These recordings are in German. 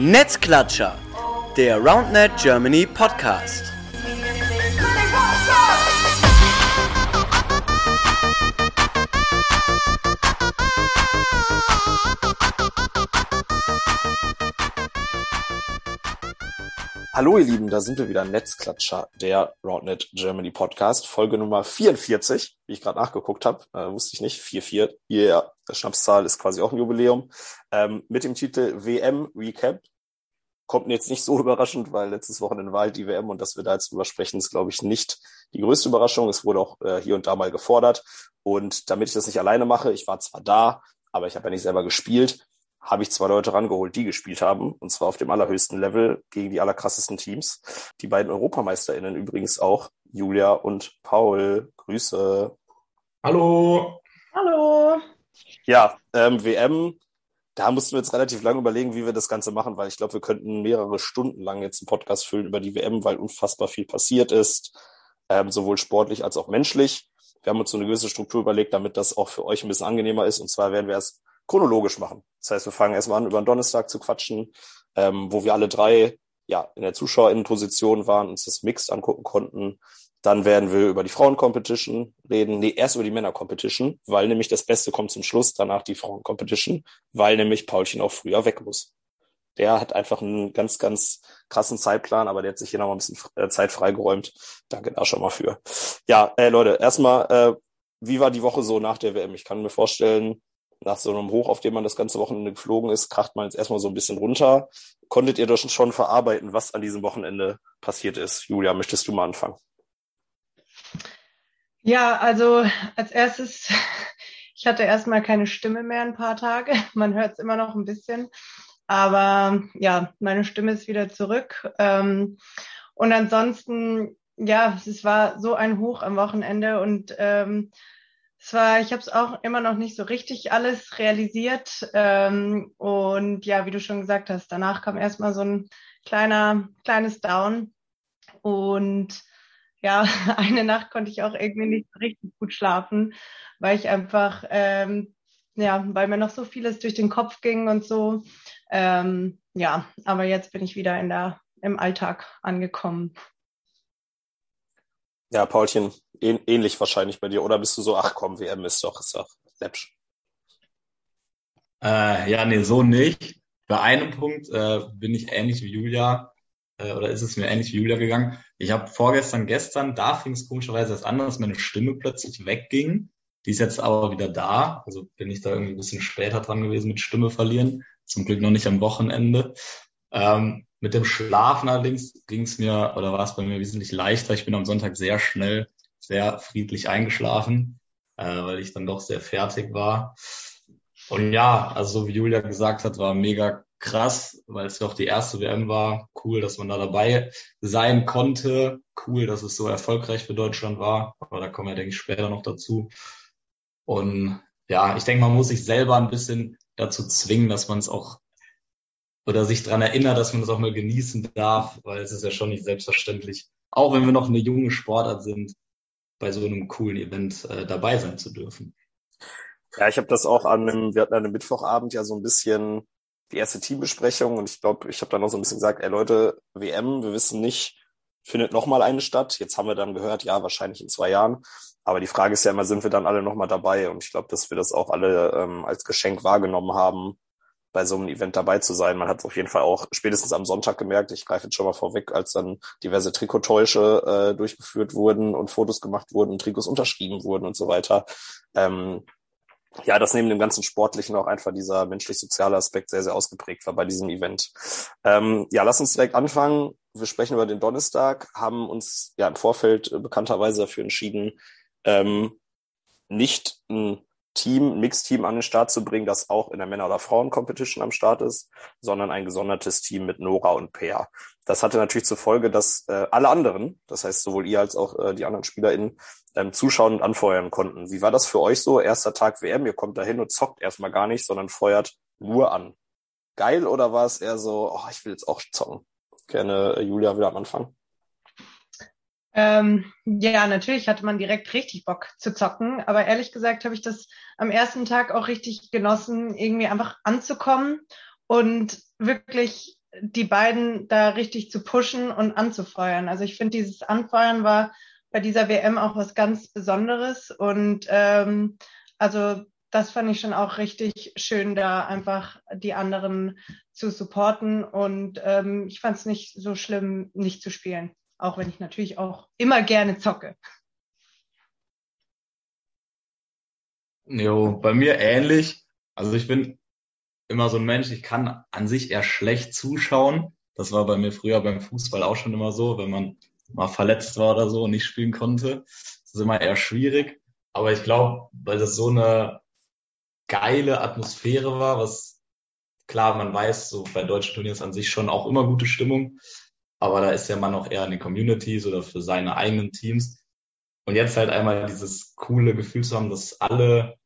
Netzklatscher, der RoundNet Germany Podcast. Hallo ihr Lieben, da sind wir wieder Netzklatscher, der RoundNet Germany Podcast, Folge Nummer 44, wie ich gerade nachgeguckt habe, äh, wusste ich nicht, 44, yeah, Schnapszahl ist quasi auch ein Jubiläum, ähm, mit dem Titel WM Recap. Kommt mir jetzt nicht so überraschend, weil letztes Wochenende war halt die WM und dass wir da jetzt drüber sprechen, ist glaube ich nicht die größte Überraschung. Es wurde auch äh, hier und da mal gefordert und damit ich das nicht alleine mache, ich war zwar da, aber ich habe ja nicht selber gespielt, habe ich zwei Leute rangeholt, die gespielt haben, und zwar auf dem allerhöchsten Level gegen die allerkrassesten Teams. Die beiden EuropameisterInnen übrigens auch, Julia und Paul. Grüße. Hallo. Hallo. Ja, ähm, WM, da mussten wir jetzt relativ lange überlegen, wie wir das Ganze machen, weil ich glaube, wir könnten mehrere Stunden lang jetzt einen Podcast füllen über die WM, weil unfassbar viel passiert ist, ähm, sowohl sportlich als auch menschlich. Wir haben uns so eine gewisse Struktur überlegt, damit das auch für euch ein bisschen angenehmer ist. Und zwar werden wir es chronologisch machen. Das heißt, wir fangen erstmal an, über den Donnerstag zu quatschen, ähm, wo wir alle drei ja in der Zuschauerinnenposition waren, uns das Mixed angucken konnten. Dann werden wir über die Frauen-Competition reden. Nee, erst über die Männer-Competition, weil nämlich das Beste kommt zum Schluss, danach die Frauen-Competition, weil nämlich Paulchen auch früher weg muss. Der hat einfach einen ganz, ganz krassen Zeitplan, aber der hat sich hier noch mal ein bisschen äh, Zeit freigeräumt. Danke da schon mal für. Ja, äh, Leute, erstmal, äh, wie war die Woche so nach der WM? Ich kann mir vorstellen, nach so einem Hoch, auf dem man das ganze Wochenende geflogen ist, kracht man jetzt erstmal so ein bisschen runter. Konntet ihr das schon verarbeiten, was an diesem Wochenende passiert ist? Julia, möchtest du mal anfangen? Ja, also als erstes, ich hatte erstmal keine Stimme mehr ein paar Tage. Man hört es immer noch ein bisschen. Aber ja, meine Stimme ist wieder zurück. Ähm, und ansonsten, ja, es war so ein Hoch am Wochenende und ähm, es war, ich habe es auch immer noch nicht so richtig alles realisiert. Ähm, und ja, wie du schon gesagt hast, danach kam erstmal so ein kleiner, kleines Down. Und ja, eine Nacht konnte ich auch irgendwie nicht richtig gut schlafen, weil ich einfach, ähm, ja, weil mir noch so vieles durch den Kopf ging und so. Ähm, ja, aber jetzt bin ich wieder in der, im Alltag angekommen. Ja, Paulchen, ähnlich wahrscheinlich bei dir. Oder bist du so, ach komm, WM ist doch, ist doch läppsch. Äh, ja, nee, so nicht. Bei einem Punkt äh, bin ich ähnlich wie Julia, äh, oder ist es mir ähnlich wie Julia gegangen. Ich habe vorgestern, gestern, da fing es komischerweise erst an, dass meine Stimme plötzlich wegging. Die ist jetzt aber wieder da. Also bin ich da irgendwie ein bisschen später dran gewesen mit Stimme verlieren. Zum Glück noch nicht am Wochenende. Ähm, mit dem Schlafen allerdings ging es mir oder war es bei mir wesentlich leichter. Ich bin am Sonntag sehr schnell, sehr friedlich eingeschlafen, äh, weil ich dann doch sehr fertig war. Und ja, also so wie Julia gesagt hat, war mega krass, weil es ja auch die erste WM war. Cool, dass man da dabei sein konnte. Cool, dass es so erfolgreich für Deutschland war. Aber da kommen wir, denke ich, später noch dazu. Und ja, ich denke, man muss sich selber ein bisschen dazu zwingen, dass man es auch oder sich dran erinnert, dass man das auch mal genießen darf, weil es ist ja schon nicht selbstverständlich, auch wenn wir noch eine junge Sportart sind, bei so einem coolen Event äh, dabei sein zu dürfen. Ja, ich habe das auch an einem, wir hatten an einem Mittwochabend ja so ein bisschen die erste Teambesprechung und ich glaube, ich habe dann auch so ein bisschen gesagt, ey Leute, WM, wir wissen nicht, findet nochmal eine statt. Jetzt haben wir dann gehört, ja, wahrscheinlich in zwei Jahren. Aber die Frage ist ja immer, sind wir dann alle nochmal dabei? Und ich glaube, dass wir das auch alle ähm, als Geschenk wahrgenommen haben, bei so einem Event dabei zu sein. Man hat es auf jeden Fall auch spätestens am Sonntag gemerkt. Ich greife jetzt schon mal vorweg, als dann diverse Trikottäusche äh, durchgeführt wurden und Fotos gemacht wurden und Trikots unterschrieben wurden und so weiter. Ähm, ja, dass neben dem ganzen Sportlichen auch einfach dieser menschlich-soziale Aspekt sehr, sehr ausgeprägt war bei diesem Event. Ähm, ja, lass uns direkt anfangen. Wir sprechen über den Donnerstag, haben uns ja im Vorfeld bekannterweise dafür entschieden, ähm, nicht ein Team, Mixteam an den Start zu bringen, das auch in der Männer- oder Frauen-Competition am Start ist, sondern ein gesondertes Team mit Nora und Peer. Das hatte natürlich zur Folge, dass äh, alle anderen, das heißt sowohl ihr als auch äh, die anderen SpielerInnen, ähm, zuschauen und anfeuern konnten. Wie war das für euch so? Erster Tag WM, ihr kommt da hin und zockt erstmal gar nicht, sondern feuert nur an. Geil oder war es eher so, oh, ich will jetzt auch zocken? Gerne äh, Julia wieder am Anfang. Ähm, ja, natürlich hatte man direkt richtig Bock zu zocken, aber ehrlich gesagt habe ich das am ersten Tag auch richtig genossen, irgendwie einfach anzukommen und wirklich die beiden da richtig zu pushen und anzufeuern. Also ich finde, dieses Anfeuern war bei dieser WM auch was ganz Besonderes. Und ähm, also das fand ich schon auch richtig schön, da einfach die anderen zu supporten. Und ähm, ich fand es nicht so schlimm, nicht zu spielen. Auch wenn ich natürlich auch immer gerne zocke. Jo, bei mir ähnlich. Also ich bin immer so ein Mensch, ich kann an sich eher schlecht zuschauen. Das war bei mir früher beim Fußball auch schon immer so, wenn man mal verletzt war oder so und nicht spielen konnte. Das ist immer eher schwierig. Aber ich glaube, weil das so eine geile Atmosphäre war, was klar, man weiß, so bei deutschen Turniers an sich schon auch immer gute Stimmung. Aber da ist ja man auch eher in den Communities oder für seine eigenen Teams. Und jetzt halt einmal dieses coole Gefühl zu haben, dass alle,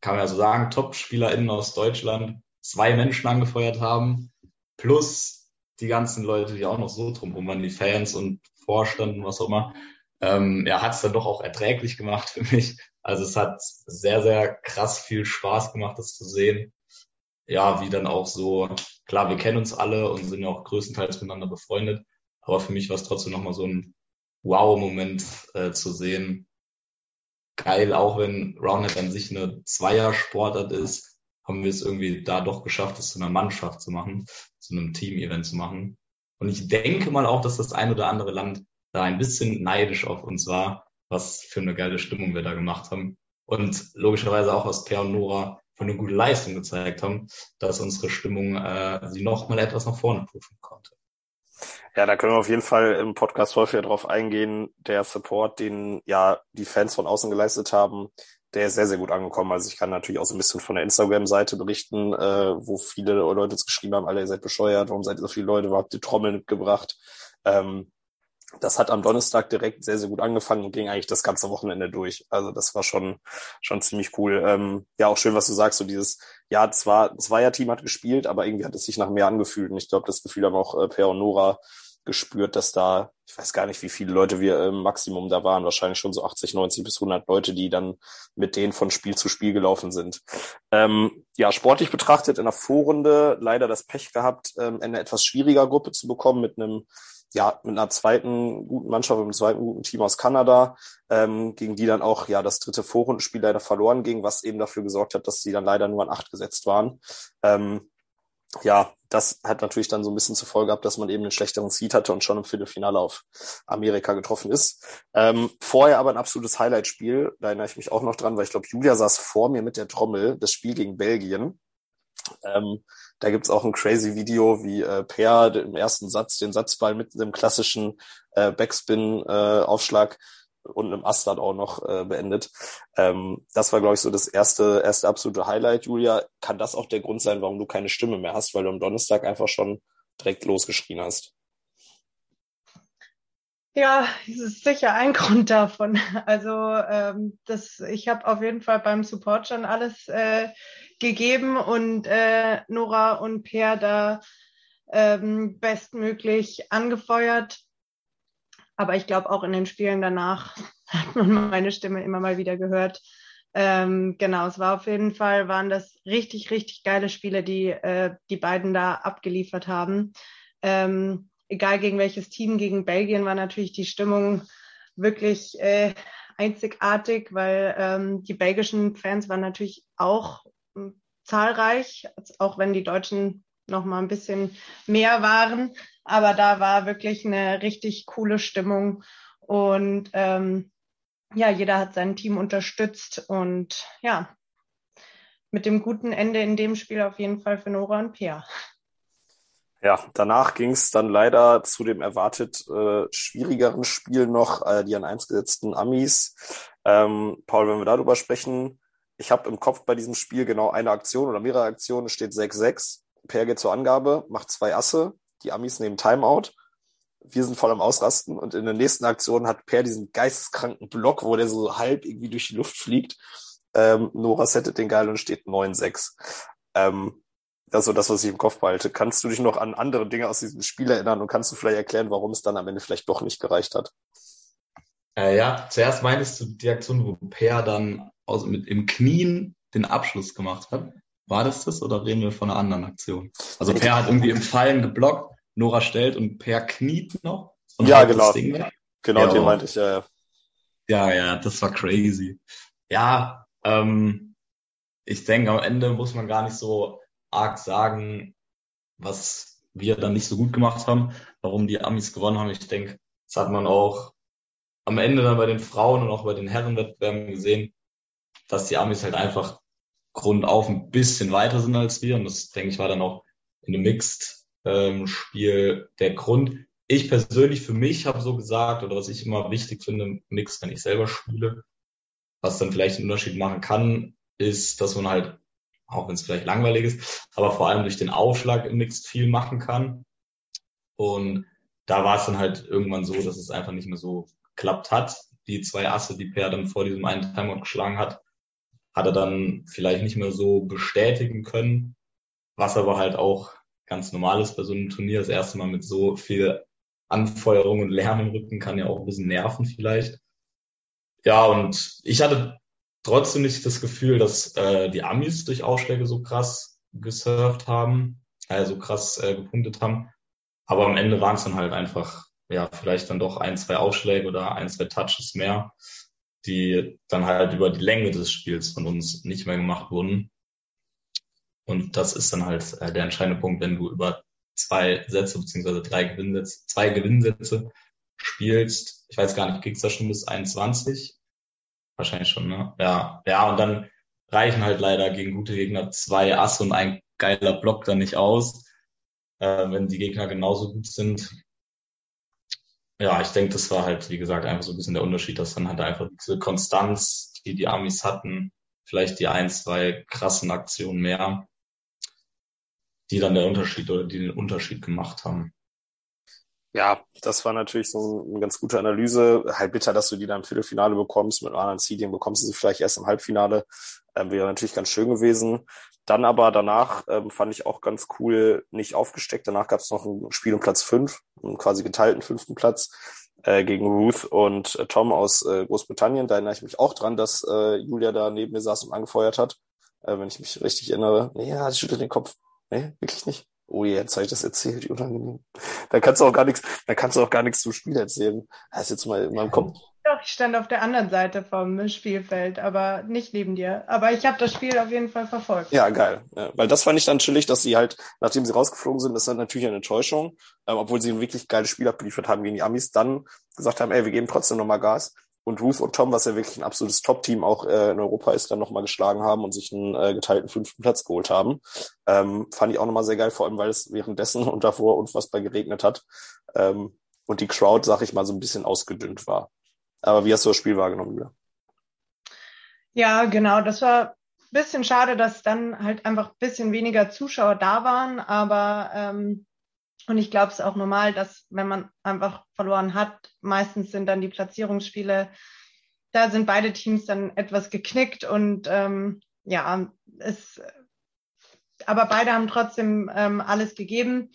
kann man ja so sagen, Top-SpielerInnen aus Deutschland zwei Menschen angefeuert haben, plus die ganzen Leute, die auch noch so drumherum waren, die Fans und Vorstand und was auch immer, ähm, ja, hat es dann doch auch erträglich gemacht für mich. Also es hat sehr, sehr krass viel Spaß gemacht, das zu sehen. Ja, wie dann auch so, klar, wir kennen uns alle und sind ja auch größtenteils miteinander befreundet, aber für mich war es trotzdem nochmal so ein Wow-Moment äh, zu sehen. Geil, auch wenn Roundhead an sich eine Zweiersportart ist, haben wir es irgendwie da doch geschafft, es zu einer Mannschaft zu machen, zu einem Team-Event zu machen. Und ich denke mal auch, dass das ein oder andere Land da ein bisschen neidisch auf uns war, was für eine geile Stimmung wir da gemacht haben. Und logischerweise auch aus Per und Nora von eine gute Leistung gezeigt haben, dass unsere Stimmung äh, sie noch mal etwas nach vorne prüfen konnte. Ja, da können wir auf jeden Fall im Podcast häufiger drauf eingehen. Der Support, den ja die Fans von außen geleistet haben, der ist sehr, sehr gut angekommen. Also ich kann natürlich auch so ein bisschen von der Instagram-Seite berichten, äh, wo viele Leute jetzt geschrieben haben, alle ihr seid bescheuert, warum seid ihr so viele Leute, wo habt ihr Trommel mitgebracht? Ähm, das hat am Donnerstag direkt sehr, sehr gut angefangen und ging eigentlich das ganze Wochenende durch. Also das war schon, schon ziemlich cool. Ähm, ja, auch schön, was du sagst, so dieses, ja, zwar, Zweier-Team hat gespielt, aber irgendwie hat es sich nach mehr angefühlt. Und ich glaube, das Gefühl haben auch äh, Per und Nora gespürt, dass da, ich weiß gar nicht, wie viele Leute wir im Maximum da waren, wahrscheinlich schon so 80, 90 bis 100 Leute, die dann mit denen von Spiel zu Spiel gelaufen sind. Ähm, ja, sportlich betrachtet in der Vorrunde leider das Pech gehabt, ähm, eine etwas schwieriger Gruppe zu bekommen mit einem ja, mit einer zweiten guten Mannschaft, mit einem zweiten guten Team aus Kanada, ähm, gegen die dann auch ja das dritte Vorrundenspiel leider verloren ging, was eben dafür gesorgt hat, dass sie dann leider nur an acht gesetzt waren. Ähm, ja, das hat natürlich dann so ein bisschen zur Folge gehabt, dass man eben einen schlechteren Seed hatte und schon im Viertelfinale auf Amerika getroffen ist. Ähm, vorher aber ein absolutes Highlight-Spiel, da erinnere ich mich auch noch dran, weil ich glaube, Julia saß vor mir mit der Trommel, das Spiel gegen Belgien. Ähm, da gibt's auch ein crazy Video, wie äh, Per im ersten Satz den Satzball mit einem klassischen äh, Backspin-Aufschlag äh, und einem Astad auch noch äh, beendet. Ähm, das war, glaube ich, so das erste, erste absolute Highlight. Julia, kann das auch der Grund sein, warum du keine Stimme mehr hast, weil du am Donnerstag einfach schon direkt losgeschrien hast? Ja, das ist sicher ein Grund davon. Also ähm, das, ich habe auf jeden Fall beim Support schon alles äh, gegeben und äh, Nora und Per da ähm, bestmöglich angefeuert. Aber ich glaube, auch in den Spielen danach hat man meine Stimme immer mal wieder gehört. Ähm, genau, es war auf jeden Fall, waren das richtig, richtig geile Spiele, die äh, die beiden da abgeliefert haben. Ähm, egal gegen welches Team, gegen Belgien war natürlich die Stimmung wirklich äh, einzigartig, weil ähm, die belgischen Fans waren natürlich auch zahlreich, auch wenn die Deutschen noch mal ein bisschen mehr waren. Aber da war wirklich eine richtig coole Stimmung und ähm, ja, jeder hat sein Team unterstützt und ja, mit dem guten Ende in dem Spiel auf jeden Fall für Nora und Pia. Ja, danach ging es dann leider zu dem erwartet äh, schwierigeren Spiel noch, äh, die an eins gesetzten Amis. Ähm, Paul, wenn wir darüber sprechen, ich habe im Kopf bei diesem Spiel genau eine Aktion oder mehrere Aktionen, steht 6-6. Per geht zur Angabe, macht zwei Asse, die Amis nehmen Timeout. Wir sind voll am Ausrasten und in der nächsten Aktion hat Per diesen geisteskranken Block, wo der so halb irgendwie durch die Luft fliegt. Ähm, Nora settet den geil und steht 9-6. Ähm, das ist so das, was ich im Kopf behalte. Kannst du dich noch an andere Dinge aus diesem Spiel erinnern und kannst du vielleicht erklären, warum es dann am Ende vielleicht doch nicht gereicht hat? Äh, ja, zuerst meinst du die Aktion, wo Per dann aus, mit im Knien den Abschluss gemacht hat. War das das oder reden wir von einer anderen Aktion? Also Per hat irgendwie im Fallen geblockt, Nora stellt und Per kniet noch. Und ja, genau. Genau, ja, den meinte ich, ja, ja. Ja, ja, das war crazy. Ja, ähm, ich denke, am Ende muss man gar nicht so arg sagen, was wir dann nicht so gut gemacht haben, warum die Amis gewonnen haben. Ich denke, das hat man auch am Ende dann bei den Frauen und auch bei den Herrenwettbewerben gesehen, dass die Amis halt einfach grundauf ein bisschen weiter sind als wir. Und das, denke ich, war dann auch in dem Mixed-Spiel der Grund. Ich persönlich für mich habe so gesagt, oder was ich immer wichtig finde im Mix, wenn ich selber spiele, was dann vielleicht einen Unterschied machen kann, ist, dass man halt, auch wenn es vielleicht langweilig ist, aber vor allem durch den Aufschlag im Mixed viel machen kann. Und da war es dann halt irgendwann so, dass es einfach nicht mehr so geklappt hat. Die zwei Asse, die Per dann vor diesem einen Timeout geschlagen hat, hat er dann vielleicht nicht mehr so bestätigen können, was aber halt auch ganz normal ist bei so einem Turnier. Das erste Mal mit so viel Anfeuerung und Lärm im Rücken kann ja auch ein bisschen nerven vielleicht. Ja, und ich hatte trotzdem nicht das Gefühl, dass äh, die Amis durch Ausschläge so krass gesurft haben, also krass äh, gepunktet haben. Aber am Ende waren es dann halt einfach, ja, vielleicht dann doch ein, zwei Ausschläge oder ein, zwei Touches mehr, die dann halt über die Länge des Spiels von uns nicht mehr gemacht wurden. Und das ist dann halt äh, der entscheidende Punkt, wenn du über zwei Sätze beziehungsweise drei Gewinnsätze, zwei Gewinnsätze spielst. Ich weiß gar nicht, kriegst du da schon bis 21? Wahrscheinlich schon, ne? Ja, ja, und dann reichen halt leider gegen gute Gegner zwei Asse und ein geiler Block dann nicht aus, äh, wenn die Gegner genauso gut sind. Ja, ich denke, das war halt, wie gesagt, einfach so ein bisschen der Unterschied, dass dann halt einfach diese Konstanz, die die Amis hatten, vielleicht die ein, zwei krassen Aktionen mehr, die dann der Unterschied oder die den Unterschied gemacht haben. Ja, das war natürlich so eine ganz gute Analyse. Halt bitter, dass du die dann im Viertelfinale bekommst. Mit einem anderen Seeding bekommst du sie vielleicht erst im Halbfinale. Ähm, wäre natürlich ganz schön gewesen. Dann aber danach ähm, fand ich auch ganz cool nicht aufgesteckt. Danach gab es noch ein Spiel um Platz fünf, einen quasi geteilten fünften Platz äh, gegen Ruth und äh, Tom aus äh, Großbritannien. Da erinnere ich mich auch dran, dass äh, Julia da neben mir saß und angefeuert hat. Äh, wenn ich mich richtig erinnere. Nee, ja, sie schüttelt den Kopf. Nee, wirklich nicht. Oh je, jetzt habe ich das erzählt, unangenehm. Da kannst du auch gar nichts, da kannst du auch gar nichts zum Spiel erzählen. Das ist jetzt mal in meinem Kopf. Doch, ich stand auf der anderen Seite vom Spielfeld, aber nicht neben dir. Aber ich habe das Spiel auf jeden Fall verfolgt. Ja, geil. Ja, weil das fand ich dann chillig, dass sie halt, nachdem sie rausgeflogen sind, ist dann natürlich eine Enttäuschung, ähm, obwohl sie ein wirklich geiles Spiel abgeliefert haben gegen die Amis, dann gesagt haben, ey, wir geben trotzdem nochmal Gas und Ruth und Tom, was ja wirklich ein absolutes Top-Team auch äh, in Europa ist, dann nochmal geschlagen haben und sich einen äh, geteilten fünften Platz geholt haben. Ähm, fand ich auch nochmal sehr geil, vor allem weil es währenddessen und davor unfassbar geregnet hat ähm, und die Crowd, sag ich mal, so ein bisschen ausgedünnt war. Aber wie hast du das Spiel wahrgenommen, Julia? Ja, genau. Das war ein bisschen schade, dass dann halt einfach ein bisschen weniger Zuschauer da waren, aber ähm, und ich glaube, es auch normal, dass wenn man einfach verloren hat, meistens sind dann die Platzierungsspiele, da sind beide Teams dann etwas geknickt und ähm, ja, es, aber beide haben trotzdem ähm, alles gegeben.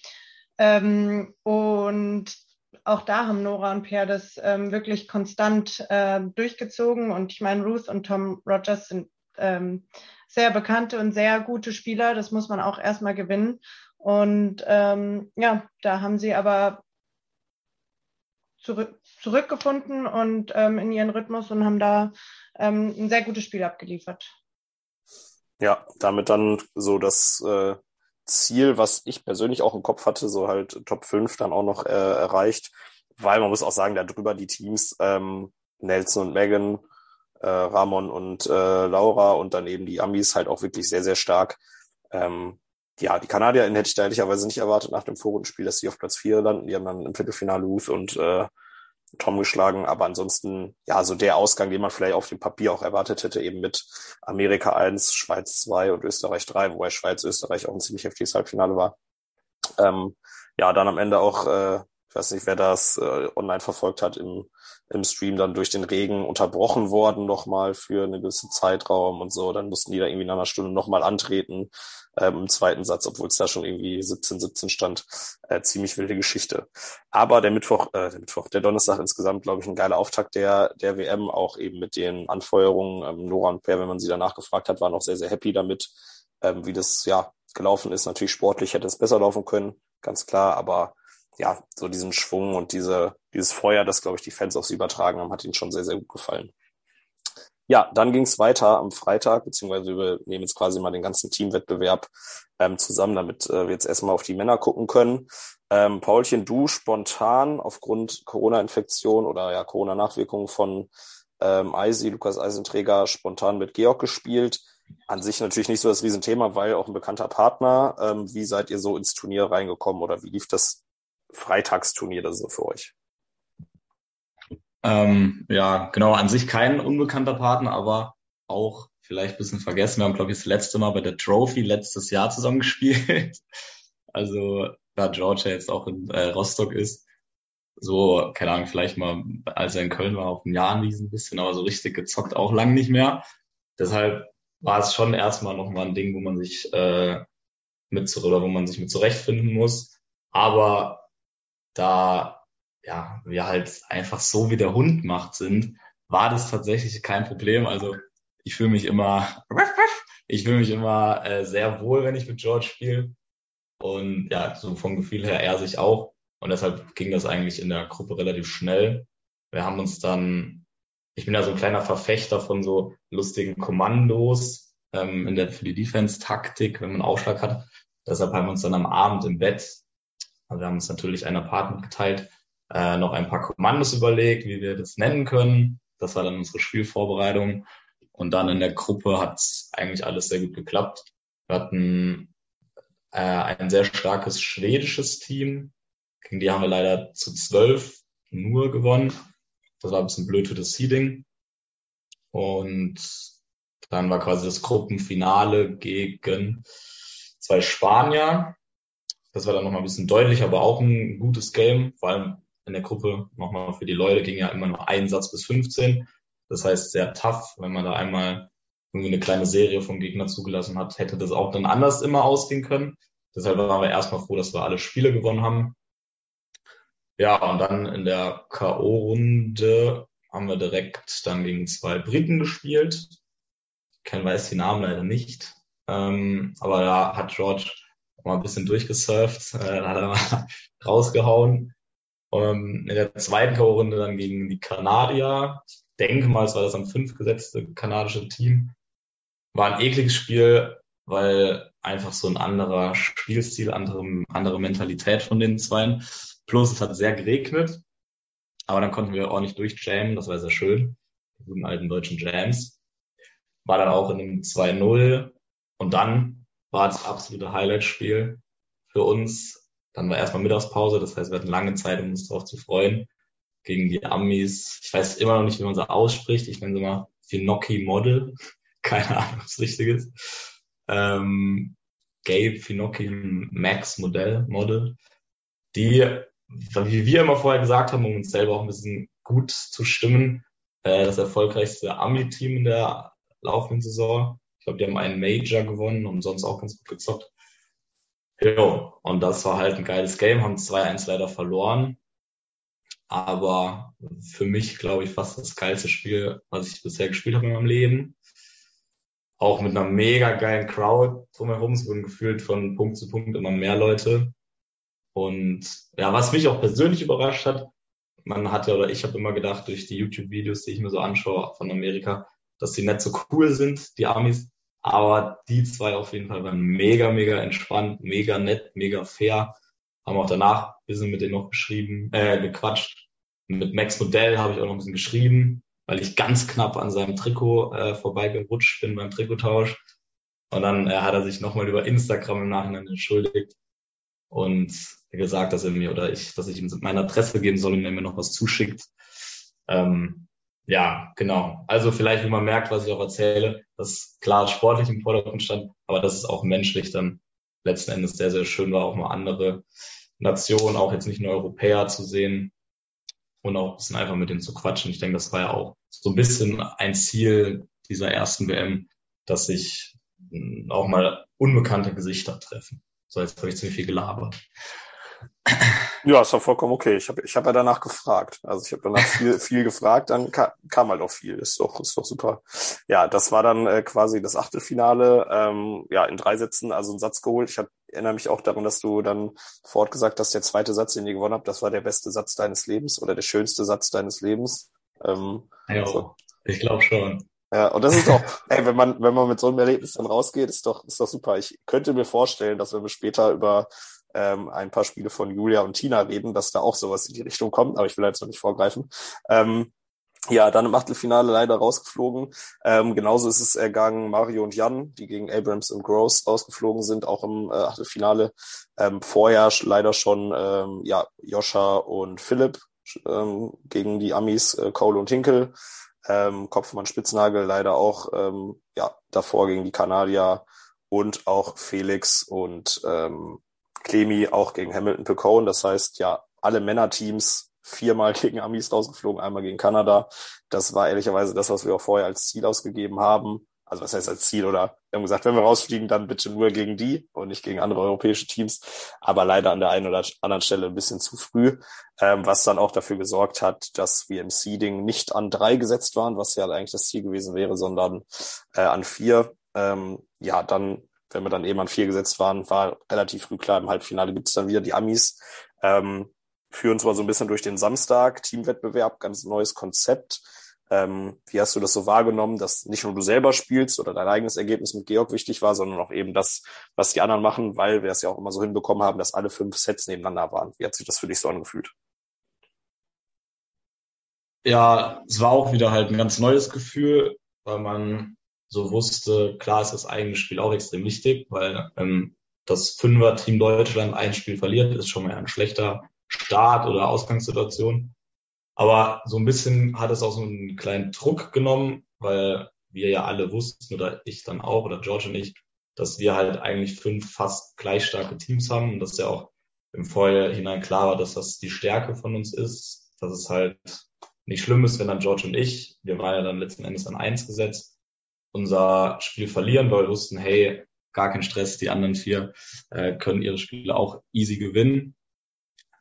Ähm, und auch da haben Nora und Per das ähm, wirklich konstant äh, durchgezogen. Und ich meine, Ruth und Tom Rogers sind ähm, sehr bekannte und sehr gute Spieler. Das muss man auch erstmal gewinnen. Und ähm, ja, da haben sie aber zurück, zurückgefunden und ähm, in ihren Rhythmus und haben da ähm, ein sehr gutes Spiel abgeliefert. Ja, damit dann so das äh, Ziel, was ich persönlich auch im Kopf hatte, so halt Top 5 dann auch noch äh, erreicht, weil man muss auch sagen, da drüber die Teams ähm, Nelson und Megan, äh, Ramon und äh, Laura und dann eben die Amis halt auch wirklich sehr, sehr stark. Ähm, ja, die KanadierInnen hätte ich da ehrlicherweise nicht erwartet nach dem Vorrundenspiel, dass sie auf Platz 4 landen. Die haben dann im Viertelfinale Ruth und äh, Tom geschlagen. Aber ansonsten, ja, so der Ausgang, den man vielleicht auf dem Papier auch erwartet hätte, eben mit Amerika 1, Schweiz 2 und Österreich 3, wobei Schweiz, Österreich auch ein ziemlich heftiges Halbfinale war. Ähm, ja, dann am Ende auch, äh, ich weiß nicht, wer das äh, online verfolgt hat, im, im Stream dann durch den Regen unterbrochen worden nochmal für eine gewisse Zeitraum und so. Dann mussten die da irgendwie in einer Stunde nochmal antreten ähm, im zweiten Satz, obwohl es da schon irgendwie 17, 17 stand. Äh, ziemlich wilde Geschichte. Aber der Mittwoch, äh, der Mittwoch, der Donnerstag insgesamt, glaube ich, ein geiler Auftakt der, der WM, auch eben mit den Anfeuerungen. Ähm, Nora und Per, wenn man sie danach gefragt hat, waren auch sehr, sehr happy damit, ähm, wie das ja gelaufen ist. Natürlich sportlich hätte es besser laufen können, ganz klar, aber ja, so diesen Schwung und diese, dieses Feuer, das, glaube ich, die Fans aufs Übertragen haben, hat ihnen schon sehr, sehr gut gefallen. Ja, dann ging es weiter am Freitag, beziehungsweise wir nehmen jetzt quasi mal den ganzen Teamwettbewerb ähm, zusammen, damit äh, wir jetzt erstmal auf die Männer gucken können. Ähm, Paulchen, du spontan aufgrund Corona-Infektion oder ja Corona-Nachwirkungen von ähm, Eisi, Lukas Eisenträger, spontan mit Georg gespielt. An sich natürlich nicht so das Riesenthema, weil auch ein bekannter Partner. Ähm, wie seid ihr so ins Turnier reingekommen oder wie lief das Freitagsturnier da so für euch? Ähm, ja, genau, an sich kein unbekannter Partner, aber auch vielleicht ein bisschen vergessen. Wir haben, glaube ich, das letzte Mal bei der Trophy letztes Jahr zusammen gespielt. Also, da George ja jetzt auch in äh, Rostock ist, so, keine Ahnung, vielleicht mal, als er in Köln war, auf dem Jahr ein bisschen, aber so richtig gezockt auch lang nicht mehr. Deshalb war es schon erstmal nochmal ein Ding, wo man sich äh, mit oder wo man sich mit zurechtfinden muss. Aber da ja, wir halt einfach so wie der Hund macht sind, war das tatsächlich kein Problem. Also ich fühle mich immer, ich fühle mich immer äh, sehr wohl, wenn ich mit George spiele. Und ja, so vom Gefühl her er sich auch. Und deshalb ging das eigentlich in der Gruppe relativ schnell. Wir haben uns dann, ich bin ja so ein kleiner Verfechter von so lustigen Kommandos ähm, in der für die Defense-Taktik, wenn man Aufschlag hat. Deshalb haben wir uns dann am Abend im Bett, also wir haben uns natürlich ein Apartment geteilt, äh, noch ein paar Kommandos überlegt, wie wir das nennen können. Das war dann unsere Spielvorbereitung. Und dann in der Gruppe hat eigentlich alles sehr gut geklappt. Wir hatten äh, ein sehr starkes schwedisches Team. Gegen die haben wir leider zu zwölf nur gewonnen. Das war ein bisschen blöd für das Seeding. Und dann war quasi das Gruppenfinale gegen zwei Spanier. Das war dann nochmal ein bisschen deutlicher, aber auch ein gutes Game. Vor allem in der Gruppe. Nochmal für die Leute ging ja immer nur ein Satz bis 15. Das heißt sehr tough, wenn man da einmal irgendwie eine kleine Serie vom Gegner zugelassen hat, hätte das auch dann anders immer ausgehen können. Deshalb waren wir erstmal froh, dass wir alle Spiele gewonnen haben. Ja, und dann in der K.O.-Runde haben wir direkt dann gegen zwei Briten gespielt. Kein weiß die Namen leider nicht. Ähm, aber da hat George mal ein bisschen durchgesurft, äh, da hat er mal rausgehauen. Ähm, in der zweiten K.O.-Runde dann gegen die Kanadier. Ich denke mal, es war das am fünf gesetzte kanadische Team. War ein ekliges Spiel, weil einfach so ein anderer Spielstil, andere, andere Mentalität von den Zweien. Plus es hat sehr geregnet. Aber dann konnten wir ordentlich durchjammen. Das war sehr schön. Die guten alten deutschen Jams. War dann auch in einem 2-0. Und dann war das absolute Highlight-Spiel für uns dann war erstmal Mittagspause, das heißt, wir hatten lange Zeit, um uns darauf zu freuen. Gegen die Amis. Ich weiß immer noch nicht, wie man sie ausspricht. Ich nenne sie mal Finocchi Model. Keine Ahnung, was richtig ist. Ähm, Gabe Finocchi Max Modell, Model. Die, wie wir immer vorher gesagt haben, um uns selber auch ein bisschen gut zu stimmen, äh, das erfolgreichste Ami-Team in der laufenden Saison. Ich glaube, die haben einen Major gewonnen und sonst auch ganz gut gezockt. Ja, und das war halt ein geiles Game, haben 2-1 leider verloren. Aber für mich, glaube ich, fast das geilste Spiel, was ich bisher gespielt habe in meinem Leben. Auch mit einer mega geilen Crowd drumherum. Es wurden gefühlt von Punkt zu Punkt immer mehr Leute. Und ja, was mich auch persönlich überrascht hat, man hat ja, oder ich habe immer gedacht, durch die YouTube-Videos, die ich mir so anschaue von Amerika, dass die nicht so cool sind, die Amis. Aber die zwei auf jeden Fall waren mega, mega entspannt, mega nett, mega fair. Haben auch danach ein bisschen mit denen noch geschrieben, äh, gequatscht. Mit Max Modell habe ich auch noch ein bisschen geschrieben, weil ich ganz knapp an seinem Trikot äh, vorbeigerutscht bin beim Trikottausch. Und dann äh, hat er sich nochmal über Instagram im Nachhinein entschuldigt und gesagt, dass er mir oder ich, dass ich ihm meine Adresse geben soll und er mir noch was zuschickt. Ähm, ja, genau. Also vielleicht, wie man merkt, was ich auch erzähle, dass klar sportlich im Vordergrund stand, aber dass es auch menschlich dann letzten Endes sehr, sehr schön war, auch mal andere Nationen, auch jetzt nicht nur Europäer zu sehen und auch ein bisschen einfach mit denen zu quatschen. Ich denke, das war ja auch so ein bisschen ein Ziel dieser ersten WM, dass sich hm, auch mal unbekannte Gesichter treffen. So, jetzt habe ich ziemlich viel gelabert. Ja, ist doch vollkommen okay. Ich habe ich hab ja danach gefragt. Also ich habe danach viel, viel gefragt, dann kam, kam halt auch viel. Ist doch, ist doch super. Ja, das war dann äh, quasi das Achtelfinale. Ähm, ja, in drei Sätzen, also einen Satz geholt. Ich hab, erinnere mich auch daran, dass du dann fortgesagt hast, der zweite Satz, den ihr gewonnen habt, das war der beste Satz deines Lebens oder der schönste Satz deines Lebens. Ähm, ja, so. ich glaube schon. Ja, und das ist doch, ey, wenn man, wenn man mit so einem Erlebnis dann rausgeht, ist doch, ist doch super. Ich könnte mir vorstellen, dass wenn wir später über ähm, ein paar Spiele von Julia und Tina reden, dass da auch sowas in die Richtung kommt, aber ich will jetzt noch nicht vorgreifen. Ähm, ja, dann im Achtelfinale leider rausgeflogen. Ähm, genauso ist es ergangen Mario und Jan, die gegen Abrams und Gross rausgeflogen sind, auch im äh, Achtelfinale. Ähm, vorher leider schon ähm, ja, Joscha und Philipp ähm, gegen die Amis äh, Cole und Hinkel. Ähm, Kopfmann Spitznagel leider auch ähm, ja, davor gegen die Kanadier und auch Felix und ähm, Clemi auch gegen Hamilton Picone. Das heißt, ja, alle Männerteams viermal gegen Amis rausgeflogen, einmal gegen Kanada. Das war ehrlicherweise das, was wir auch vorher als Ziel ausgegeben haben. Also was heißt als Ziel oder wir haben gesagt, wenn wir rausfliegen, dann bitte nur gegen die und nicht gegen andere europäische Teams. Aber leider an der einen oder anderen Stelle ein bisschen zu früh, ähm, was dann auch dafür gesorgt hat, dass wir im Seeding nicht an drei gesetzt waren, was ja eigentlich das Ziel gewesen wäre, sondern äh, an vier. Ähm, ja, dann wenn wir dann eben an vier gesetzt waren, war relativ früh klar, im Halbfinale gibt es dann wieder die Amis. Ähm, führen zwar so ein bisschen durch den Samstag, Teamwettbewerb, ganz neues Konzept. Ähm, wie hast du das so wahrgenommen, dass nicht nur du selber spielst oder dein eigenes Ergebnis mit Georg wichtig war, sondern auch eben das, was die anderen machen, weil wir es ja auch immer so hinbekommen haben, dass alle fünf Sets nebeneinander waren. Wie hat sich das für dich so angefühlt? Ja, es war auch wieder halt ein ganz neues Gefühl, weil man so wusste, klar ist das eigene Spiel auch extrem wichtig, weil ähm, das Fünfer-Team Deutschland ein Spiel verliert, ist schon mal ein schlechter Start oder Ausgangssituation. Aber so ein bisschen hat es auch so einen kleinen Druck genommen, weil wir ja alle wussten, oder ich dann auch, oder George und ich, dass wir halt eigentlich fünf fast gleich starke Teams haben und dass ja auch im Vorhinein klar war, dass das die Stärke von uns ist, dass es halt nicht schlimm ist, wenn dann George und ich, wir waren ja dann letzten Endes an eins gesetzt, unser Spiel verlieren, weil wir wussten, hey, gar kein Stress, die anderen vier äh, können ihre Spiele auch easy gewinnen.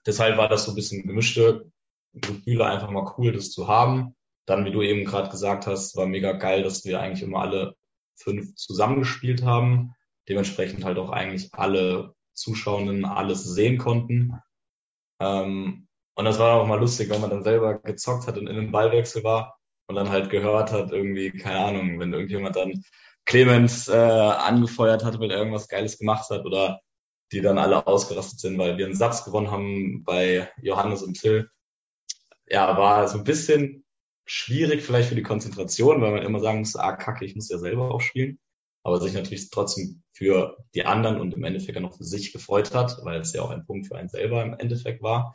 Deshalb war das so ein bisschen gemischte Gefühle, einfach mal cool, das zu haben. Dann, wie du eben gerade gesagt hast, war mega geil, dass wir eigentlich immer alle fünf zusammengespielt haben. Dementsprechend halt auch eigentlich alle Zuschauenden alles sehen konnten. Ähm, und das war auch mal lustig, wenn man dann selber gezockt hat und in einem Ballwechsel war und dann halt gehört hat, irgendwie, keine Ahnung, wenn irgendjemand dann Clemens äh, angefeuert hat, weil er irgendwas Geiles gemacht hat oder die dann alle ausgerastet sind, weil wir einen Satz gewonnen haben bei Johannes und Till. Ja, war so ein bisschen schwierig vielleicht für die Konzentration, weil man immer sagen muss, ah, kacke, ich muss ja selber auch spielen. Aber sich natürlich trotzdem für die anderen und im Endeffekt auch noch für sich gefreut hat, weil es ja auch ein Punkt für einen selber im Endeffekt war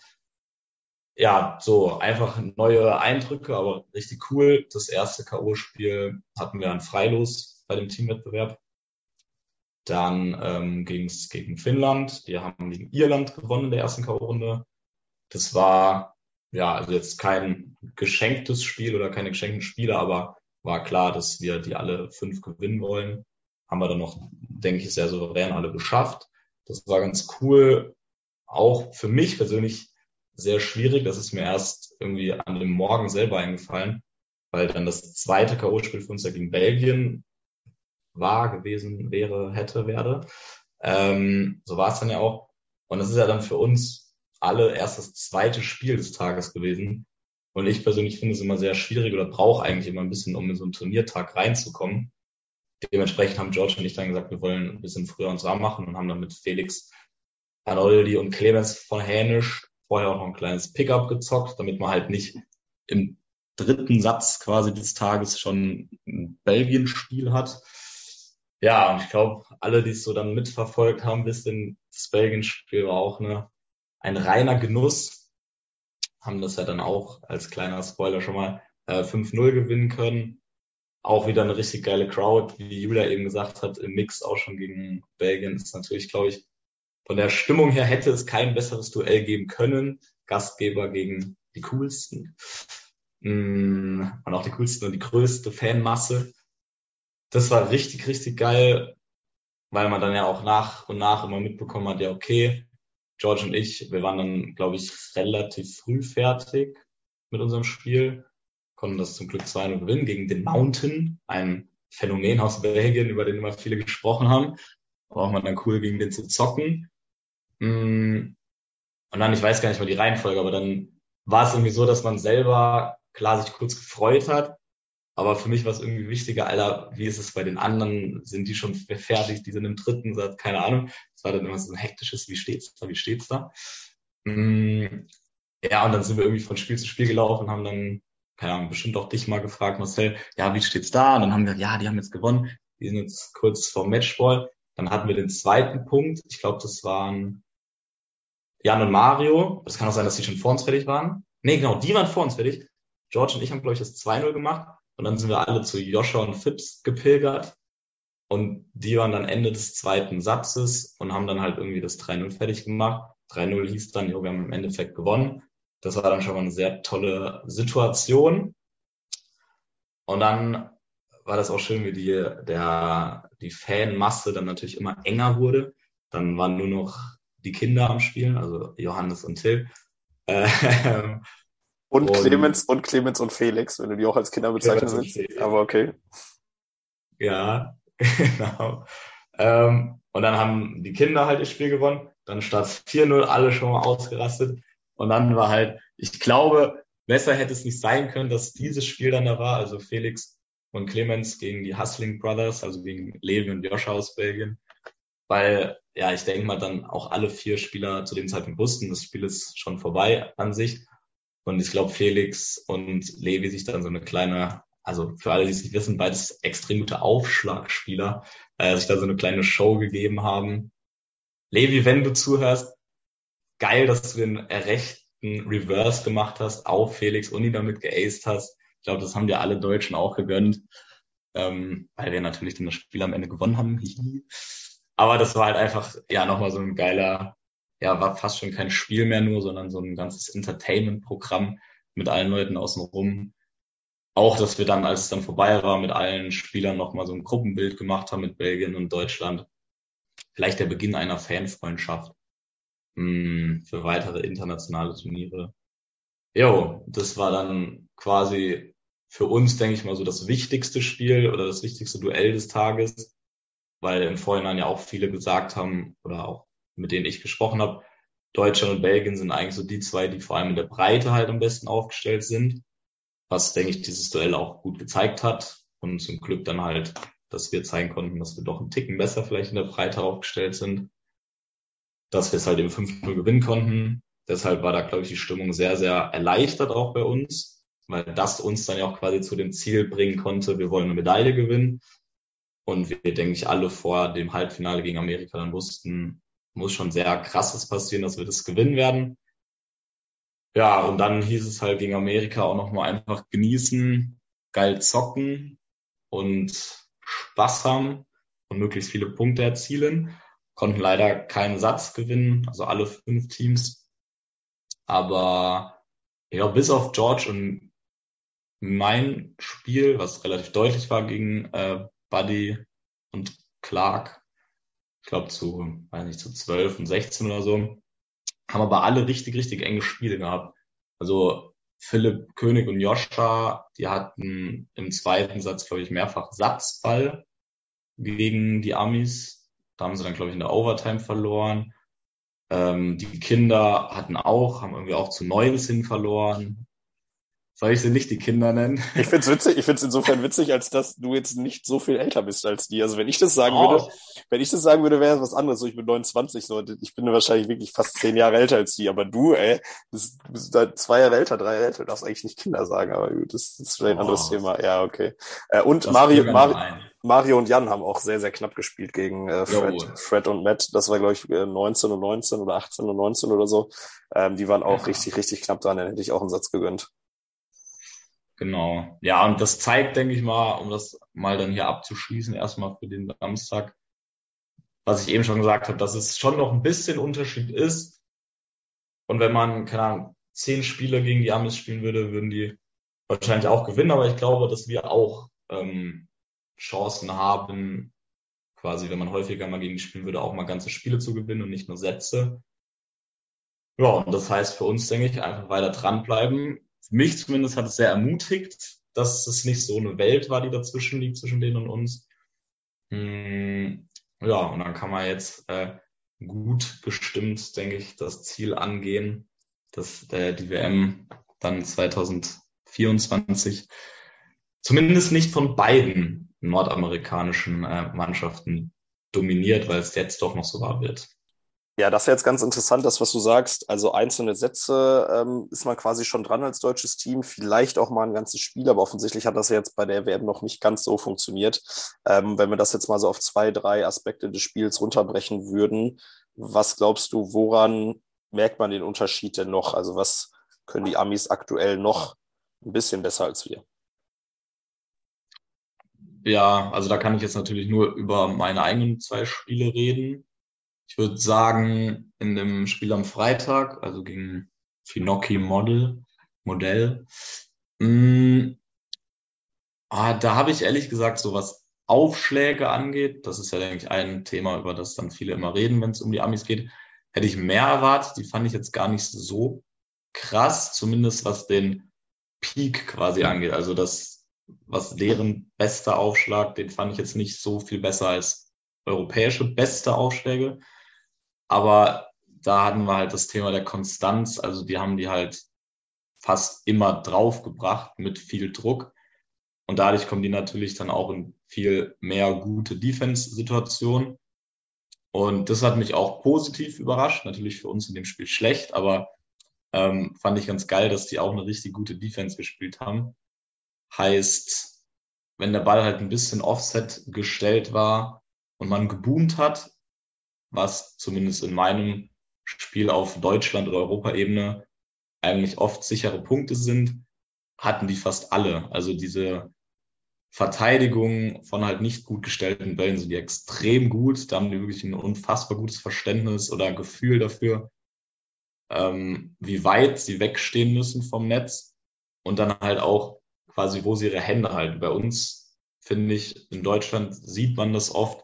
ja, so einfach neue Eindrücke, aber richtig cool. Das erste K.O.-Spiel hatten wir ein Freilos bei dem Teamwettbewerb. Dann ähm, ging es gegen Finnland. Die haben gegen Irland gewonnen in der ersten K.O.-Runde. Das war ja also jetzt kein geschenktes Spiel oder keine geschenkten Spiele, aber war klar, dass wir die alle fünf gewinnen wollen. Haben wir dann noch, denke ich, sehr souverän alle geschafft. Das war ganz cool. Auch für mich persönlich sehr schwierig. Das ist mir erst irgendwie an dem Morgen selber eingefallen, weil dann das zweite K.O.-Spiel für uns ja gegen Belgien war, gewesen, wäre, hätte, werde. Ähm, so war es dann ja auch. Und das ist ja dann für uns alle erst das zweite Spiel des Tages gewesen. Und ich persönlich finde es immer sehr schwierig oder brauche eigentlich immer ein bisschen, um in so einen Turniertag reinzukommen. Dementsprechend haben George und ich dann gesagt, wir wollen ein bisschen früher uns warm machen und haben dann mit Felix Arnoldi und Clemens von Hänisch vorher auch noch ein kleines Pickup gezockt, damit man halt nicht im dritten Satz quasi des Tages schon ein Belgien-Spiel hat. Ja, und ich glaube, alle, die es so dann mitverfolgt haben, wissen, das Belgien-Spiel war auch eine, ein reiner Genuss. Haben das ja dann auch als kleiner Spoiler schon mal äh, 5-0 gewinnen können. Auch wieder eine richtig geile Crowd, wie Julia eben gesagt hat, im Mix auch schon gegen Belgien ist natürlich, glaube ich, von der Stimmung her hätte es kein besseres Duell geben können. Gastgeber gegen die coolsten. Mm, und auch die coolsten und die größte Fanmasse. Das war richtig, richtig geil, weil man dann ja auch nach und nach immer mitbekommen hat, ja, okay, George und ich, wir waren dann, glaube ich, relativ früh fertig mit unserem Spiel, konnten das zum Glück 2-0 gewinnen gegen den Mountain, ein Phänomen aus Belgien, über den immer viele gesprochen haben. War auch mal dann cool, gegen den zu zocken. Mm. Und dann, ich weiß gar nicht mal die Reihenfolge, aber dann war es irgendwie so, dass man selber klar sich kurz gefreut hat, aber für mich war es irgendwie wichtiger, Alter, wie ist es bei den anderen? Sind die schon fertig? Die sind im dritten Satz, keine Ahnung. Es war dann immer so ein hektisches, wie steht's da, wie steht's da? Mm, ja, und dann sind wir irgendwie von Spiel zu Spiel gelaufen, haben dann, keine Ahnung, bestimmt auch dich mal gefragt, Marcel, ja, wie steht's da? Und dann haben wir, ja, die haben jetzt gewonnen. Die sind jetzt kurz vor Matchball. Dann hatten wir den zweiten Punkt. Ich glaube, das waren Jan und Mario. Das kann auch sein, dass die schon vor uns fertig waren. Nee, genau, die waren vor uns fertig. George und ich haben, glaube ich, das 2-0 gemacht. Und dann sind wir alle zu Joshua und Phipps gepilgert. Und die waren dann Ende des zweiten Satzes und haben dann halt irgendwie das 3-0 fertig gemacht. 3-0 hieß dann, jo, wir haben im Endeffekt gewonnen. Das war dann schon mal eine sehr tolle Situation. Und dann war das auch schön, wie die, der, die Fanmasse dann natürlich immer enger wurde. Dann waren nur noch die Kinder am Spielen, also Johannes und Till. Ähm, und, und, Clemens und Clemens und Felix, wenn du die auch als Kinder bezeichnen willst. Aber okay. Ja, genau. Ähm, und dann haben die Kinder halt das Spiel gewonnen. Dann statt 4-0 alle schon mal ausgerastet. Und dann war halt, ich glaube, besser hätte es nicht sein können, dass dieses Spiel dann da war. Also Felix und Clemens gegen die Hustling Brothers, also gegen Levi und Joscha aus Belgien. Weil, ja, ich denke mal, dann auch alle vier Spieler zu dem Zeitpunkt wussten, das Spiel ist schon vorbei an sich. Und ich glaube, Felix und Levi sich dann so eine kleine, also für alle, die es nicht wissen, beides extrem gute Aufschlagspieler, äh, sich da so eine kleine Show gegeben haben. Levi, wenn du zuhörst, geil, dass du den rechten Reverse gemacht hast auf Felix und ihn damit geaced hast. Ich glaube, das haben dir alle Deutschen auch gegönnt, ähm, weil wir natürlich dann das Spiel am Ende gewonnen haben. Aber das war halt einfach, ja, nochmal so ein geiler, ja, war fast schon kein Spiel mehr nur, sondern so ein ganzes Entertainment-Programm mit allen Leuten außenrum. Auch, dass wir dann, als es dann vorbei war, mit allen Spielern nochmal so ein Gruppenbild gemacht haben mit Belgien und Deutschland. Vielleicht der Beginn einer Fanfreundschaft mh, hm, für weitere internationale Turniere. Jo, das war dann quasi für uns, denke ich mal, so das wichtigste Spiel oder das wichtigste Duell des Tages, weil im Vorhinein ja auch viele gesagt haben oder auch mit denen ich gesprochen habe, Deutschland und Belgien sind eigentlich so die zwei, die vor allem in der Breite halt am besten aufgestellt sind, was, denke ich, dieses Duell auch gut gezeigt hat und zum Glück dann halt, dass wir zeigen konnten, dass wir doch einen Ticken besser vielleicht in der Breite aufgestellt sind, dass wir es halt im 5-0 gewinnen konnten. Deshalb war da, glaube ich, die Stimmung sehr, sehr erleichtert auch bei uns weil das uns dann ja auch quasi zu dem Ziel bringen konnte, wir wollen eine Medaille gewinnen. Und wir, denke ich, alle vor dem Halbfinale gegen Amerika dann wussten, muss schon sehr krasses passieren, dass wir das gewinnen werden. Ja, und dann hieß es halt gegen Amerika auch nochmal einfach genießen, geil zocken und Spaß haben und möglichst viele Punkte erzielen. Konnten leider keinen Satz gewinnen, also alle fünf Teams. Aber ja, bis auf George und mein Spiel, was relativ deutlich war gegen äh, Buddy und Clark, ich glaube zu, weiß nicht, zu 12 und 16 oder so, haben aber alle richtig, richtig enge Spiele gehabt. Also Philipp König und Joscha, die hatten im zweiten Satz, glaube ich, mehrfach Satzball gegen die Amis. Da haben sie dann, glaube ich, in der Overtime verloren. Ähm, die Kinder hatten auch, haben irgendwie auch zu Neues hin verloren. Soll ich sie nicht die Kinder nennen? Ich find's witzig, ich find's insofern witzig, als dass du jetzt nicht so viel älter bist als die. Also wenn ich das sagen oh. würde, wenn ich das sagen würde, wäre es was anderes. So, ich bin 29, so, ich bin wahrscheinlich wirklich fast zehn Jahre älter als die. Aber du, ey, bist, bist da zwei Jahre älter, drei Jahre älter, du darfst eigentlich nicht Kinder sagen, aber gut, das, ist vielleicht ein oh. anderes Thema. Ja, okay. Äh, und Mario, Mario, Mario und Jan haben auch sehr, sehr knapp gespielt gegen äh, Fred, Fred und Matt. Das war, glaube ich, 19 und 19 oder 18 und 19 oder so. Ähm, die waren auch ja. richtig, richtig knapp dran. Dann hätte ich auch einen Satz gegönnt. Genau. Ja, und das zeigt, denke ich mal, um das mal dann hier abzuschließen, erstmal für den Samstag, was ich eben schon gesagt habe, dass es schon noch ein bisschen Unterschied ist. Und wenn man, keine Ahnung, zehn Spiele gegen die Amis spielen würde, würden die wahrscheinlich auch gewinnen. Aber ich glaube, dass wir auch ähm, Chancen haben, quasi, wenn man häufiger mal gegen die spielen würde, auch mal ganze Spiele zu gewinnen und nicht nur Sätze. Ja, und das heißt für uns, denke ich, einfach weiter dranbleiben. Für mich zumindest hat es sehr ermutigt, dass es nicht so eine Welt war, die dazwischen liegt, zwischen denen und uns. Hm, ja, und dann kann man jetzt äh, gut gestimmt, denke ich, das Ziel angehen, dass äh, die WM dann 2024 zumindest nicht von beiden nordamerikanischen äh, Mannschaften dominiert, weil es jetzt doch noch so wahr wird. Ja, das ist jetzt ganz interessant, das, was du sagst. Also einzelne Sätze ähm, ist man quasi schon dran als deutsches Team, vielleicht auch mal ein ganzes Spiel, aber offensichtlich hat das jetzt bei der WM noch nicht ganz so funktioniert. Ähm, wenn wir das jetzt mal so auf zwei, drei Aspekte des Spiels runterbrechen würden, was glaubst du, woran merkt man den Unterschied denn noch? Also was können die Amis aktuell noch ein bisschen besser als wir? Ja, also da kann ich jetzt natürlich nur über meine eigenen zwei Spiele reden. Ich würde sagen, in dem Spiel am Freitag, also gegen Finocchi Model, Modell, mh, mm, ah, da habe ich ehrlich gesagt, so was Aufschläge angeht, das ist ja, denke ich, ein Thema, über das dann viele immer reden, wenn es um die Amis geht, hätte ich mehr erwartet. Die fand ich jetzt gar nicht so krass, zumindest was den Peak quasi angeht. Also das, was deren bester Aufschlag, den fand ich jetzt nicht so viel besser als europäische beste Aufschläge. Aber da hatten wir halt das Thema der Konstanz. Also die haben die halt fast immer draufgebracht mit viel Druck. Und dadurch kommen die natürlich dann auch in viel mehr gute Defense-Situationen. Und das hat mich auch positiv überrascht. Natürlich für uns in dem Spiel schlecht, aber ähm, fand ich ganz geil, dass die auch eine richtig gute Defense gespielt haben. Heißt, wenn der Ball halt ein bisschen offset gestellt war und man geboomt hat, was zumindest in meinem Spiel auf Deutschland- oder Europaebene eigentlich oft sichere Punkte sind, hatten die fast alle. Also diese Verteidigung von halt nicht gut gestellten Bällen sind die extrem gut. Da haben die wirklich ein unfassbar gutes Verständnis oder Gefühl dafür, ähm, wie weit sie wegstehen müssen vom Netz und dann halt auch quasi, wo sie ihre Hände halten. Bei uns, finde ich, in Deutschland sieht man das oft,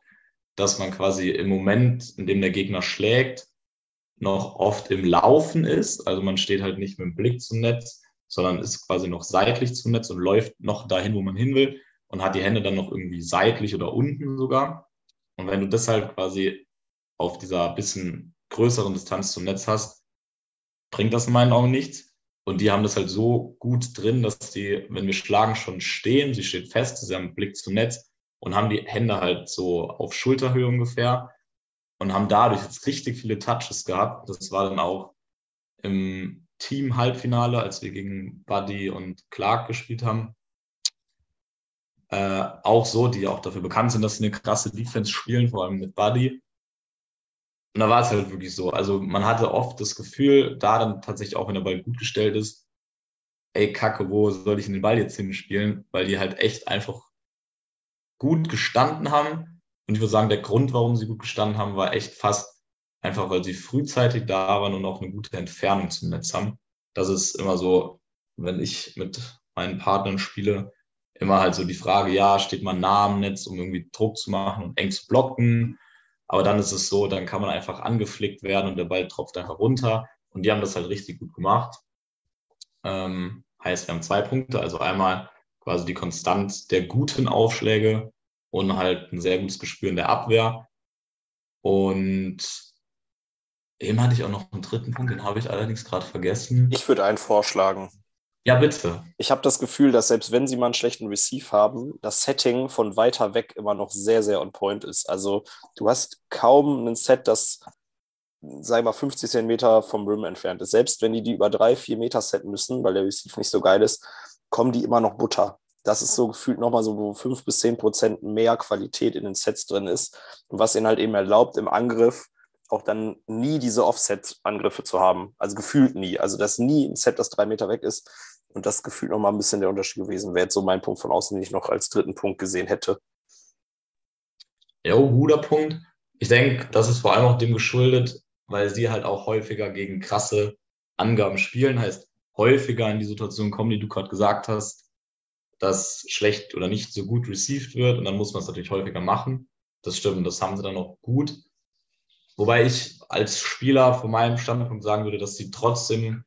dass man quasi im Moment, in dem der Gegner schlägt, noch oft im Laufen ist. Also man steht halt nicht mit dem Blick zum Netz, sondern ist quasi noch seitlich zum Netz und läuft noch dahin, wo man hin will und hat die Hände dann noch irgendwie seitlich oder unten sogar. Und wenn du das halt quasi auf dieser bisschen größeren Distanz zum Netz hast, bringt das in meinen Augen nichts. Und die haben das halt so gut drin, dass die, wenn wir schlagen, schon stehen. Sie steht fest, sie haben einen Blick zum Netz und haben die Hände halt so auf Schulterhöhe ungefähr und haben dadurch jetzt richtig viele Touches gehabt. Das war dann auch im Team-Halbfinale, als wir gegen Buddy und Clark gespielt haben. Äh, auch so, die auch dafür bekannt sind, dass sie eine krasse Defense spielen, vor allem mit Buddy. Und da war es halt wirklich so. Also man hatte oft das Gefühl, da dann tatsächlich auch, wenn der Ball gut gestellt ist, ey Kacke, wo soll ich den Ball jetzt hinspielen? Weil die halt echt einfach gut gestanden haben. Und ich würde sagen, der Grund, warum sie gut gestanden haben, war echt fast einfach, weil sie frühzeitig da waren und auch eine gute Entfernung zum Netz haben. Das ist immer so, wenn ich mit meinen Partnern spiele, immer halt so die Frage, ja, steht man nah am Netz, um irgendwie Druck zu machen und eng zu blocken. Aber dann ist es so, dann kann man einfach angeflickt werden und der Ball tropft einfach runter. Und die haben das halt richtig gut gemacht. Ähm, heißt, wir haben zwei Punkte. Also einmal quasi die Konstanz der guten Aufschläge und halt ein sehr gutes Gespür in der Abwehr. Und eben hatte ich auch noch einen dritten Punkt, den habe ich allerdings gerade vergessen. Ich würde einen vorschlagen. Ja, bitte. Ich habe das Gefühl, dass selbst wenn sie mal einen schlechten Receive haben, das Setting von weiter weg immer noch sehr, sehr on point ist. Also du hast kaum ein Set, das, sei mal, 50 Zentimeter vom Rim entfernt ist. Selbst wenn die die über drei, vier Meter setten müssen, weil der Receive nicht so geil ist, kommen die immer noch Butter. Das ist so gefühlt nochmal so, wo fünf bis zehn Prozent mehr Qualität in den Sets drin ist. Und was ihnen halt eben erlaubt, im Angriff auch dann nie diese Offset-Angriffe zu haben. Also gefühlt nie. Also dass nie ein Set, das drei Meter weg ist. Und das gefühlt nochmal ein bisschen der Unterschied gewesen wäre so mein Punkt von außen, den ich noch als dritten Punkt gesehen hätte. Ja, guter Punkt. Ich denke, das ist vor allem auch dem geschuldet, weil sie halt auch häufiger gegen krasse Angaben spielen. Heißt, häufiger in die Situation kommen, die du gerade gesagt hast, dass schlecht oder nicht so gut received wird und dann muss man es natürlich häufiger machen. Das stimmt, das haben sie dann auch gut. Wobei ich als Spieler von meinem Standpunkt sagen würde, dass sie trotzdem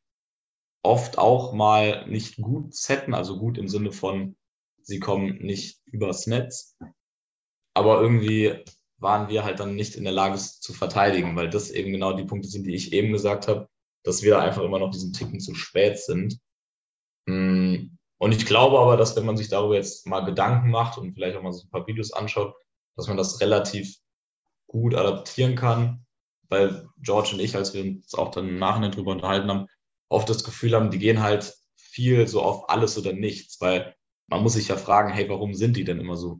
oft auch mal nicht gut setten, also gut im Sinne von, sie kommen nicht übers Netz. Aber irgendwie waren wir halt dann nicht in der Lage zu verteidigen, weil das eben genau die Punkte sind, die ich eben gesagt habe, dass wir einfach immer noch diesen Ticken zu spät sind. Hm, und ich glaube aber, dass wenn man sich darüber jetzt mal Gedanken macht und vielleicht auch mal so ein paar Videos anschaut, dass man das relativ gut adaptieren kann, weil George und ich, als wir uns auch dann im Nachhinein drüber unterhalten haben, oft das Gefühl haben, die gehen halt viel so auf alles oder nichts, weil man muss sich ja fragen, hey, warum sind die denn immer so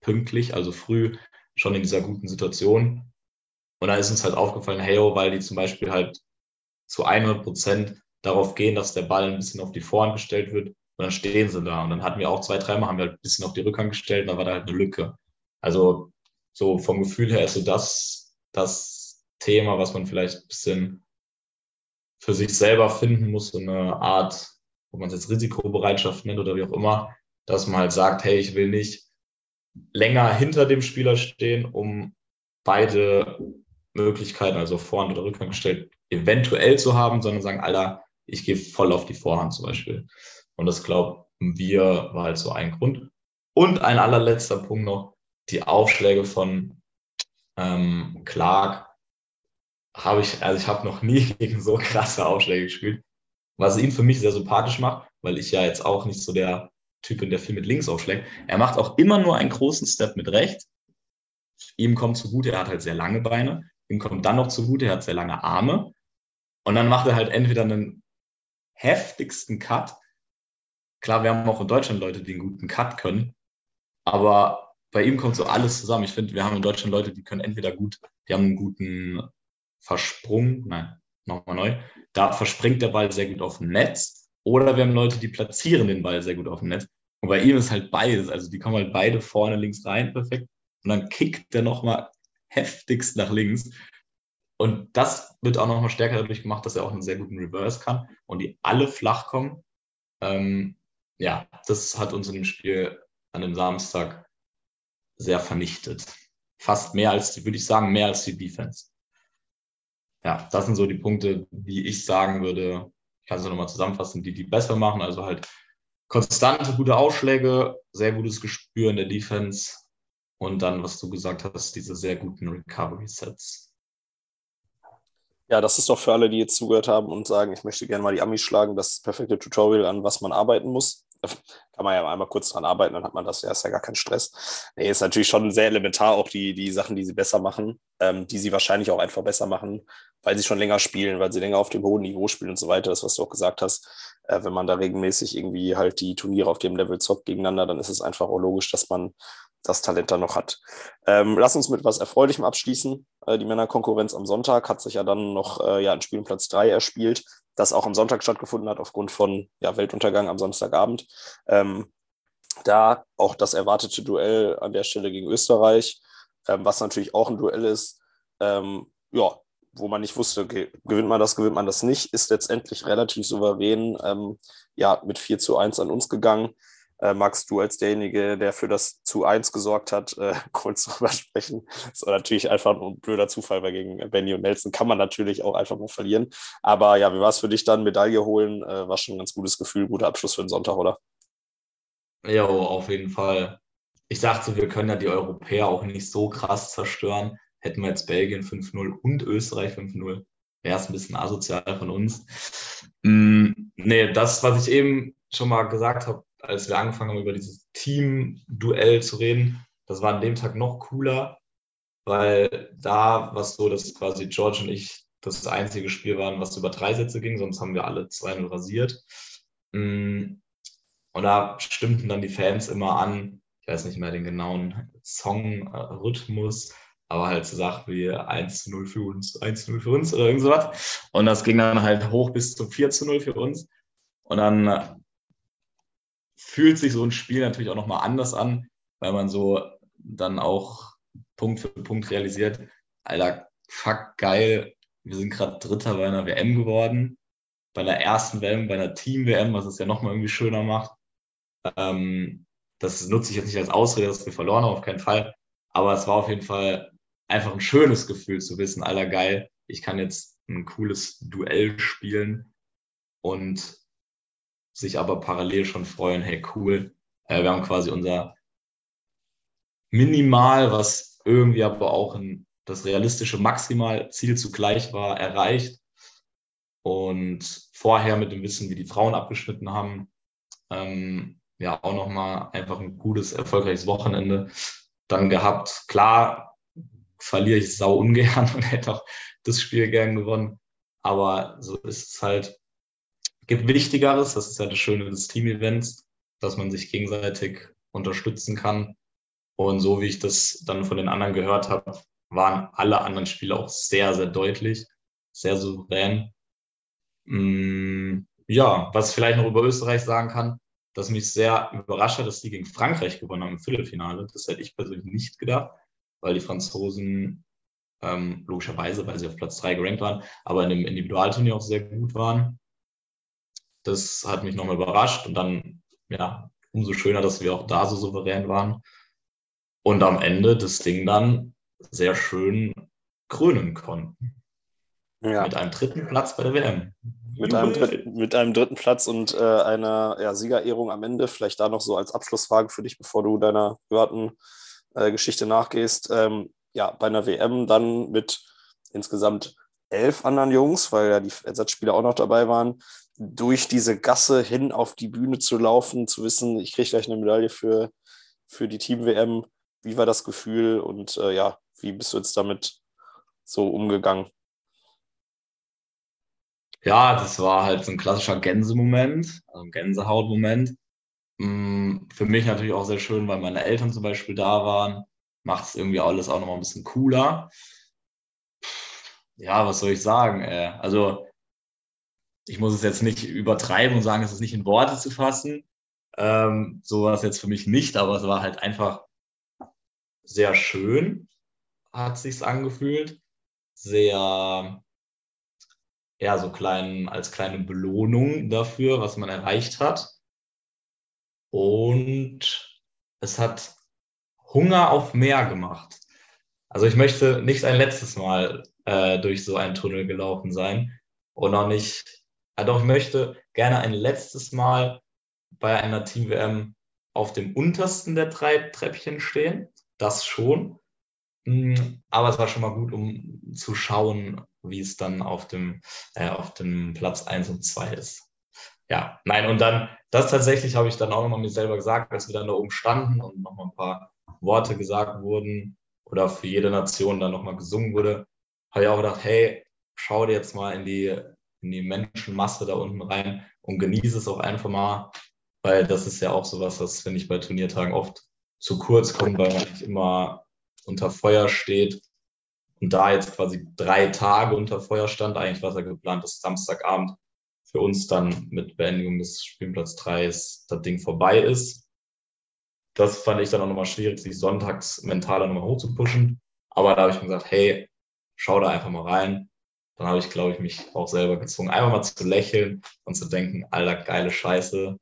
pünktlich, also früh schon in dieser guten Situation? Und dann ist uns halt aufgefallen, hey, oh, weil die zum Beispiel halt zu 100 Prozent darauf gehen, dass der Ball ein bisschen auf die Vorhand gestellt wird und dann stehen sie da. Und dann hatten wir auch zwei, dreimal, haben wir halt ein bisschen auf die Rückhand gestellt und da war da halt eine Lücke. Also so vom Gefühl her ist so das, das Thema, was man vielleicht ein bisschen für sich selber finden muss, so eine Art, wo man es jetzt Risikobereitschaft nennt oder wie auch immer, dass man halt sagt, hey, ich will nicht länger hinter dem Spieler stehen, um beide Möglichkeiten, also Vorhand oder Rückhand gestellt, eventuell zu haben, sondern sagen, Alter, ich gehe voll auf die Vorhand zum Beispiel. Und das glauben wir war halt so ein Grund. Und ein allerletzter Punkt noch, die Aufschläge von ähm, Clark habe ich, also ich habe noch nie gegen so krasse Aufschläge gespielt, was ihn für mich sehr sympathisch macht, weil ich ja jetzt auch nicht so der Typ bin, der viel mit links aufschlägt. Er macht auch immer nur einen großen Step mit rechts. Ihm kommt zugute, er hat halt sehr lange Beine. Ihm kommt dann noch zugute, er hat sehr lange Arme. Und dann macht er halt entweder einen heftigsten Cut. Klar, wir haben auch in Deutschland Leute, die einen guten Cut können. Aber bei ihm kommt so alles zusammen. Ich finde, wir haben in Deutschland Leute, die können entweder gut, die haben einen guten Versprung, nein, nochmal neu. Da verspringt der Ball sehr gut auf dem Netz. Oder wir haben Leute, die platzieren den Ball sehr gut auf dem Netz. Und bei ihm ist halt beides. Also die kommen halt beide vorne links rein, perfekt. Und dann kickt der nochmal heftigst nach links. Und das wird auch nochmal stärker dadurch gemacht, dass er auch einen sehr guten Reverse kann und die alle flach kommen. Ähm, ja, das hat uns in dem Spiel an dem Samstag sehr vernichtet. Fast mehr als, die, würde ich sagen, mehr als die Defense. Ja, das sind so die Punkte, die ich sagen würde, ich kann es nochmal zusammenfassen, die die besser machen. Also halt konstante, gute Ausschläge, sehr gutes Gespür in der Defense und dann, was du gesagt hast, diese sehr guten Recovery-Sets. Ja, das ist doch für alle, die jetzt zugehört haben und sagen, ich möchte gerne mal die Amis schlagen, das perfekte Tutorial, an was man arbeiten muss. Kann man ja einmal kurz dran arbeiten, dann hat man das ja, ist ja gar kein Stress. Nee, ist natürlich schon sehr elementar, auch die, die Sachen, die sie besser machen, ähm, die sie wahrscheinlich auch einfach besser machen, weil sie schon länger spielen, weil sie länger auf dem hohen Niveau spielen und so weiter, das, was du auch gesagt hast. Äh, wenn man da regelmäßig irgendwie halt die Turniere auf dem Level zockt gegeneinander, dann ist es einfach auch logisch, dass man das Talent da noch hat. Ähm, lass uns mit was Erfreulichem abschließen. Äh, die Männerkonkurrenz am Sonntag hat sich ja dann noch äh, ja, in Spielplatz 3 erspielt, das auch am Sonntag stattgefunden hat, aufgrund von ja, Weltuntergang am Samstagabend. Ähm, da auch das erwartete Duell an der Stelle gegen Österreich, ähm, was natürlich auch ein Duell ist, ähm, ja, wo man nicht wusste, gewinnt man das, gewinnt man das nicht, ist letztendlich relativ souverän ähm, ja, mit 4 zu 1 an uns gegangen. Äh, magst du als derjenige, der für das zu 1 gesorgt hat, äh, kurz drüber sprechen? Das ist natürlich einfach ein blöder Zufall, weil gegen Benny und Nelson kann man natürlich auch einfach mal verlieren. Aber ja, wie war es für dich dann? Medaille holen, äh, war schon ein ganz gutes Gefühl, guter Abschluss für den Sonntag, oder? Ja, auf jeden Fall. Ich dachte, wir können ja die Europäer auch nicht so krass zerstören. Hätten wir jetzt Belgien 5-0 und Österreich 5-0, wäre es ein bisschen asozial von uns. Mm, nee, das, was ich eben schon mal gesagt habe, als wir angefangen haben, über dieses Team-Duell zu reden, das war an dem Tag noch cooler, weil da war es so, dass quasi George und ich das einzige Spiel waren, was über drei Sätze ging, sonst haben wir alle 2-0 rasiert. Mm, und da stimmten dann die Fans immer an, ich weiß nicht mehr den genauen Song-Rhythmus, aber halt so Sachen wie 1 zu 0 für uns, 1 zu 0 für uns oder irgend sowas. Und das ging dann halt hoch bis zu 4 zu 0 für uns. Und dann fühlt sich so ein Spiel natürlich auch nochmal anders an, weil man so dann auch Punkt für Punkt realisiert, Alter, fuck, geil, wir sind gerade Dritter bei einer WM geworden, bei einer ersten WM, bei einer Team-WM, was es ja nochmal irgendwie schöner macht. Ähm, das nutze ich jetzt nicht als Ausrede, dass wir verloren haben, auf keinen Fall. Aber es war auf jeden Fall einfach ein schönes Gefühl zu wissen, Alter, geil, ich kann jetzt ein cooles Duell spielen und sich aber parallel schon freuen, hey cool, äh, wir haben quasi unser Minimal, was irgendwie aber auch ein, das realistische Maximalziel zugleich war, erreicht. Und vorher mit dem Wissen, wie die Frauen abgeschnitten haben, ähm, ja auch nochmal einfach ein gutes, erfolgreiches Wochenende dann gehabt. Klar verliere ich sau ungern und hätte auch das Spiel gern gewonnen. Aber so ist es halt. Gibt Wichtigeres, das ist ja das Schöne des Team-Events, dass man sich gegenseitig unterstützen kann. Und so wie ich das dann von den anderen gehört habe, waren alle anderen Spiele auch sehr, sehr deutlich, sehr souverän. Mm, ja, was ich vielleicht noch über Österreich sagen kann, dass mich sehr überrascht hat, dass die gegen Frankreich gewonnen haben im Viertelfinale. Das hätte ich persönlich nicht gedacht, weil die Franzosen ähm, logischerweise, weil sie auf Platz drei gerankt waren, aber in dem Individualturnier auch sehr gut waren. Das hat mich nochmal überrascht und dann, ja, umso schöner, dass wir auch da so souverän waren und am Ende das Ding dann sehr schön krönen konnten. Ja. Mit einem dritten Platz bei der WM. Mit einem, dritten, mit einem dritten Platz und äh, einer ja, Siegerehrung am Ende. Vielleicht da noch so als Abschlussfrage für dich, bevor du deiner privaten äh, Geschichte nachgehst. Ähm, ja, bei einer WM dann mit insgesamt elf anderen Jungs, weil ja die Ersatzspieler auch noch dabei waren, durch diese Gasse hin auf die Bühne zu laufen, zu wissen, ich kriege gleich eine Medaille für, für die Team-WM. Wie war das Gefühl und äh, ja, wie bist du jetzt damit so umgegangen? Ja, das war halt so ein klassischer Gänsemoment, also ein Gänsehautmoment. Mm, für mich natürlich auch sehr schön, weil meine Eltern zum Beispiel da waren. Macht es irgendwie alles auch nochmal ein bisschen cooler. Ja, was soll ich sagen? Also, ich muss es jetzt nicht übertreiben und sagen, es ist nicht in Worte zu fassen. Ähm, so war es jetzt für mich nicht, aber es war halt einfach sehr schön, hat sich's angefühlt. Sehr, ja, so klein, als kleine Belohnung dafür, was man erreicht hat. Und es hat Hunger auf mehr gemacht. Also ich möchte nicht ein letztes Mal äh, durch so einen Tunnel gelaufen sein und auch nicht, doch ich möchte gerne ein letztes Mal bei einer Team-WM auf dem untersten der drei Treppchen stehen. Das schon. Mm, aber es war schon mal gut, um zu schauen, wie es dann auf dem, äh, auf dem Platz 1 und 2 ist. Ja, nein, und dann, das tatsächlich habe ich dann auch nochmal mir selber gesagt, als wir dann da oben standen und nochmal ein paar Worte gesagt wurden oder für jede Nation dann nochmal gesungen wurde, habe ich auch gedacht, hey, schau dir jetzt mal in die, in die Menschenmasse da unten rein und genieße es auch einfach mal, weil das ist ja auch sowas, das finde ich bei Turniertagen oft zu kurz kommt, weil man nicht immer unter Feuer steht. Und da jetzt quasi drei Tage unter Feuer stand, eigentlich war es ja geplant, dass Samstagabend für uns dann mit Beendigung des Spielplatz 3 das Ding vorbei ist. Das fand ich dann auch nochmal schwierig, sich sonntags mental nochmal hochzupushen. Aber da habe ich mir gesagt, hey, schau da einfach mal rein. Dann habe ich, glaube ich, mich auch selber gezwungen, einfach mal zu lächeln und zu denken, alter, geile Scheiße.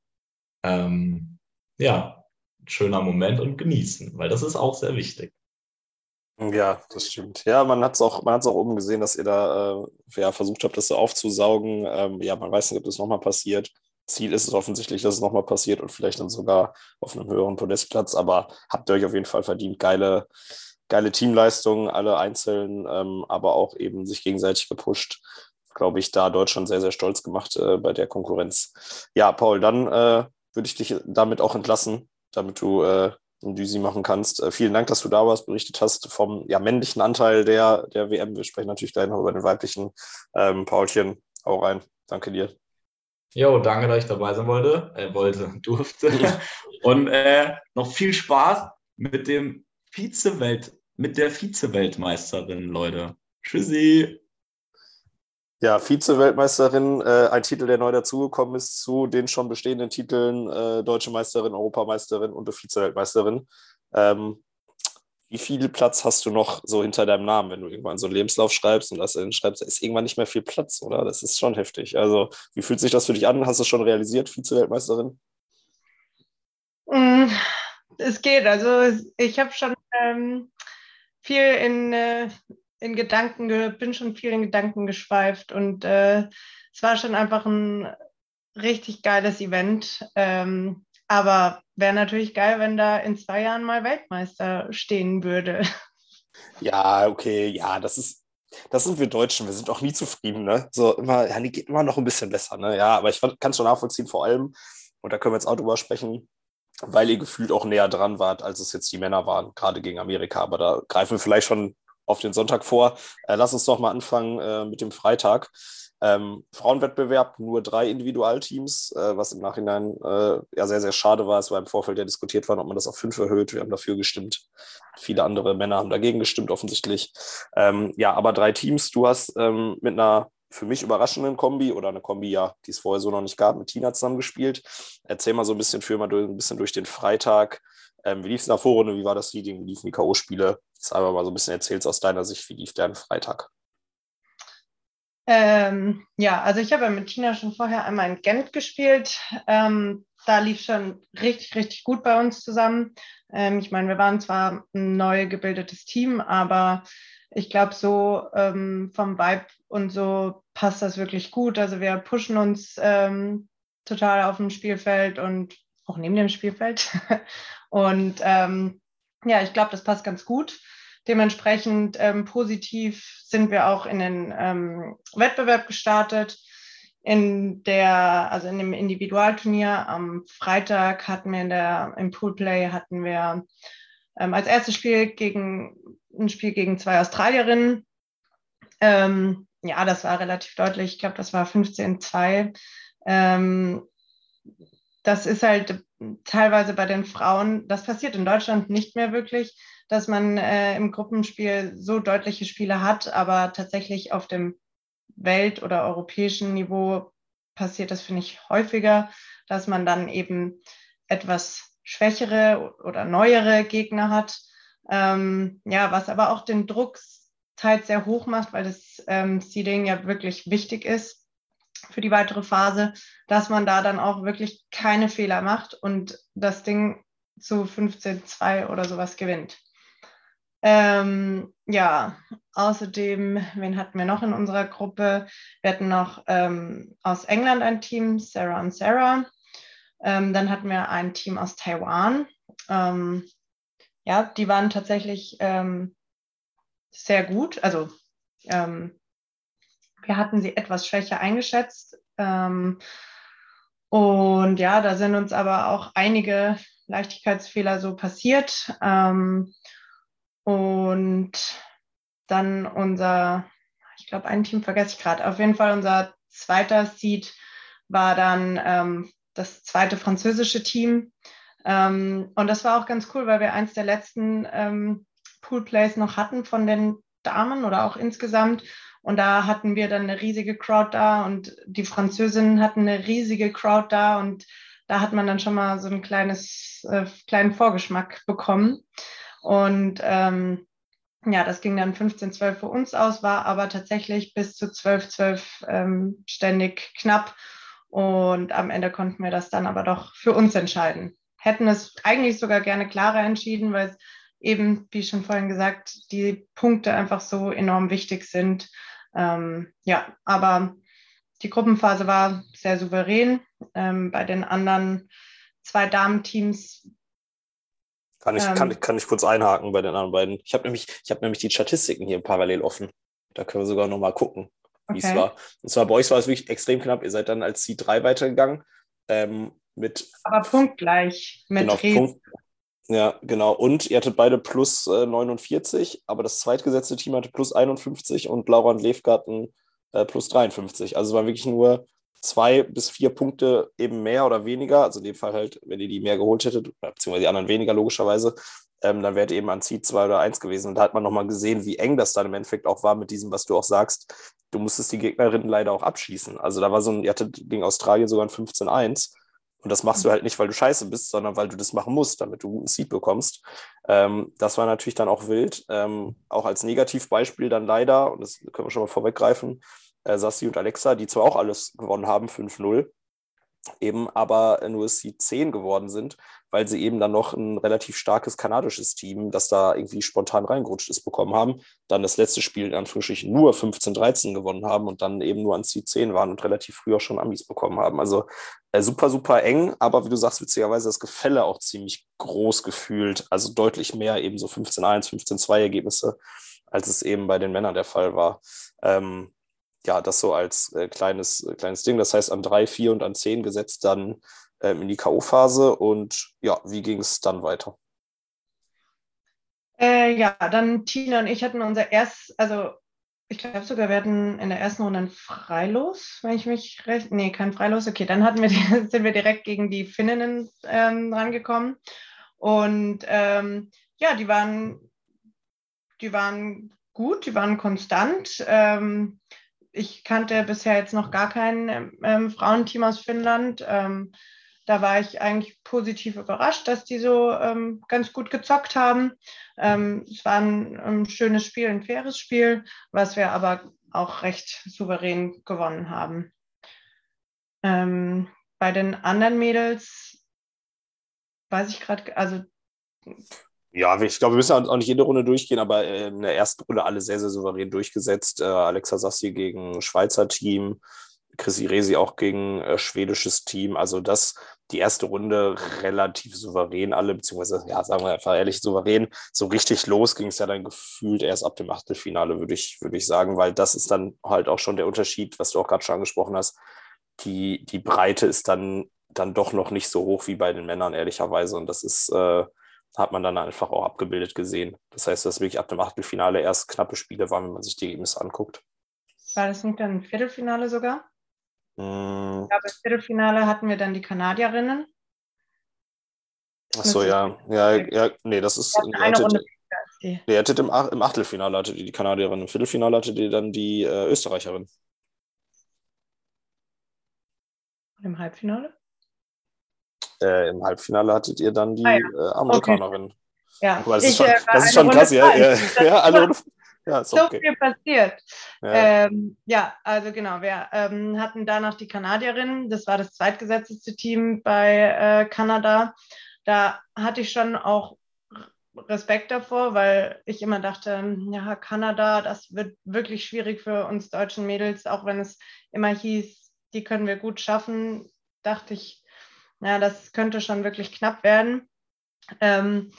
Ähm, ja, schöner Moment und genießen, weil das ist auch sehr wichtig. Ja, das stimmt. Ja, man hat es auch, auch oben gesehen, dass ihr da äh, ja, versucht habt, das so aufzusaugen. Ähm, ja, man weiß nicht, ob das nochmal passiert. Ziel ist es offensichtlich, dass es nochmal passiert und vielleicht dann sogar auf einem höheren Podestplatz. Aber habt ihr euch auf jeden Fall verdient. Geile, geile Teamleistungen, alle einzeln, ähm, aber auch eben sich gegenseitig gepusht. Glaube ich, da Deutschland sehr, sehr stolz gemacht äh, bei der Konkurrenz. Ja, Paul, dann äh, würde ich dich damit auch entlassen damit du äh, ein Düsi machen kannst. Äh, vielen Dank, dass du da warst, berichtet hast vom ja, männlichen Anteil der, der WM. Wir sprechen natürlich gleich noch über den weiblichen. Ähm, Paulchen, hau rein. Danke dir. Jo, danke, dass ich dabei sein wollte, äh, wollte, durfte. Und äh, noch viel Spaß mit dem Vize-Welt, mit der Vize-Weltmeisterin, Leute. Tschüssi. Ja, Vize-Weltmeisterin, äh, ein Titel, der neu dazugekommen ist zu den schon bestehenden Titeln äh, Deutsche Meisterin, Europameisterin und Vize-Weltmeisterin. Ähm, wie viel Platz hast du noch so hinter deinem Namen, wenn du irgendwann so einen Lebenslauf schreibst und das dann schreibst, ist irgendwann nicht mehr viel Platz, oder? Das ist schon heftig. Also, wie fühlt sich das für dich an? Hast du es schon realisiert, Vize-Weltmeisterin? Mm, es geht. Also, ich habe schon ähm, viel in, äh, in Gedanken, bin schon viel in Gedanken geschweift und äh, es war schon einfach ein richtig geiles Event. Ähm, aber wäre natürlich geil, wenn da in zwei Jahren mal Weltmeister stehen würde. Ja, okay, ja, das ist, das sind wir Deutschen, wir sind auch nie zufrieden, ne? So immer, ja, die geht immer noch ein bisschen besser, ne? Ja, aber ich kann es schon nachvollziehen, vor allem, und da können wir jetzt auch drüber sprechen, weil ihr gefühlt auch näher dran wart, als es jetzt die Männer waren, gerade gegen Amerika. Aber da greifen wir vielleicht schon auf den Sonntag vor. Äh, lass uns doch mal anfangen äh, mit dem Freitag. Ähm, Frauenwettbewerb, nur drei Individualteams, äh, was im Nachhinein äh, ja sehr, sehr schade war. Es war im Vorfeld ja diskutiert worden, ob man das auf fünf erhöht. Wir haben dafür gestimmt. Viele andere Männer haben dagegen gestimmt, offensichtlich. Ähm, ja, aber drei Teams. Du hast ähm, mit einer für mich überraschenden Kombi oder eine Kombi, ja, die es vorher so noch nicht gab, mit Tina zusammengespielt. Erzähl mal so ein bisschen, führ mal durch, ein bisschen durch den Freitag. Ähm, wie lief es in der Vorrunde? Wie war das Seeding? Wie liefen die K.O.-Spiele? Jetzt einfach mal so ein bisschen erzählst aus deiner Sicht, wie lief der Freitag? Ähm, ja, also ich habe mit Tina schon vorher einmal in Gent gespielt. Ähm, da lief schon richtig, richtig gut bei uns zusammen. Ähm, ich meine, wir waren zwar ein neu gebildetes Team, aber ich glaube, so ähm, vom Vibe und so passt das wirklich gut. Also wir pushen uns ähm, total auf dem Spielfeld und auch neben dem Spielfeld. und ähm, ja, ich glaube, das passt ganz gut. Dementsprechend ähm, positiv sind wir auch in den ähm, Wettbewerb gestartet. In der, also in dem Individualturnier am Freitag hatten wir in der, im Poolplay hatten wir ähm, als erstes Spiel gegen ein Spiel gegen zwei Australierinnen. Ähm, ja, das war relativ deutlich. Ich glaube, das war 15-2. Ähm, das ist halt teilweise bei den Frauen, das passiert in Deutschland nicht mehr wirklich, dass man äh, im Gruppenspiel so deutliche Spiele hat, aber tatsächlich auf dem Welt- oder europäischen Niveau passiert das, finde ich, häufiger, dass man dann eben etwas schwächere oder neuere Gegner hat. Ähm, ja, was aber auch den Druck teils sehr hoch macht, weil das ähm, Seeding ja wirklich wichtig ist für die weitere Phase, dass man da dann auch wirklich keine Fehler macht und das Ding zu 15-2 oder sowas gewinnt. Ähm, ja, außerdem, wen hatten wir noch in unserer Gruppe? Wir hatten noch ähm, aus England ein Team, Sarah und Sarah. Ähm, dann hatten wir ein Team aus Taiwan. Ähm, ja, die waren tatsächlich ähm, sehr gut. Also ähm, wir hatten sie etwas schwächer eingeschätzt. Ähm, und ja, da sind uns aber auch einige Leichtigkeitsfehler so passiert. Ähm, und dann unser, ich glaube, ein Team vergesse ich gerade. Auf jeden Fall unser zweiter Seed war dann ähm, das zweite französische Team. Ähm, und das war auch ganz cool, weil wir eins der letzten ähm, Poolplays noch hatten von den Damen oder auch insgesamt. Und da hatten wir dann eine riesige Crowd da und die Französinnen hatten eine riesige Crowd da und da hat man dann schon mal so ein kleines, äh, kleinen Vorgeschmack bekommen. Und ähm, ja, das ging dann 15-12 für uns aus, war aber tatsächlich bis zu 12-12 ähm, ständig knapp. Und am Ende konnten wir das dann aber doch für uns entscheiden hätten es eigentlich sogar gerne klarer entschieden, weil es eben, wie schon vorhin gesagt, die Punkte einfach so enorm wichtig sind. Ähm, ja, aber die Gruppenphase war sehr souverän. Ähm, bei den anderen zwei Damenteams. Kann ich, ähm, kann, kann ich kurz einhaken bei den anderen beiden? Ich habe nämlich, hab nämlich die Statistiken hier parallel offen. Da können wir sogar noch mal wie okay. es war. Und zwar bei euch war es wirklich extrem knapp. Ihr seid dann als Seed 3 weitergegangen. Ähm, mit. Aber punktgleich mit genau, Punkt, Ja, genau. Und ihr hattet beide plus äh, 49, aber das zweitgesetzte Team hatte plus 51 und Laura und Lefgarten äh, plus 53. Also es waren wirklich nur zwei bis vier Punkte eben mehr oder weniger. Also in dem Fall halt, wenn ihr die mehr geholt hättet, beziehungsweise die anderen weniger logischerweise, ähm, dann ihr eben an Seed 2 oder 1 gewesen. Und da hat man nochmal gesehen, wie eng das dann im Endeffekt auch war mit diesem, was du auch sagst. Du musstest die Gegnerinnen leider auch abschießen. Also da war so ein, ihr hattet gegen Australien sogar ein 15-1. Und das machst du halt nicht, weil du scheiße bist, sondern weil du das machen musst, damit du guten Seed bekommst. Ähm, das war natürlich dann auch wild. Ähm, auch als Negativbeispiel dann leider, und das können wir schon mal vorweggreifen, äh, Sassi und Alexa, die zwar auch alles gewonnen haben, 5-0, eben aber nur Seed 10 geworden sind, weil sie eben dann noch ein relativ starkes kanadisches Team, das da irgendwie spontan reingerutscht ist, bekommen haben, dann das letzte Spiel in Anführungsstrichen nur 15-13 gewonnen haben und dann eben nur an Seed 10 waren und relativ früh auch schon Amis bekommen haben. Also äh, super, super eng, aber wie du sagst, witzigerweise das Gefälle auch ziemlich groß gefühlt, also deutlich mehr eben so 15-1, 15-2 Ergebnisse, als es eben bei den Männern der Fall war. Ähm, ja, das so als äh, kleines, äh, kleines Ding. Das heißt, an drei, vier und an zehn gesetzt dann ähm, in die K.O.-Phase. Und ja, wie ging es dann weiter? Äh, ja, dann Tina und ich hatten unser erstes, also ich glaube sogar, wir hatten in der ersten Runde ein Freilos, wenn ich mich recht. Nee, kein Freilos. Okay, dann hatten wir sind wir direkt gegen die Finninnen ähm, rangekommen. Und ähm, ja, die waren, die waren gut, die waren konstant. Ähm, ich kannte bisher jetzt noch gar kein ähm, Frauenteam aus Finnland. Ähm, da war ich eigentlich positiv überrascht, dass die so ähm, ganz gut gezockt haben. Ähm, es war ein, ein, schönes Spiel, ein faires Spiel, was wir aber auch recht souverän gewonnen haben. Ähm, bei den anderen Mädels weiß ich gerade, also ja, ich glaube, wir müssen auch nicht jede Runde durchgehen, aber äh, in der ersten Runde alle sehr, sehr souverän durchgesetzt. Äh, Alexa Sassi gegen Schweizer Team, Chrissy Resi auch gegen äh, schwedisches Team. Also das, die erste Runde relativ souverän alle, beziehungsweise, ja, sagen wir einfach ehrlich, souverän. So richtig los ging es ja dann gefühlt erst ab dem Achtelfinale, würde ich, würde ich sagen, weil das ist dann halt auch schon der Unterschied, was du auch gerade schon angesprochen hast. Die, die Breite ist dann, dann doch noch nicht so hoch wie bei den Männern, ehrlicherweise. Und das ist, äh, hat man dann einfach auch abgebildet gesehen. Das heißt, dass wirklich ab dem Achtelfinale erst knappe Spiele waren, wenn man sich die Ergebnisse anguckt. War das nicht dann ein Viertelfinale sogar? Mm. Ich glaube, im Viertelfinale hatten wir dann die Kanadierinnen. Achso, ja. ja. Ja, nee, das ist. Eine hattet, Runde nee, ihr hattet im, im Achtelfinale hattet ihr die Kanadierin, im Viertelfinale hattet ihr dann die äh, Österreicherin. Im Halbfinale? Äh, im Halbfinale hattet ihr dann die ah, ja. äh, Amerikanerin. Okay. Ja, das ist schon, das ist schon krass, ja. Ja, ja, alle ja, ist so okay. viel passiert. Ja. Ähm, ja, also genau, wir ähm, hatten danach die Kanadierin, das war das zweitgesetzte Team bei äh, Kanada. Da hatte ich schon auch Respekt davor, weil ich immer dachte, ja, Kanada, das wird wirklich schwierig für uns deutschen Mädels, auch wenn es immer hieß, die können wir gut schaffen, dachte ich, ja, das könnte schon wirklich knapp werden. Ähm,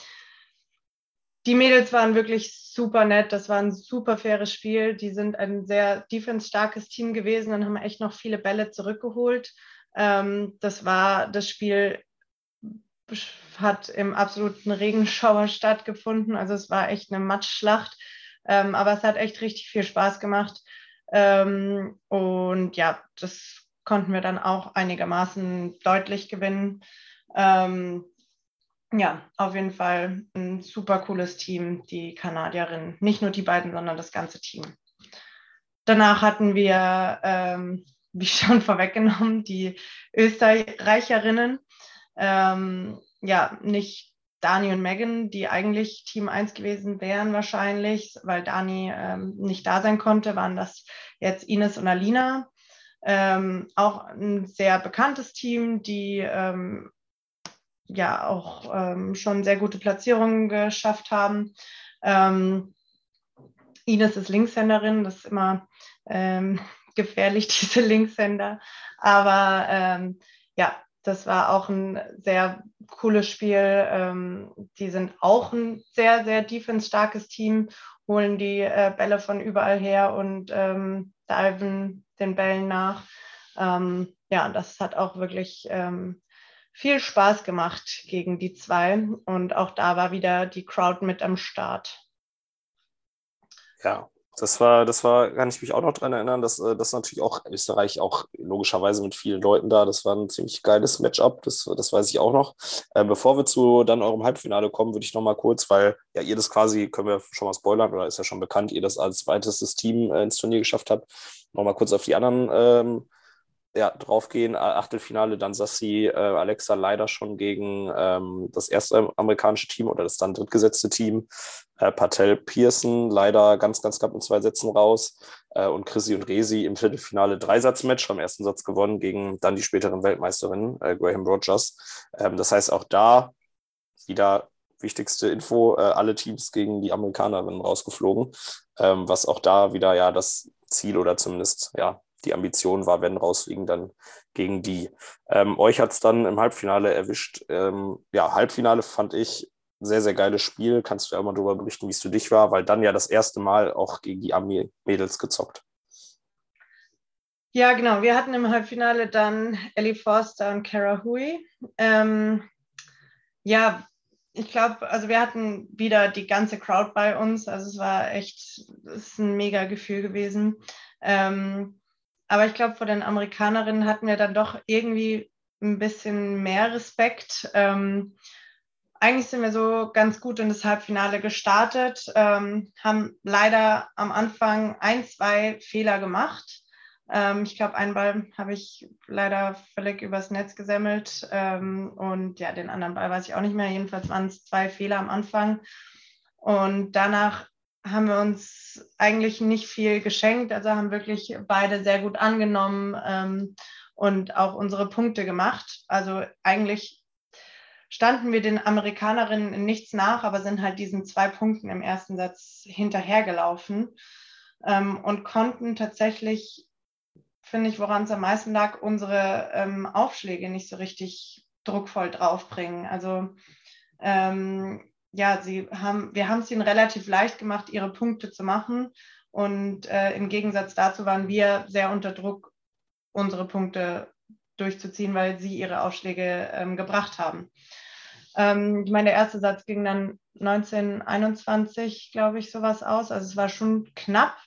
die Mädels waren wirklich super nett. Das war ein super faires Spiel. Die sind ein sehr defense-starkes Team gewesen und haben echt noch viele Bälle zurückgeholt. Ähm, das war das Spiel hat im absoluten Regenschauer stattgefunden. Also es war echt eine Matschschlacht. Ähm, aber es hat echt richtig viel Spaß gemacht. Ähm, und ja, das konnten wir dann auch einigermaßen deutlich gewinnen. Ähm, ja, auf jeden Fall ein super cooles Team, die Kanadierinnen. Nicht nur die beiden, sondern das ganze Team. Danach hatten wir, ähm, wie schon vorweggenommen, die Österreicherinnen. Ähm, ja, nicht Dani und Megan, die eigentlich Team 1 gewesen wären wahrscheinlich, weil Dani ähm, nicht da sein konnte, waren das jetzt Ines und Alina. Ähm, auch ein sehr bekanntes Team, die ähm, ja auch ähm, schon sehr gute Platzierungen geschafft haben. Ähm, Ines ist Linkshänderin, das ist immer ähm, gefährlich, diese Linkshänder. Aber ähm, ja, das war auch ein sehr cooles Spiel. die sind auch ein sehr, sehr defense-starkes Team, holen die äh, Bälle von überall her und diven den Bällen nach. Ähm, ja, das hat auch wirklich ähm, viel Spaß gemacht gegen die zwei. Und auch da war wieder die Crowd mit am Start. Ja, das war, das war, kann ich mich auch noch daran erinnern, dass äh, das natürlich auch Österreich auch logischerweise mit vielen Leuten da. Das war ein ziemlich geiles Matchup, das, das weiß ich auch noch. Äh, bevor wir zu dann eurem Halbfinale kommen, würde ich noch mal kurz, weil ja ihr das quasi, können wir schon mal spoilern, oder ist ja schon bekannt, ihr das als weitestes Team äh, ins Turnier geschafft habt, noch mal kurz auf die anderen ähm, ja, draufgehen. Achtelfinale, dann Sassi, äh, Alexa leider schon gegen ähm, das erste amerikanische Team oder das dann drittgesetzte Team. Äh, Patel Pearson leider ganz, ganz knapp in zwei Sätzen raus. Äh, und Chrissy und Resi im Viertelfinale Dreisatzmatch, am ersten Satz gewonnen gegen dann die späteren Weltmeisterinnen, äh, Graham Rogers. Ähm, das heißt, auch da wieder wichtigste Info, äh, alle Teams gegen die Amerikanerinnen rausgeflogen, ähm, was auch da wieder ja das Ziel oder zumindest ja die Ambition war, wenn rausfliegen, dann gegen die. Ähm, euch hat es dann im Halbfinale erwischt. Ähm, ja, Halbfinale fand ich sehr, sehr geiles Spiel. Kannst du ja mal darüber berichten, wie es für dich war, weil dann ja das erste Mal auch gegen die Ami-Mädels gezockt. Ja, genau. Wir hatten im Halbfinale dann Ellie Forster und Kara Hui. Ähm, ja, ich glaube, also wir hatten wieder die ganze Crowd bei uns. Also es war echt, es ist ein mega Gefühl gewesen. Ähm, aber ich glaube, vor den Amerikanerinnen hatten wir dann doch irgendwie ein bisschen mehr Respekt. Ähm, eigentlich sind wir so ganz gut in das Halbfinale gestartet, ähm, haben leider am Anfang ein, zwei Fehler gemacht. Ähm, ich glaube, einen Ball habe ich leider völlig übers Netz gesemmelt ähm, und ja, den anderen Ball weiß ich auch nicht mehr. Jedenfalls waren es zwei Fehler am Anfang. Und danach haben wir uns eigentlich nicht viel geschenkt, also haben wirklich beide sehr gut angenommen ähm, und auch unsere Punkte gemacht. Also eigentlich standen wir den Amerikanerinnen in nichts nach, aber sind halt diesen zwei Punkten im ersten Satz hinterhergelaufen ähm, und konnten tatsächlich, finde ich, woran es am meisten lag, unsere ähm, Aufschläge nicht so richtig druckvoll draufbringen. Also ähm, ja, sie haben, wir haben es ihnen relativ leicht gemacht, ihre Punkte zu machen. Und äh, im Gegensatz dazu waren wir sehr unter Druck, unsere Punkte durchzuziehen, weil sie ihre Aufschläge ähm, gebracht haben. Ähm, ich meine, der erste Satz ging dann 1921, glaube ich, sowas aus. Also es war schon knapp.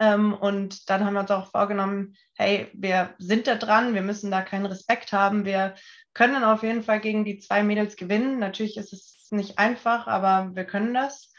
Ähm, und dann haben wir uns auch vorgenommen, hey, wir sind da dran, wir müssen da keinen Respekt haben. Wir können auf jeden Fall gegen die zwei Mädels gewinnen. Natürlich ist es nicht einfach, aber wir können das.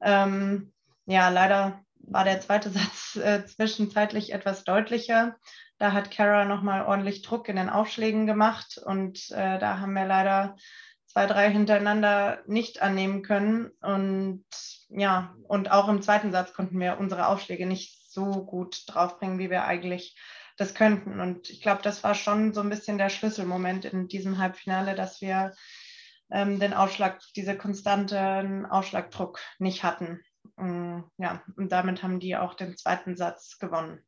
Ähm, ja, leider war der zweite Satz äh, zwischenzeitlich etwas deutlicher. Da hat Kara nochmal ordentlich Druck in den Aufschlägen gemacht und äh, da haben wir leider zwei, drei hintereinander nicht annehmen können. Und ja, und auch im zweiten Satz konnten wir unsere Aufschläge nicht so gut draufbringen, wie wir eigentlich das könnten. Und ich glaube, das war schon so ein bisschen der Schlüsselmoment in diesem Halbfinale, dass wir ähm, den Aufschlag, diese konstanten Aufschlagdruck nicht hatten. Ähm, ja, und damit haben die auch den zweiten Satz gewonnen.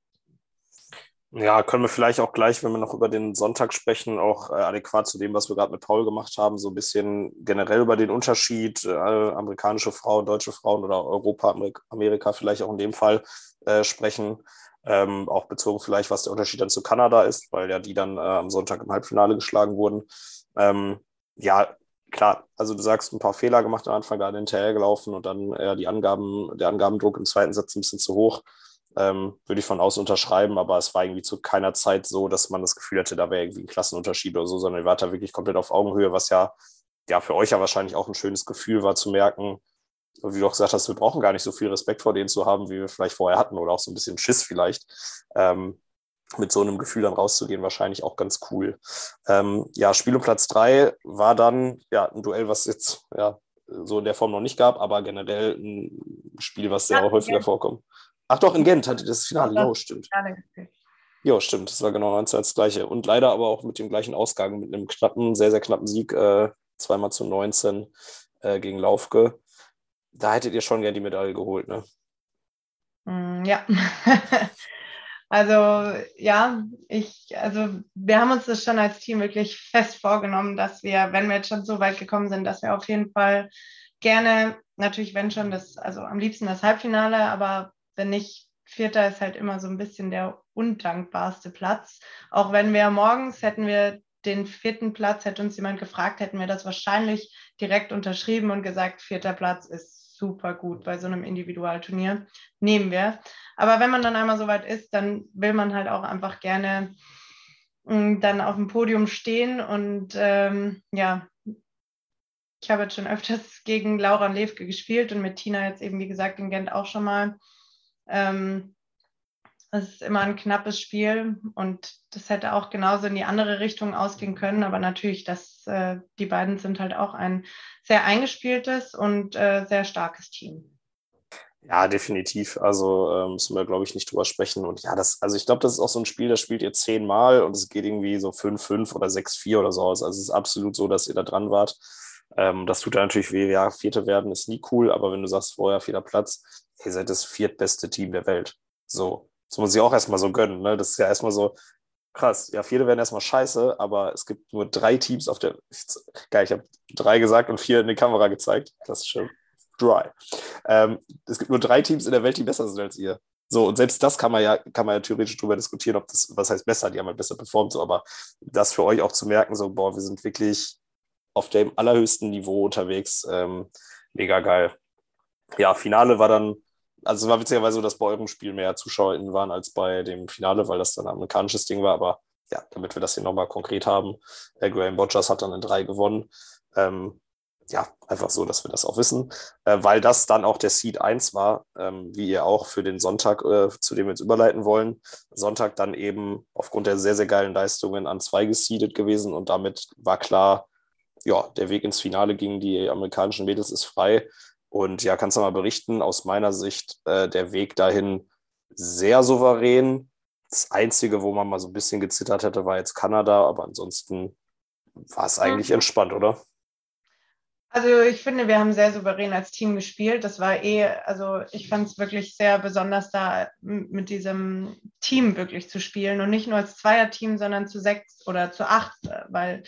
Ja, können wir vielleicht auch gleich, wenn wir noch über den Sonntag sprechen, auch äh, adäquat zu dem, was wir gerade mit Paul gemacht haben, so ein bisschen generell über den Unterschied äh, amerikanische Frauen, deutsche Frauen oder Europa, Amerika vielleicht auch in dem Fall äh, sprechen. Ähm, auch bezogen vielleicht, was der Unterschied dann zu Kanada ist, weil ja die dann äh, am Sonntag im Halbfinale geschlagen wurden. Ähm, ja, klar, also du sagst, ein paar Fehler gemacht am Anfang, da hinterher gelaufen und dann die Angaben, der Angabendruck im zweiten Satz ein bisschen zu hoch ähm, würde ich von außen unterschreiben, aber es war irgendwie zu keiner Zeit so, dass man das Gefühl hatte, da wäre irgendwie ein Klassenunterschied oder so, sondern ihr wart da wirklich komplett auf Augenhöhe, was ja, ja für euch ja wahrscheinlich auch ein schönes Gefühl war zu merken, wie du auch gesagt hast, wir brauchen gar nicht so viel Respekt vor denen zu haben, wie wir vielleicht vorher hatten oder auch so ein bisschen Schiss vielleicht. Ähm, mit so einem Gefühl dann rauszugehen, wahrscheinlich auch ganz cool. Ähm, ja, Spiel um Platz drei war dann ja ein Duell, was jetzt ja so in der Form noch nicht gab, aber generell ein Spiel, was sehr ja, häufiger vorkommt. Ach doch, in Gent hatte das Finale. Jo, stimmt. Jo, stimmt. Das war genau 19 das gleiche. Und leider aber auch mit dem gleichen Ausgang, mit einem knappen, sehr, sehr knappen Sieg, äh, zweimal zu 19 äh, gegen Laufke. Da hättet ihr schon gern die Medaille geholt, ne? Mm, ja. also ja, ich, also wir haben uns das schon als Team wirklich fest vorgenommen, dass wir, wenn wir jetzt schon so weit gekommen sind, dass wir auf jeden Fall gerne, natürlich wenn schon das, also am liebsten das Halbfinale, aber wenn nicht, Vierter ist halt immer so ein bisschen der undankbarste Platz. Auch wenn wir morgens hätten wir den vierten Platz, hätte uns jemand gefragt, hätten wir das wahrscheinlich direkt unterschrieben und gesagt, vierter Platz ist super gut bei so einem Individualturnier. Nehmen wir. Aber wenn man dann einmal so weit ist, dann will man halt auch einfach gerne mm, dann auf dem Podium stehen. Und ähm, ja, ich habe jetzt schon öfters gegen Laura Lewke gespielt und mit Tina jetzt eben, wie gesagt, in Gent auch schon mal. Ähm, Das ist immer ein knappes Spiel und das hätte auch genauso in die andere Richtung ausgehen können. Aber natürlich, das, äh, die beiden sind halt auch ein sehr eingespieltes und äh, sehr starkes Team. Ja, definitiv. Also ähm, müssen wir, glaube ich, nicht drüber sprechen. Und ja, das, also ich glaube, das ist auch so ein Spiel, das spielt ihr zehnmal und es geht irgendwie so 5-5 oder 6-4 oder so aus. Also es ist absolut so, dass ihr da dran wart. Ähm, das tut ja natürlich weh. Ja, Vierte werden ist nie cool, aber wenn du sagst, vorher vierter Platz, ihr seid das viertbeste Team der Welt. So, das muss ich auch erstmal so gönnen. Ne? Das ist ja erstmal so krass. Ja, Vierte werden erstmal scheiße, aber es gibt nur drei Teams auf der. Geil, ich habe drei gesagt und vier in die Kamera gezeigt. Das ist schön dry. Ähm, es gibt nur drei Teams in der Welt, die besser sind als ihr. So, und selbst das kann man ja, kann man ja theoretisch drüber diskutieren, ob das, was heißt besser, die haben halt besser performt, so, aber das für euch auch zu merken, so, boah, wir sind wirklich auf dem allerhöchsten Niveau unterwegs, ähm, mega geil. Ja, Finale war dann, also es war witzigerweise so, dass bei eurem Spiel mehr ZuschauerInnen waren als bei dem Finale, weil das dann ein amerikanisches Ding war, aber ja, damit wir das hier nochmal konkret haben, äh, Graham Bodgers hat dann in drei gewonnen. Ähm, ja, einfach so, dass wir das auch wissen, äh, weil das dann auch der Seed 1 war, ähm, wie ihr auch für den Sonntag, äh, zu dem wir jetzt überleiten wollen. Sonntag dann eben aufgrund der sehr, sehr geilen Leistungen an zwei geseedet gewesen und damit war klar, ja, der Weg ins Finale gegen die amerikanischen Mädels ist frei. Und ja, kannst du mal berichten, aus meiner Sicht äh, der Weg dahin sehr souverän. Das Einzige, wo man mal so ein bisschen gezittert hätte, war jetzt Kanada, aber ansonsten war es eigentlich entspannt, oder? Also ich finde, wir haben sehr souverän als Team gespielt. Das war eh, also ich fand es wirklich sehr besonders, da mit diesem Team wirklich zu spielen und nicht nur als Zweierteam, sondern zu sechs oder zu acht, weil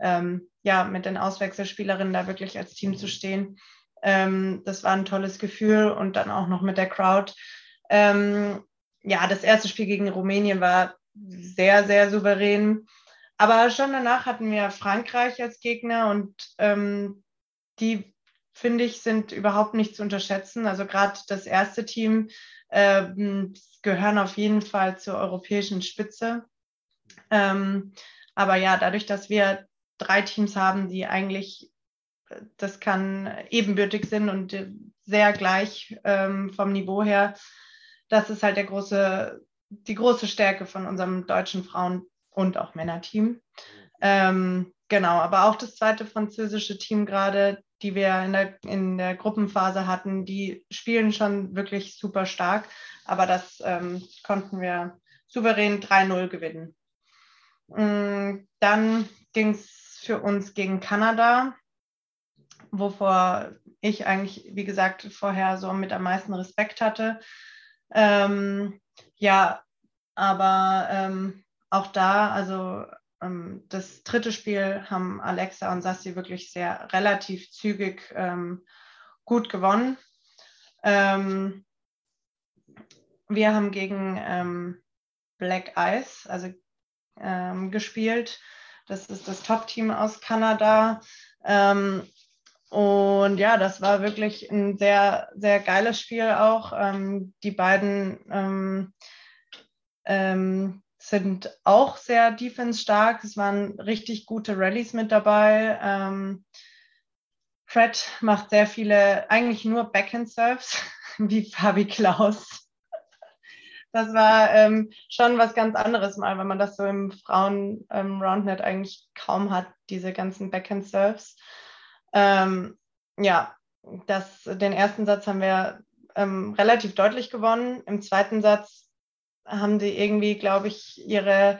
ähm, ja, mit den Auswechselspielerinnen da wirklich als Team zu stehen. Ähm, das war ein tolles Gefühl und dann auch noch mit der Crowd. Ähm, ja, das erste Spiel gegen Rumänien war sehr, sehr souverän. Aber schon danach hatten wir Frankreich als Gegner und ähm, die finde ich, sind überhaupt nicht zu unterschätzen. Also gerade das erste Team äh, gehören auf jeden Fall zur europäischen Spitze. Ähm, aber ja, dadurch, dass wir drei Teams haben, die eigentlich, das kann ebenbürtig sind und sehr gleich ähm, vom Niveau her, das ist halt der große, die große Stärke von unserem deutschen Frauen- und auch Männerteam. Ähm, genau, aber auch das zweite französische Team gerade, die wir in der, in der Gruppenphase hatten, die spielen schon wirklich super stark. Aber das ähm, konnten wir souverän 3-0 gewinnen. Mm, dann ging es für uns gegen Kanada, wovor ich eigentlich, wie gesagt, vorher so mit am meisten Respekt hatte. Ähm, ja, aber ähm, auch da, also ähm, das dritte Spiel haben Alexa und Sassi wirklich sehr relativ zügig ähm, gut gewonnen. Ähm, wir haben gegen ähm, Black Ice also, gespielt. Das ist das Top-Team aus Kanada. Ähm, und ja, das war wirklich ein sehr, sehr geiles Spiel auch. die beiden sind auch sehr defense-stark. Es waren richtig gute Rallyes mit dabei. Ähm, Fred macht sehr viele, eigentlich nur Backhand-Serves, wie Fabi Klaus. Das war ähm, schon was ganz anderes mal, wenn man das so im Frauen-Roundnet ähm, eigentlich kaum hat, diese ganzen Backhand-Serves. Ähm, ja, das, den ersten Satz haben wir ähm, relativ deutlich gewonnen. Im zweiten Satz haben die irgendwie, glaube ich, ihre,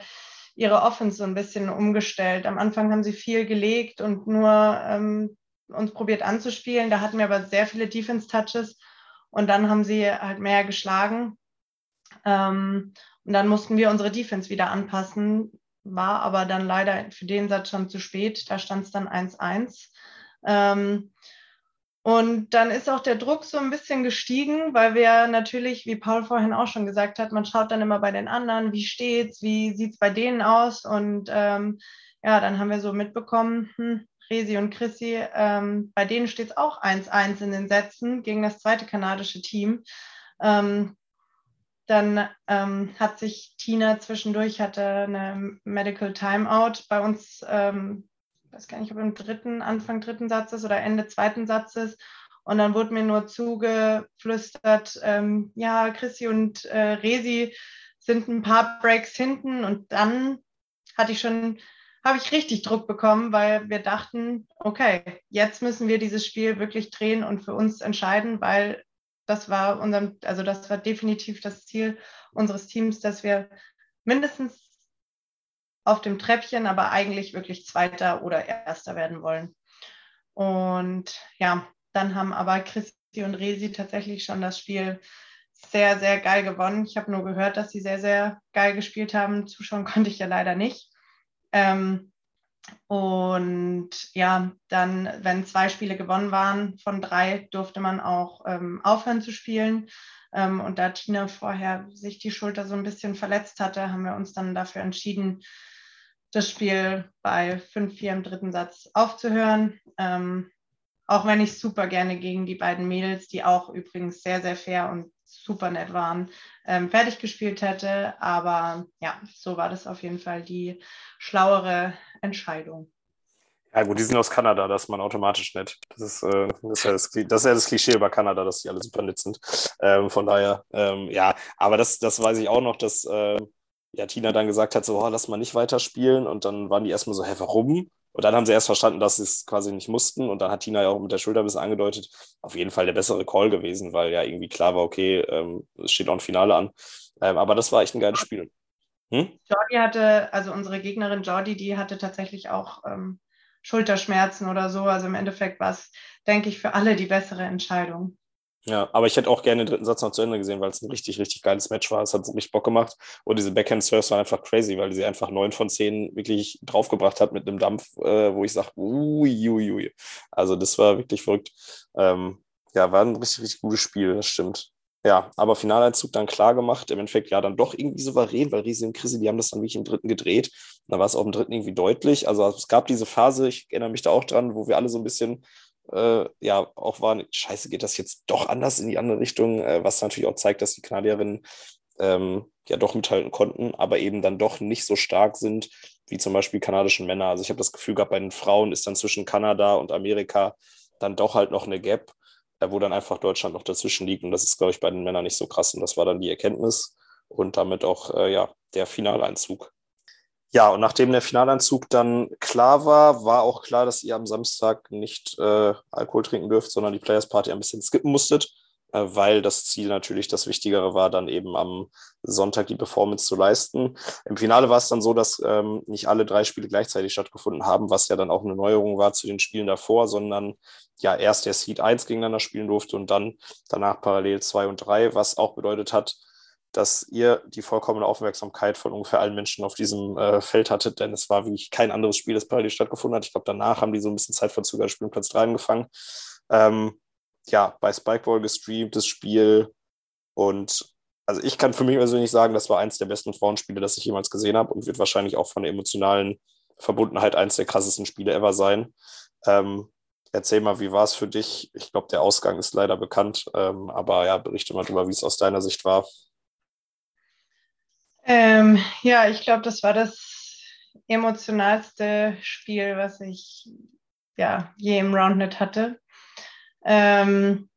ihre Offense so ein bisschen umgestellt. Am Anfang haben sie viel gelegt und nur ähm, uns probiert anzuspielen. Da hatten wir aber sehr viele Defense-Touches und dann haben sie halt mehr geschlagen. Ähm, und dann mussten wir unsere Defense wieder anpassen, war aber dann leider für den Satz schon zu spät. Da stand es dann 1-1. Ähm, und dann ist auch der Druck so ein bisschen gestiegen, weil wir natürlich, wie Paul vorhin auch schon gesagt hat, man schaut dann immer bei den anderen, wie steht's, wie sieht's bei denen aus. Und ähm, ja, dann haben wir so mitbekommen, hm, Resi und Chrissy, ähm, bei denen steht es auch 1-1 in den Sätzen gegen das zweite kanadische Team. Ähm, dann ähm, hat sich Tina zwischendurch, hatte eine Medical Timeout bei uns ähm, weiß gar nicht, ob im dritten, Anfang dritten Satzes oder Ende zweiten Satzes. Und dann wurde mir nur zugeflüstert, ähm, ja, Chrissy und äh, Resi sind ein paar Breaks hinten und dann hatte ich schon, habe ich richtig Druck bekommen, weil wir dachten, okay, jetzt müssen wir dieses Spiel wirklich drehen und für uns entscheiden, weil das war unserem, also das war definitiv das Ziel unseres Teams, dass wir mindestens auf dem Treppchen, aber eigentlich wirklich Zweiter oder Erster werden wollen. Und ja, dann haben aber Christi und Resi tatsächlich schon das Spiel sehr, sehr geil gewonnen. Ich habe nur gehört, dass sie sehr, sehr geil gespielt haben. Zuschauen konnte ich ja leider nicht. Ähm, und ja, dann, wenn zwei Spiele gewonnen waren von drei, durfte man auch ähm, aufhören zu spielen. Ähm, und da Tina vorher sich die Schulter so ein bisschen verletzt hatte, haben wir uns dann dafür entschieden, das Spiel bei 5-4 im dritten Satz aufzuhören. Ähm, auch wenn ich super gerne gegen die beiden Mädels, die auch übrigens sehr, sehr fair und super nett waren, ähm, fertig gespielt hätte. Aber ja, so war das auf jeden Fall die schlauere Entscheidung. Ja, gut, die sind aus Kanada, das ist man automatisch nett. Das ist, äh, das, ist ja das, das, ist ja das Klischee über Kanada, dass die alle super nett sind. Ähm, von daher, ähm, ja, aber das, das weiß ich auch noch, dass äh, ja, Tina dann gesagt hat, so, oh, lass mal nicht weiterspielen. Und dann waren die erstmal so, hä, warum? Und dann haben sie erst verstanden, dass sie es quasi nicht mussten. Und dann hat Tina ja auch mit der Schulter ein bisschen angedeutet, auf jeden Fall der bessere Call gewesen, weil ja irgendwie klar war, okay, ähm, es steht auch ein Finale an. Ähm, aber das war echt ein geiles Spiel. Hm? Jordi hatte, also unsere Gegnerin Jordi, die hatte tatsächlich auch ähm, Schulterschmerzen oder so. Also im Endeffekt war es, denke ich, für alle die bessere Entscheidung. Ja, aber ich hätte auch gerne den dritten Satz noch zu Ende gesehen, weil es ein richtig, richtig geiles Match war. Es hat richtig Bock gemacht. Und diese Backhand-Serves waren einfach crazy, weil sie einfach neun von zehn wirklich draufgebracht hat mit einem Dampf, äh, wo ich sage, uiuiui. Also das war wirklich verrückt. Ähm, ja, war ein richtig, richtig gutes Spiel, das stimmt. Ja, aber Finaleinzug dann klar gemacht. Im Endeffekt ja dann doch irgendwie souverän, weil Riesi und Chrissy, die haben das dann wirklich im dritten gedreht. Dann war es auch im dritten irgendwie deutlich. Also es gab diese Phase, ich erinnere mich da auch dran, wo wir alle so ein bisschen äh, ja auch waren, scheiße, geht das jetzt doch anders in die andere Richtung, äh, was natürlich auch zeigt, dass die Kanadierinnen ähm, ja doch mithalten konnten, aber eben dann doch nicht so stark sind wie zum Beispiel kanadischen Männer. Also ich habe das Gefühl gehabt, bei den Frauen ist dann zwischen Kanada und Amerika dann doch halt noch eine Gap, wo dann einfach Deutschland noch dazwischen liegt. Und das ist, glaube ich, bei den Männern nicht so krass. Und das war dann die Erkenntnis und damit auch äh, ja, der Finaleinzug. Ja, und nachdem der Finalanzug dann klar war, war auch klar, dass ihr am Samstag nicht äh, Alkohol trinken dürft, sondern die Players Party ein bisschen skippen musstet, äh, weil das Ziel natürlich das Wichtigere war, dann eben am Sonntag die Performance zu leisten. Im Finale war es dann so, dass ähm, nicht alle drei Spiele gleichzeitig stattgefunden haben, was ja dann auch eine Neuerung war zu den Spielen davor, sondern ja erst der Seed 1 gegeneinander spielen durfte und dann danach parallel 2 und 3, was auch bedeutet hat, dass ihr die vollkommene Aufmerksamkeit von ungefähr allen Menschen auf diesem äh, Feld hattet, denn es war wie kein anderes Spiel, das parallel stattgefunden hat. Ich glaube, danach haben die so ein bisschen Zeitverzug als Spielplatz 3 angefangen. Ähm, ja, bei Spikeball gestreamt, das Spiel. Und also ich kann für mich persönlich sagen, das war eins der besten Frauenspiele, das ich jemals gesehen habe und wird wahrscheinlich auch von der emotionalen Verbundenheit eins der krassesten Spiele ever sein. Ähm, erzähl mal, wie war es für dich? Ich glaube, der Ausgang ist leider bekannt, ähm, aber ja, berichte mal drüber, wie es aus deiner Sicht war. Ähm, ja, ich glaube, das war das emotionalste Spiel, was ich ja je im Roundnet hatte. Ähm,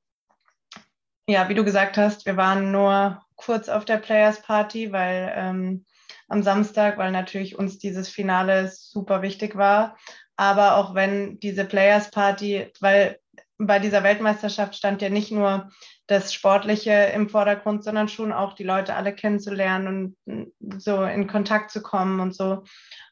ja, wie du gesagt hast, wir waren nur kurz auf der Players Party, weil ähm, am Samstag, weil natürlich uns dieses Finale super wichtig war. Aber auch wenn diese Players Party, weil bei dieser Weltmeisterschaft stand ja nicht nur das Sportliche im Vordergrund, sondern schon auch die Leute alle kennenzulernen und so in Kontakt zu kommen und so.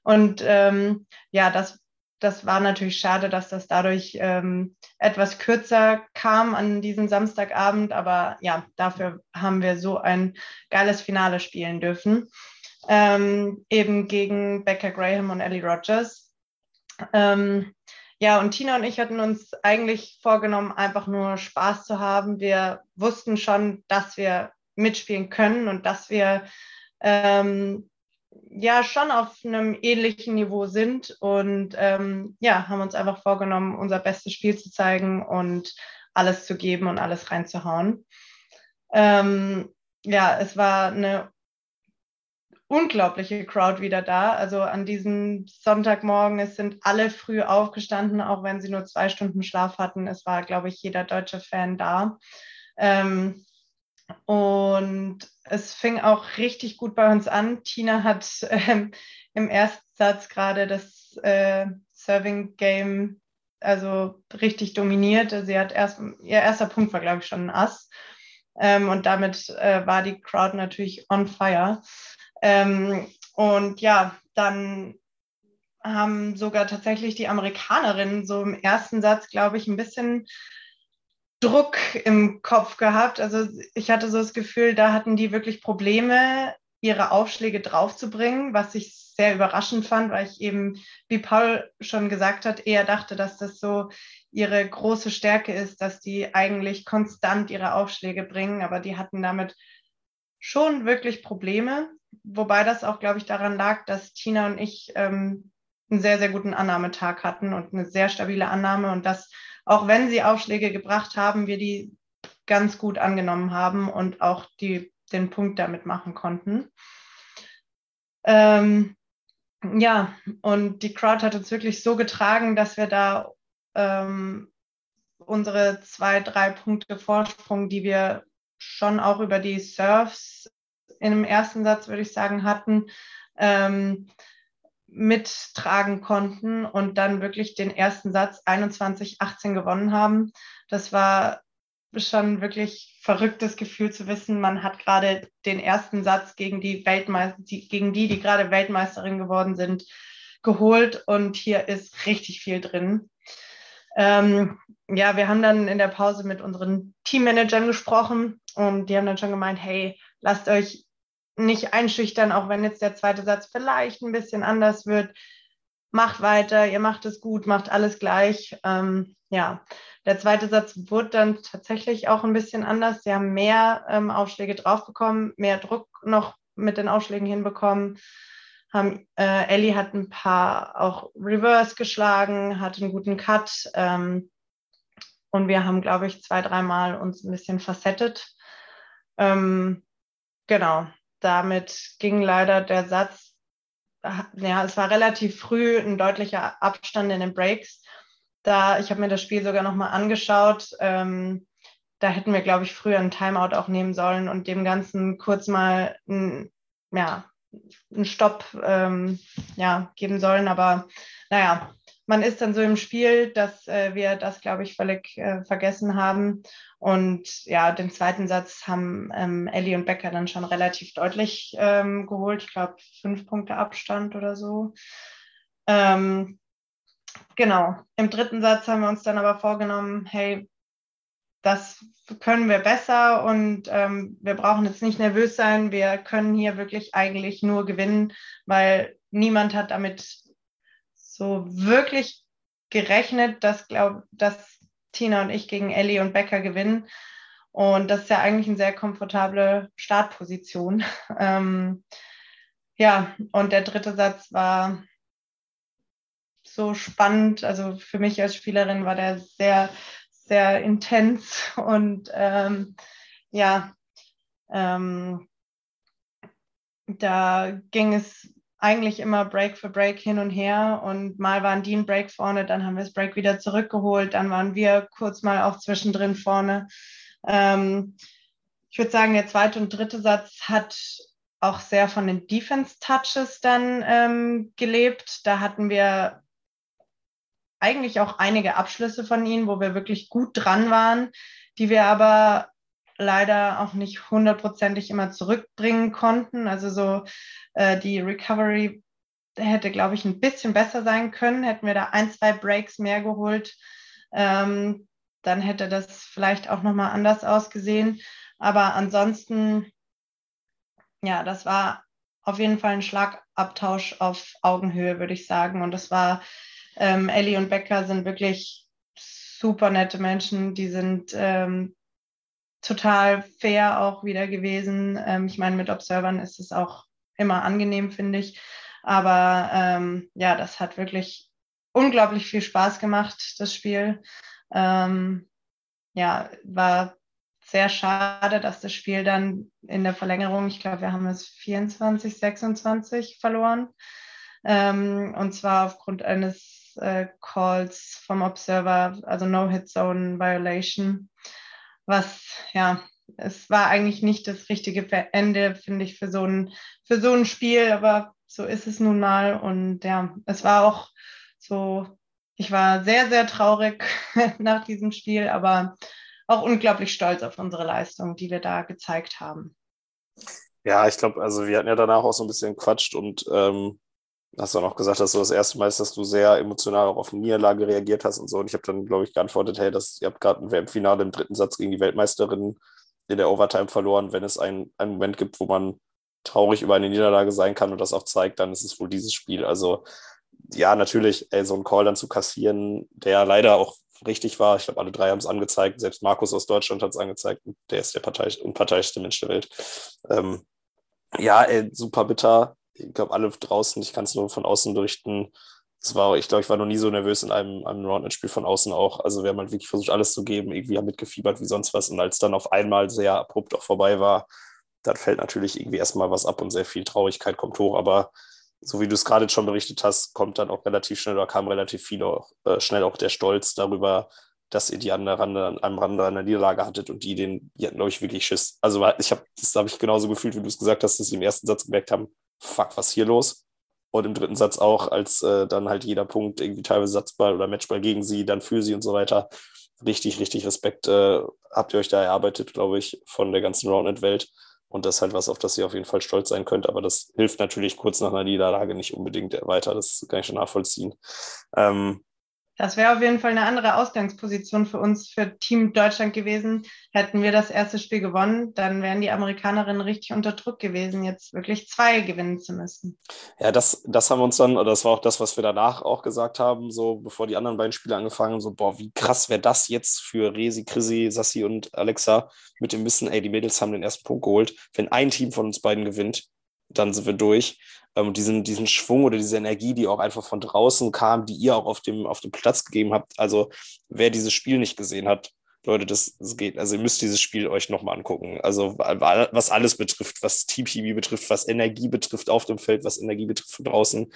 Und ähm, ja, das, das war natürlich schade, dass das dadurch ähm, etwas kürzer kam an diesem Samstagabend. Aber ja, dafür haben wir so ein geiles Finale spielen dürfen. Ähm, eben gegen Becca Graham und Ellie Rogers. Ähm, ja, und Tina und ich hatten uns eigentlich vorgenommen, einfach nur Spaß zu haben. Wir wussten schon, dass wir mitspielen können und dass wir ähm, ja schon auf einem ähnlichen Niveau sind und ähm, ja, haben uns einfach vorgenommen, unser bestes Spiel zu zeigen und alles zu geben und alles reinzuhauen. Ähm, ja, es war eine unglaubliche Crowd wieder da. Also an diesem Sonntagmorgen, es sind alle früh aufgestanden, auch wenn sie nur zwei Stunden Schlaf hatten. Es war, glaube ich, jeder deutsche Fan da. Ähm, Und es fing auch richtig gut bei uns an. Tina hat ähm, im ersten Satz gerade das äh, Serving Game also richtig dominiert. Sie hat erst, ihr erster Punkt war, glaube ich, schon ein Ass. Ähm, und damit äh, war die Crowd natürlich on fire. Ähm, und ja, dann haben sogar tatsächlich die Amerikanerinnen so im ersten Satz, glaube ich, ein bisschen Druck im Kopf gehabt. Also ich hatte so das Gefühl, da hatten die wirklich Probleme, ihre Aufschläge draufzubringen, was ich sehr überraschend fand, weil ich eben, wie Paul schon gesagt hat, eher dachte, dass das so ihre große Stärke ist, dass die eigentlich konstant ihre Aufschläge bringen, aber die hatten damit schon wirklich Probleme, wobei das auch, glaube ich, daran lag, dass Tina und ich ähm, einen sehr, sehr guten Annahmetag hatten und eine sehr stabile Annahme und dass auch wenn sie Aufschläge gebracht haben, wir die ganz gut angenommen haben und auch die, den Punkt damit machen konnten. Ähm, ja, und die Crowd hat uns wirklich so getragen, dass wir da ähm, unsere zwei, drei Punkte Vorsprung, die wir schon auch über die Surfs dem ersten Satz, würde ich sagen, hatten, ähm, mittragen konnten und dann wirklich den ersten Satz 21-18 gewonnen haben. Das war schon wirklich verrücktes Gefühl zu wissen, man hat gerade den ersten Satz gegen die Weltmeister, die, gegen die, die gerade Weltmeisterin geworden sind, geholt und hier ist richtig viel drin. Ähm, ja, wir haben dann in der Pause mit unseren Teammanagern gesprochen und die haben dann schon gemeint, hey, lasst euch nicht einschüchtern, auch wenn jetzt der zweite Satz vielleicht ein bisschen anders wird. Macht weiter, ihr macht es gut, macht alles gleich. Ähm, ja, der zweite Satz wurde dann tatsächlich auch ein bisschen anders. Sie haben mehr ähm, Aufschläge drauf bekommen, mehr Druck noch mit den Aufschlägen hinbekommen. Haben, äh, Ellie hat ein paar auch Reverse geschlagen, hat einen guten Cut. Ähm, und wir haben, glaube ich, zwei, dreimal uns ein bisschen facettet. Ähm, genau, damit ging leider der Satz, ja, es war relativ früh ein deutlicher Abstand in den Breaks. Da, ich habe mir das Spiel sogar nochmal angeschaut. Ähm, da hätten wir, glaube ich, früher einen Timeout auch nehmen sollen und dem Ganzen kurz mal ein, ja, einen Stopp ähm, ja, geben sollen. Aber naja, man ist dann so im Spiel, dass äh, wir das, glaube ich, völlig äh, vergessen haben. Und ja, den zweiten Satz haben ähm, Ellie und Becker dann schon relativ deutlich ähm, geholt. Ich glaube, fünf Punkte Abstand oder so. Ähm, genau. Im dritten Satz haben wir uns dann aber vorgenommen, hey, das können wir besser und ähm, wir brauchen jetzt nicht nervös sein. Wir können hier wirklich eigentlich nur gewinnen, weil niemand hat damit so wirklich gerechnet, dass, glaub, dass Tina und ich gegen Ellie und Becker gewinnen. Und das ist ja eigentlich eine sehr komfortable Startposition. Ähm, ja, und der dritte Satz war so spannend. Also für mich als Spielerin war der sehr, sehr intens und ähm, ja, ähm, da ging es eigentlich immer Break für Break hin und her und mal waren die ein Break vorne, dann haben wir das Break wieder zurückgeholt, dann waren wir kurz mal auch zwischendrin vorne. Ähm, ich würde sagen, der zweite und dritte Satz hat auch sehr von den Defense-Touches dann ähm, gelebt. Da hatten wir eigentlich auch einige Abschlüsse von ihnen, wo wir wirklich gut dran waren, die wir aber leider auch nicht hundertprozentig immer zurückbringen konnten. Also so äh, die Recovery hätte, glaube ich, ein bisschen besser sein können. Hätten wir da ein, zwei Breaks mehr geholt, ähm, dann hätte das vielleicht auch nochmal anders ausgesehen. Aber ansonsten, ja, das war auf jeden Fall ein Schlagabtausch auf Augenhöhe, würde ich sagen. Und das war, ähm, Ellie und Becker sind wirklich super nette Menschen. Die sind ähm, total fair auch wieder gewesen. Ähm, ich meine, mit Observern ist es auch immer angenehm, finde ich. Aber ähm, ja, das hat wirklich unglaublich viel Spaß gemacht, das Spiel. Ähm, ja, war sehr schade, dass das Spiel dann in der Verlängerung, ich glaube, wir haben es 24, 26 verloren. Ähm, und zwar aufgrund eines äh, Calls vom Observer, also No-Hit Zone Violation was ja es war eigentlich nicht das richtige Ende, finde ich, für so ein, für so ein Spiel, aber so ist es nun mal. Und ja, es war auch so, ich war sehr, sehr traurig nach diesem Spiel, aber auch unglaublich stolz auf unsere Leistung, die wir da gezeigt haben. Ja, ich glaube, also wir hatten ja danach auch so ein bisschen quatscht und ähm, hast dann auch gesagt, dass du das erste Mal ist, dass du sehr emotional auch auf eine Niederlage reagiert hast und so. Und ich habe dann, glaube ich, geantwortet, hey, das, ihr habt gerade ein WM-Finale im dritten Satz gegen die Weltmeisterin in der Overtime verloren. Wenn es einen, einen Moment gibt, wo man traurig über eine Niederlage sein kann und das auch zeigt, dann ist es wohl dieses Spiel. Also ja, natürlich, ey, so einen Call dann zu kassieren, der leider auch richtig war. Ich glaube, alle drei haben es angezeigt. Selbst Markus aus Deutschland hat es angezeigt. Der ist der Partei unparteiischste Mensch der Welt. Ähm, ja, ey, super bitter. Ich glaube, alle draußen, ich kann es nur von außen berichten. War, ich glaube, ich war noch nie so nervös in einem, einem Roundnet-Spiel von außen auch. Also wir haben halt wirklich versucht, alles zu geben, irgendwie haben mitgefiebert wie sonst was. Und als dann auf einmal sehr abrupt auch vorbei war, dann fällt natürlich irgendwie erstmal was ab und sehr viel Traurigkeit kommt hoch. Aber so wie du es gerade schon berichtet hast, kommt dann auch relativ schnell oder kam relativ viel auch, äh, schnell auch der Stolz darüber, dass ihr die andere Rande, am Rande einer Niederlage hattet und die den, die hatten, ich, wirklich Schiss. Also ich habe, das habe ich genauso gefühlt, wie du es gesagt hast, dass sie im ersten Satz gemerkt haben, fuck, was hier los? Und im dritten Satz auch, als äh, dann halt jeder Punkt irgendwie teilweise Satzball oder Matchball gegen sie, dann für sie und so weiter. Richtig, richtig Respekt äh, habt ihr euch da erarbeitet, glaube ich, von der ganzen Roundnet-Welt. Und das ist halt was, auf das ihr auf jeden Fall stolz sein könnt. Aber das hilft natürlich kurz nach einer Niederlage nicht unbedingt weiter. Das kann ich schon nachvollziehen. Ähm, das wäre auf jeden Fall eine andere Ausgangsposition für uns, für Team Deutschland gewesen. Hätten wir das erste Spiel gewonnen, dann wären die Amerikanerinnen richtig unter Druck gewesen, jetzt wirklich zwei gewinnen zu müssen. Ja, das, das haben wir uns dann, oder das war auch das, was wir danach auch gesagt haben, so bevor die anderen beiden Spiele angefangen haben, so, boah, wie krass wäre das jetzt für Resi, Chrissy, Sassi und Alexa mit dem Wissen, ey, die Mädels haben den ersten Punkt geholt. Wenn ein Team von uns beiden gewinnt, dann sind wir durch ähm, diesen, diesen Schwung oder diese Energie, die auch einfach von draußen kam, die ihr auch auf dem, auf dem Platz gegeben habt. Also wer dieses Spiel nicht gesehen hat, Leute, das, das geht. Also ihr müsst dieses Spiel euch nochmal angucken. Also was alles betrifft, was Team-Chemie betrifft, was Energie betrifft auf dem Feld, was Energie betrifft von draußen.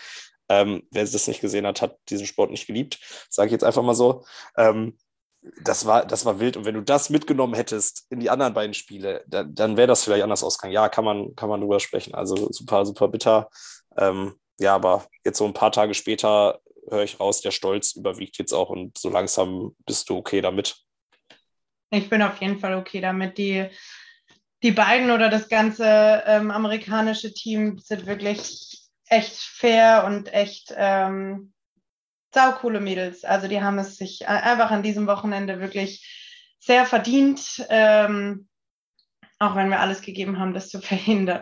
Ähm, wer das nicht gesehen hat, hat diesen Sport nicht geliebt. Sage ich jetzt einfach mal so. Ähm, das war, das war wild. Und wenn du das mitgenommen hättest in die anderen beiden Spiele, dann, dann wäre das vielleicht anders ausgegangen. Ja, kann man, kann man drüber sprechen. Also super, super bitter. Ähm, ja, aber jetzt so ein paar Tage später höre ich raus, der Stolz überwiegt jetzt auch und so langsam bist du okay damit. Ich bin auf jeden Fall okay damit. Die, die beiden oder das ganze ähm, amerikanische Team sind wirklich echt fair und echt ähm, saukoole Mädels. Also die haben es sich einfach an diesem Wochenende wirklich sehr verdient, ähm, auch wenn wir alles gegeben haben, das zu verhindern.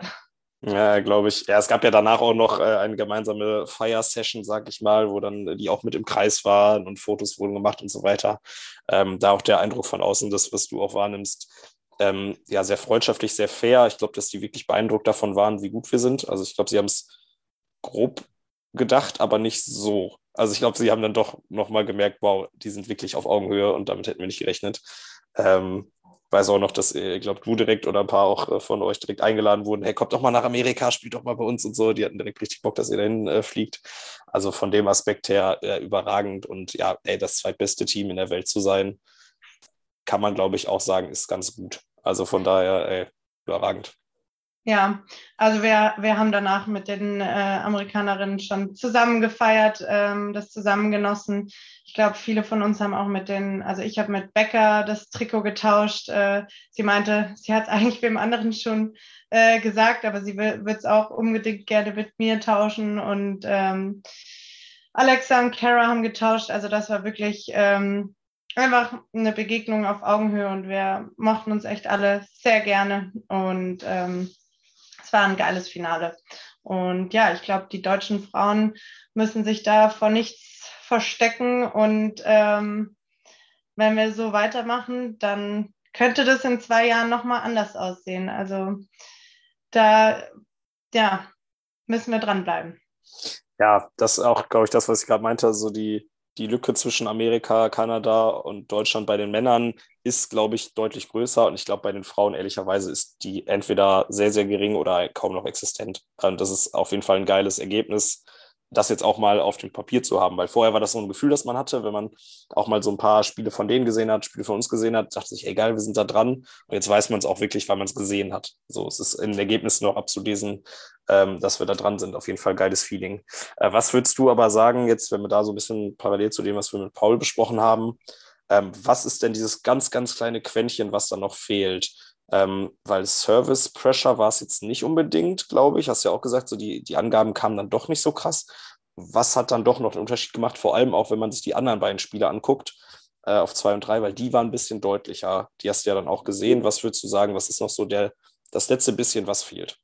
Ja, glaube ich. Ja, es gab ja danach auch noch äh, eine gemeinsame Fire-Session, sag ich mal, wo dann die auch mit im Kreis waren und Fotos wurden gemacht und so weiter. Ähm, da auch der Eindruck von außen, das, was du auch wahrnimmst, ähm, ja, sehr freundschaftlich, sehr fair. Ich glaube, dass die wirklich beeindruckt davon waren, wie gut wir sind. Also ich glaube, sie haben es grob gedacht, aber nicht so. Also ich glaube, sie haben dann doch nochmal gemerkt, wow, die sind wirklich auf Augenhöhe und damit hätten wir nicht gerechnet. Ähm, weiß auch noch, dass, ich glaube, du direkt oder ein paar auch äh, von euch direkt eingeladen wurden. Hey, kommt doch mal nach Amerika, spielt doch mal bei uns und so. Die hatten direkt richtig Bock, dass ihr dahin äh, fliegt. Also von dem Aspekt her äh, überragend und ja, ey, das zweitbeste Team in der Welt zu sein, kann man, glaube ich, auch sagen, ist ganz gut. Also von daher, ey, überragend. Ja, also wir, wir haben danach mit den äh, Amerikanerinnen schon zusammen gefeiert, ähm, das zusammen genossen. Ich glaube, viele von uns haben auch mit den, also ich habe mit Becker das Trikot getauscht. Äh, sie meinte, sie hat es eigentlich wem anderen schon äh, gesagt, aber sie wird es auch unbedingt gerne mit mir tauschen. Und ähm, Alexa und Kara haben getauscht. Also das war wirklich ähm, einfach eine Begegnung auf Augenhöhe und wir mochten uns echt alle sehr gerne. Und ähm, war ein geiles Finale. Und ja, ich glaube, die deutschen Frauen müssen sich da vor nichts verstecken. Und ähm, wenn wir so weitermachen, dann könnte das in zwei Jahren nochmal anders aussehen. Also da, ja, müssen wir dranbleiben. Ja, das ist auch, glaube ich, das, was ich gerade meinte, so die, die Lücke zwischen Amerika, Kanada und Deutschland bei den Männern ist, glaube ich, deutlich größer. Und ich glaube, bei den Frauen, ehrlicherweise, ist die entweder sehr, sehr gering oder kaum noch existent. Und das ist auf jeden Fall ein geiles Ergebnis. Das jetzt auch mal auf dem Papier zu haben, weil vorher war das so ein Gefühl, das man hatte, wenn man auch mal so ein paar Spiele von denen gesehen hat, Spiele von uns gesehen hat, dachte sich, egal, wir sind da dran. Und jetzt weiß man es auch wirklich, weil man es gesehen hat. So, es ist in Ergebnissen noch abzulesen, ähm, dass wir da dran sind. Auf jeden Fall geiles Feeling. Äh, was würdest du aber sagen, jetzt, wenn wir da so ein bisschen parallel zu dem, was wir mit Paul besprochen haben, ähm, was ist denn dieses ganz, ganz kleine Quäntchen, was da noch fehlt? Ähm, weil Service Pressure war es jetzt nicht unbedingt, glaube ich. Hast ja auch gesagt, so die, die Angaben kamen dann doch nicht so krass. Was hat dann doch noch den Unterschied gemacht, vor allem auch, wenn man sich die anderen beiden Spiele anguckt, äh, auf zwei und drei, weil die waren ein bisschen deutlicher. Die hast du ja dann auch gesehen. Was würdest du sagen, was ist noch so der, das letzte bisschen, was fehlt?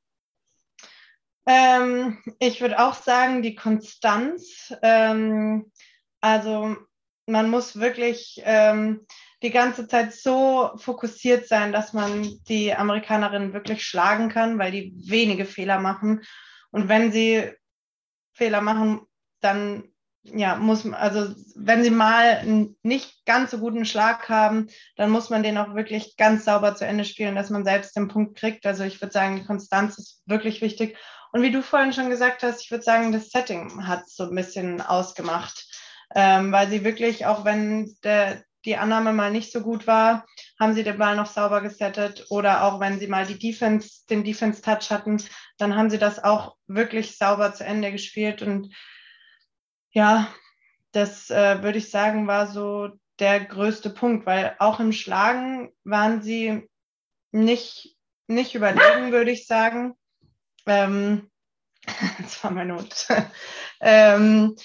Ähm, ich würde auch sagen, die Konstanz. Ähm, also man muss wirklich ähm, die ganze Zeit so fokussiert sein, dass man die Amerikanerinnen wirklich schlagen kann, weil die wenige Fehler machen. Und wenn sie Fehler machen, dann ja, muss man, also wenn sie mal einen nicht ganz so guten Schlag haben, dann muss man den auch wirklich ganz sauber zu Ende spielen, dass man selbst den Punkt kriegt. Also ich würde sagen, die Konstanz ist wirklich wichtig. Und wie du vorhin schon gesagt hast, ich würde sagen, das Setting hat so ein bisschen ausgemacht, ähm, weil sie wirklich, auch wenn der, die Annahme mal nicht so gut war, haben sie den Ball noch sauber gesettet oder auch wenn sie mal die Defense, den Defense-Touch hatten, dann haben sie das auch wirklich sauber zu Ende gespielt und ja, das äh, würde ich sagen, war so der größte Punkt, weil auch im Schlagen waren sie nicht, nicht überlegen, würde ich sagen. Ähm, das war mein Not. ähm,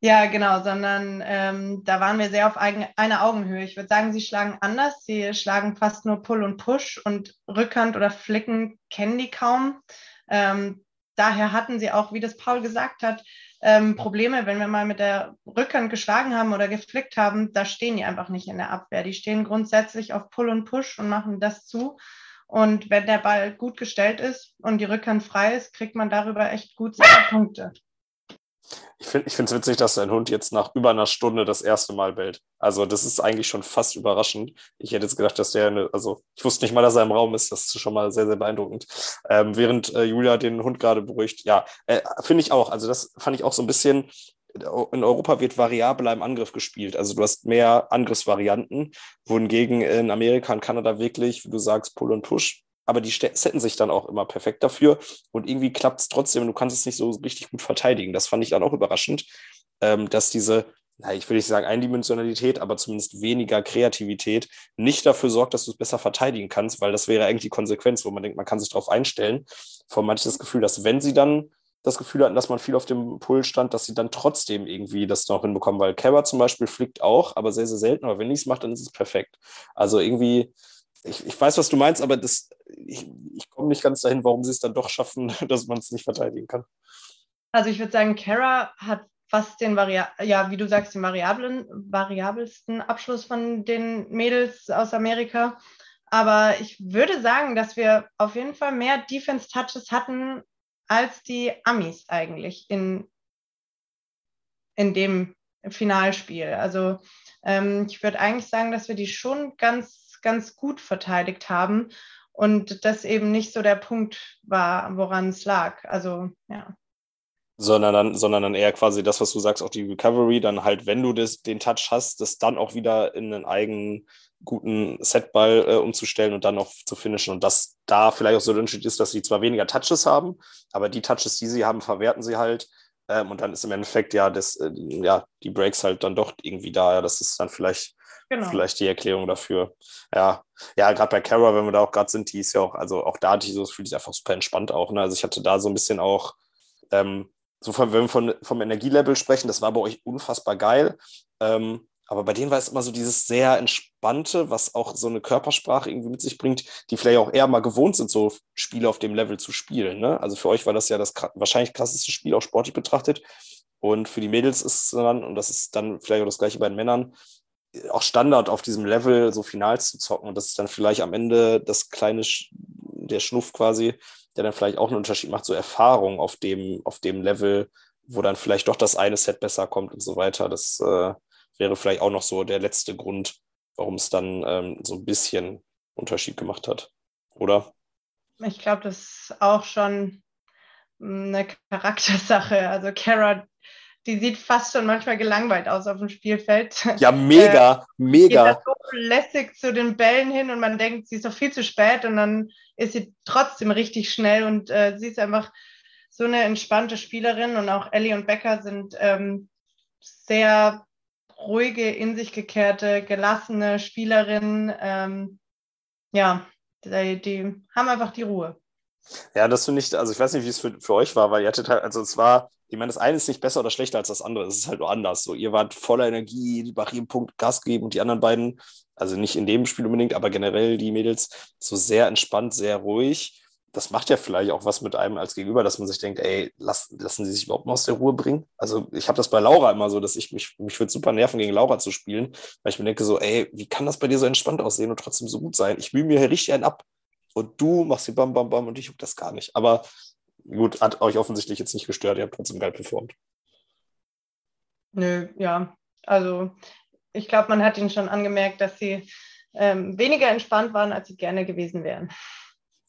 ja, genau, sondern ähm, da waren wir sehr auf eigen, einer Augenhöhe. Ich würde sagen, sie schlagen anders. Sie schlagen fast nur Pull und Push und Rückhand oder Flicken kennen die kaum. Ähm, daher hatten sie auch, wie das Paul gesagt hat, ähm, Probleme, wenn wir mal mit der Rückhand geschlagen haben oder geflickt haben, da stehen die einfach nicht in der Abwehr. Die stehen grundsätzlich auf Pull und Push und machen das zu. Und wenn der Ball gut gestellt ist und die Rückhand frei ist, kriegt man darüber echt gut seine Punkte. Ich finde es witzig, dass dein Hund jetzt nach über einer Stunde das erste Mal bellt. Also, das ist eigentlich schon fast überraschend. Ich hätte jetzt gedacht, dass der, eine, also ich wusste nicht mal, dass er im Raum ist. Das ist schon mal sehr, sehr beeindruckend. Ähm, während äh, Julia den Hund gerade beruhigt. Ja, äh, finde ich auch. Also, das fand ich auch so ein bisschen. In Europa wird variabler im Angriff gespielt. Also, du hast mehr Angriffsvarianten, wohingegen in Amerika und Kanada wirklich, wie du sagst, Pull und Push aber die setzen sich dann auch immer perfekt dafür und irgendwie klappt es trotzdem und du kannst es nicht so richtig gut verteidigen. Das fand ich dann auch überraschend, ähm, dass diese, na, ich will nicht sagen Eindimensionalität, aber zumindest weniger Kreativität nicht dafür sorgt, dass du es besser verteidigen kannst, weil das wäre eigentlich die Konsequenz, wo man denkt, man kann sich darauf einstellen. Von manches das Gefühl, dass wenn sie dann das Gefühl hatten, dass man viel auf dem Pull stand, dass sie dann trotzdem irgendwie das noch hinbekommen, weil Kara zum Beispiel flickt auch, aber sehr, sehr selten, aber wenn ich es mache, dann ist es perfekt. Also irgendwie, ich, ich weiß, was du meinst, aber das, ich, ich komme nicht ganz dahin, warum sie es dann doch schaffen, dass man es nicht verteidigen kann. Also ich würde sagen, Kara hat fast den Varia ja, wie du sagst, den variablen, variabelsten Abschluss von den Mädels aus Amerika. Aber ich würde sagen, dass wir auf jeden Fall mehr Defense-Touches hatten als die Amis eigentlich in, in dem Finalspiel. Also ähm, ich würde eigentlich sagen, dass wir die schon ganz ganz gut verteidigt haben und das eben nicht so der Punkt war, woran es lag. Also, ja. Sondern dann, sondern dann eher quasi das, was du sagst, auch die Recovery, dann halt, wenn du das, den Touch hast, das dann auch wieder in einen eigenen guten Setball äh, umzustellen und dann noch zu finishen. Und dass da vielleicht auch so der Unterschied ist, dass sie zwar weniger Touches haben, aber die Touches, die sie haben, verwerten sie halt. Ähm, und dann ist im Endeffekt ja, das, äh, ja die Breaks halt dann doch irgendwie da. Ja, das ist dann vielleicht Genau. Vielleicht die Erklärung dafür. Ja, ja, gerade bei Kara, wenn wir da auch gerade sind, die ist ja auch, also auch da hatte ich so das die ist einfach super entspannt auch. Ne? Also ich hatte da so ein bisschen auch, ähm, so von, wenn wir von, vom Energielevel sprechen, das war bei euch unfassbar geil. Ähm, aber bei denen war es immer so dieses sehr entspannte, was auch so eine Körpersprache irgendwie mit sich bringt, die vielleicht auch eher mal gewohnt sind, so Spiele auf dem Level zu spielen. Ne? Also für euch war das ja das wahrscheinlich krasseste Spiel, auch sportlich betrachtet. Und für die Mädels ist es dann, und das ist dann vielleicht auch das gleiche bei den Männern, auch Standard auf diesem Level so Finals zu zocken. Und das ist dann vielleicht am Ende das kleine, der Schnuff quasi, der dann vielleicht auch einen Unterschied macht, so Erfahrung auf dem, auf dem Level, wo dann vielleicht doch das eine Set besser kommt und so weiter. Das äh, wäre vielleicht auch noch so der letzte Grund, warum es dann ähm, so ein bisschen Unterschied gemacht hat. Oder? Ich glaube, das ist auch schon eine Charaktersache. Also Kara, die sieht fast schon manchmal gelangweilt aus auf dem Spielfeld. Ja, mega, äh, mega. Geht so lässig zu den Bällen hin und man denkt, sie ist doch viel zu spät und dann ist sie trotzdem richtig schnell und äh, sie ist einfach so eine entspannte Spielerin und auch Ellie und Becker sind ähm, sehr ruhige, in sich gekehrte, gelassene Spielerinnen. Ähm, ja, die, die haben einfach die Ruhe. Ja, das finde ich, also ich weiß nicht, wie es für, für euch war, weil ihr hattet halt, also es war, ich meine, das eine ist nicht besser oder schlechter als das andere, es ist halt nur anders. So, ihr wart voller Energie, bei jedem Punkt Gas geben und die anderen beiden, also nicht in dem Spiel unbedingt, aber generell die Mädels, so sehr entspannt, sehr ruhig. Das macht ja vielleicht auch was mit einem als Gegenüber, dass man sich denkt, ey, lass, lassen sie sich überhaupt mal aus der Ruhe bringen? Also ich habe das bei Laura immer so, dass ich mich, mich würde super nerven, gegen Laura zu spielen, weil ich mir denke so, ey, wie kann das bei dir so entspannt aussehen und trotzdem so gut sein? Ich mühe mir hier richtig einen ab und du machst die Bam Bam Bam und ich juckt das gar nicht. Aber gut, hat euch offensichtlich jetzt nicht gestört, ihr habt trotzdem geil performt. Nö, ja. Also ich glaube, man hat ihnen schon angemerkt, dass sie ähm, weniger entspannt waren, als sie gerne gewesen wären.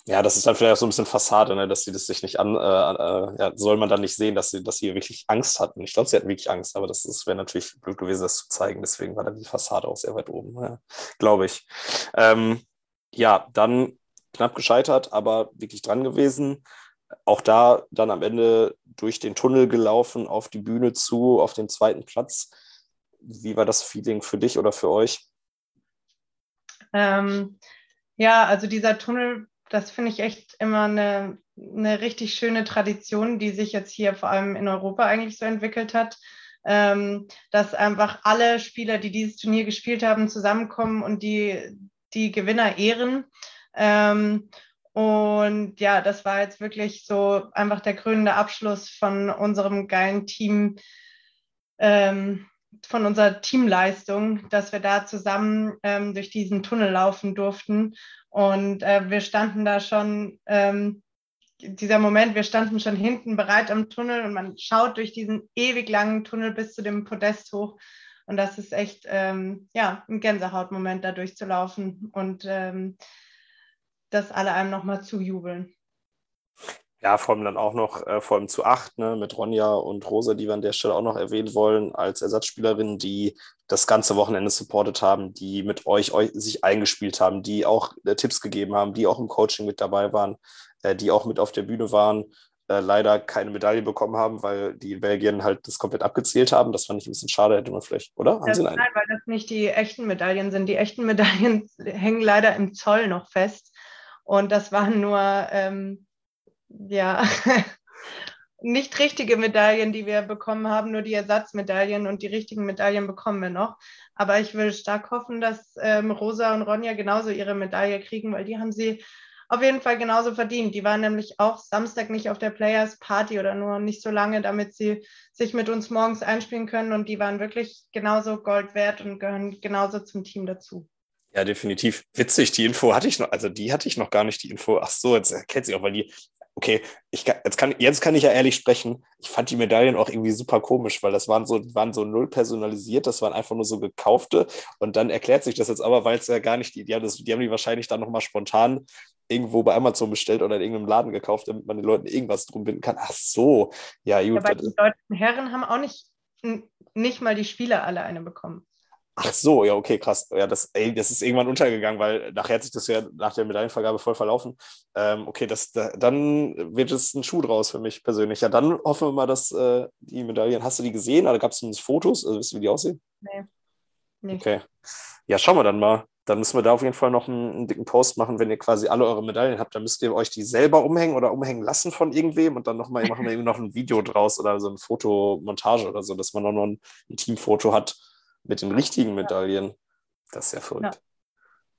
Ja, das ist dann vielleicht auch so ein bisschen Fassade, ne? dass sie das sich nicht an, äh, äh, ja, soll man dann nicht sehen, dass sie, dass sie wirklich Angst hatten. Ich glaube, sie hatten wirklich Angst, aber das, das wäre natürlich blöd gewesen, das zu zeigen. Deswegen war dann die Fassade auch sehr weit oben, ja, glaube ich. Ähm, ja, dann knapp gescheitert, aber wirklich dran gewesen. Auch da dann am Ende durch den Tunnel gelaufen, auf die Bühne zu, auf den zweiten Platz. Wie war das Feeling für dich oder für euch? Ähm, ja, also dieser Tunnel, das finde ich echt immer eine, eine richtig schöne Tradition, die sich jetzt hier vor allem in Europa eigentlich so entwickelt hat. Ähm, dass einfach alle Spieler, die dieses Turnier gespielt haben, zusammenkommen und die, die Gewinner ehren. Ähm, und ja, das war jetzt wirklich so einfach der krönende Abschluss von unserem geilen Team, ähm, von unserer Teamleistung, dass wir da zusammen ähm, durch diesen Tunnel laufen durften. Und äh, wir standen da schon, ähm, dieser Moment, wir standen schon hinten bereit am Tunnel und man schaut durch diesen ewig langen Tunnel bis zu dem Podest hoch. Und das ist echt ähm, ja, ein Gänsehautmoment, da durchzulaufen. Und ähm, dass alle einem nochmal zujubeln. Ja, vor allem dann auch noch, äh, vor allem zu acht, ne, mit Ronja und Rosa, die wir an der Stelle auch noch erwähnen wollen, als Ersatzspielerinnen, die das ganze Wochenende supportet haben, die mit euch, euch sich eingespielt haben, die auch äh, Tipps gegeben haben, die auch im Coaching mit dabei waren, äh, die auch mit auf der Bühne waren, äh, leider keine Medaille bekommen haben, weil die in Belgien halt das komplett abgezählt haben. Das fand ich ein bisschen schade, hätte man vielleicht, oder? Das, nein, weil das nicht die echten Medaillen sind. Die echten Medaillen hängen leider im Zoll noch fest. Und das waren nur, ähm, ja, nicht richtige Medaillen, die wir bekommen haben, nur die Ersatzmedaillen und die richtigen Medaillen bekommen wir noch. Aber ich würde stark hoffen, dass ähm, Rosa und Ronja genauso ihre Medaille kriegen, weil die haben sie auf jeden Fall genauso verdient. Die waren nämlich auch Samstag nicht auf der Players Party oder nur nicht so lange, damit sie sich mit uns morgens einspielen können. Und die waren wirklich genauso Gold wert und gehören genauso zum Team dazu. Ja, definitiv. Witzig, die Info hatte ich noch, also die hatte ich noch gar nicht, die Info. Ach so, jetzt kennt sie auch, weil die, okay, ich, jetzt, kann, jetzt kann ich ja ehrlich sprechen. Ich fand die Medaillen auch irgendwie super komisch, weil das waren so, waren so null personalisiert, das waren einfach nur so gekaufte. Und dann erklärt sich das jetzt aber, weil es ja gar nicht, die, die, haben, das, die haben die wahrscheinlich dann nochmal spontan irgendwo bei Amazon bestellt oder in irgendeinem Laden gekauft, damit man den Leuten irgendwas drum binden kann. Ach so, ja, gut. Ja, die deutschen Herren haben auch nicht, nicht mal die Spieler alle eine bekommen. Ach so, ja, okay, krass. Ja, das, ey, das ist irgendwann untergegangen, weil nachher hat sich das ja nach der Medaillenvergabe voll verlaufen. Ähm, okay, das, da, dann wird es ein Schuh draus für mich persönlich. Ja, dann hoffen wir mal, dass äh, die Medaillen, hast du die gesehen oder gab es zumindest Fotos? Also, wisst ihr, wie die aussehen? Nee. nee. Okay. Ja, schauen wir dann mal. Dann müssen wir da auf jeden Fall noch einen, einen, dicken Post machen, wenn ihr quasi alle eure Medaillen habt. Dann müsst ihr euch die selber umhängen oder umhängen lassen von irgendwem und dann nochmal machen wir eben noch ein Video draus oder so eine Fotomontage oder so, dass man noch ein, ein Teamfoto hat mit den richtigen Medaillen. Das ist ja verrückt.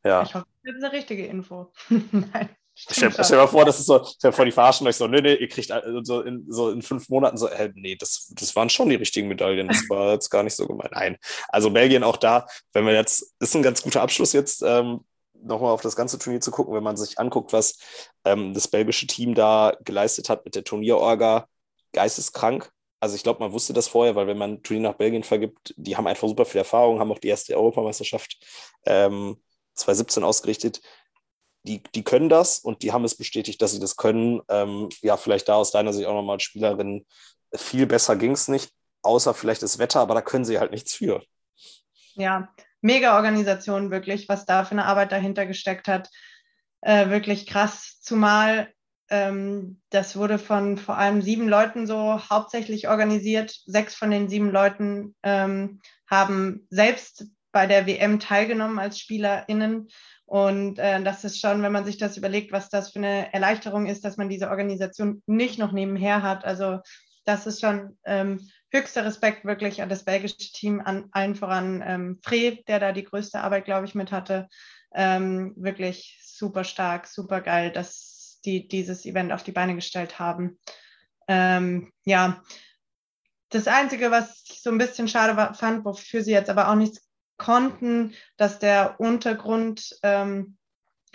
Ja. ja. Ich hoffe, das ist eine richtige Info. Nein. Stell, stell dir mal vor, das ist so, stell vor, die verarschen euch so, nee, nee, ihr kriegt so in, so in fünf Monaten so, äh, nee, das, das waren schon die richtigen Medaillen, das war jetzt gar nicht so gemein. Nein, also Belgien auch da, wenn wir jetzt, ist ein ganz guter Abschluss jetzt, ähm, nochmal auf das ganze Turnier zu gucken, wenn man sich anguckt, was ähm, das belgische Team da geleistet hat mit der Turnierorga, geisteskrank also ich glaube, man wusste das vorher, weil wenn man Turnier nach Belgien vergibt, die haben einfach super viel Erfahrung, haben auch die erste Europameisterschaft ähm, 2017 ausgerichtet. die, die können das und die haben es bestätigt, dass sie das können. Ähm, ja, vielleicht da aus deiner Sicht auch nochmal als Spielerin, viel besser ging es nicht, außer vielleicht das Wetter, aber da können sie halt nichts für. Ja, mega Organisation wirklich, was da für eine Arbeit dahinter gesteckt hat. Äh, wirklich krass, zumal das wurde von vor allem sieben Leuten so hauptsächlich organisiert. Sechs von den sieben Leuten ähm, haben selbst bei der WM teilgenommen als SpielerInnen. Und äh, das ist schon, wenn man sich das überlegt, was das für eine Erleichterung ist, dass man diese Organisation nicht noch nebenher hat. Also das ist schon ähm, höchster Respekt wirklich an das belgische Team, an allen voran ähm, Fre, der da die größte Arbeit, glaube ich, mit hatte. Ähm, wirklich super stark, super geil, dass die dieses Event auf die Beine gestellt haben. Ähm, ja, das Einzige, was ich so ein bisschen schade war, fand, wofür sie jetzt aber auch nichts konnten, dass der Untergrund ähm,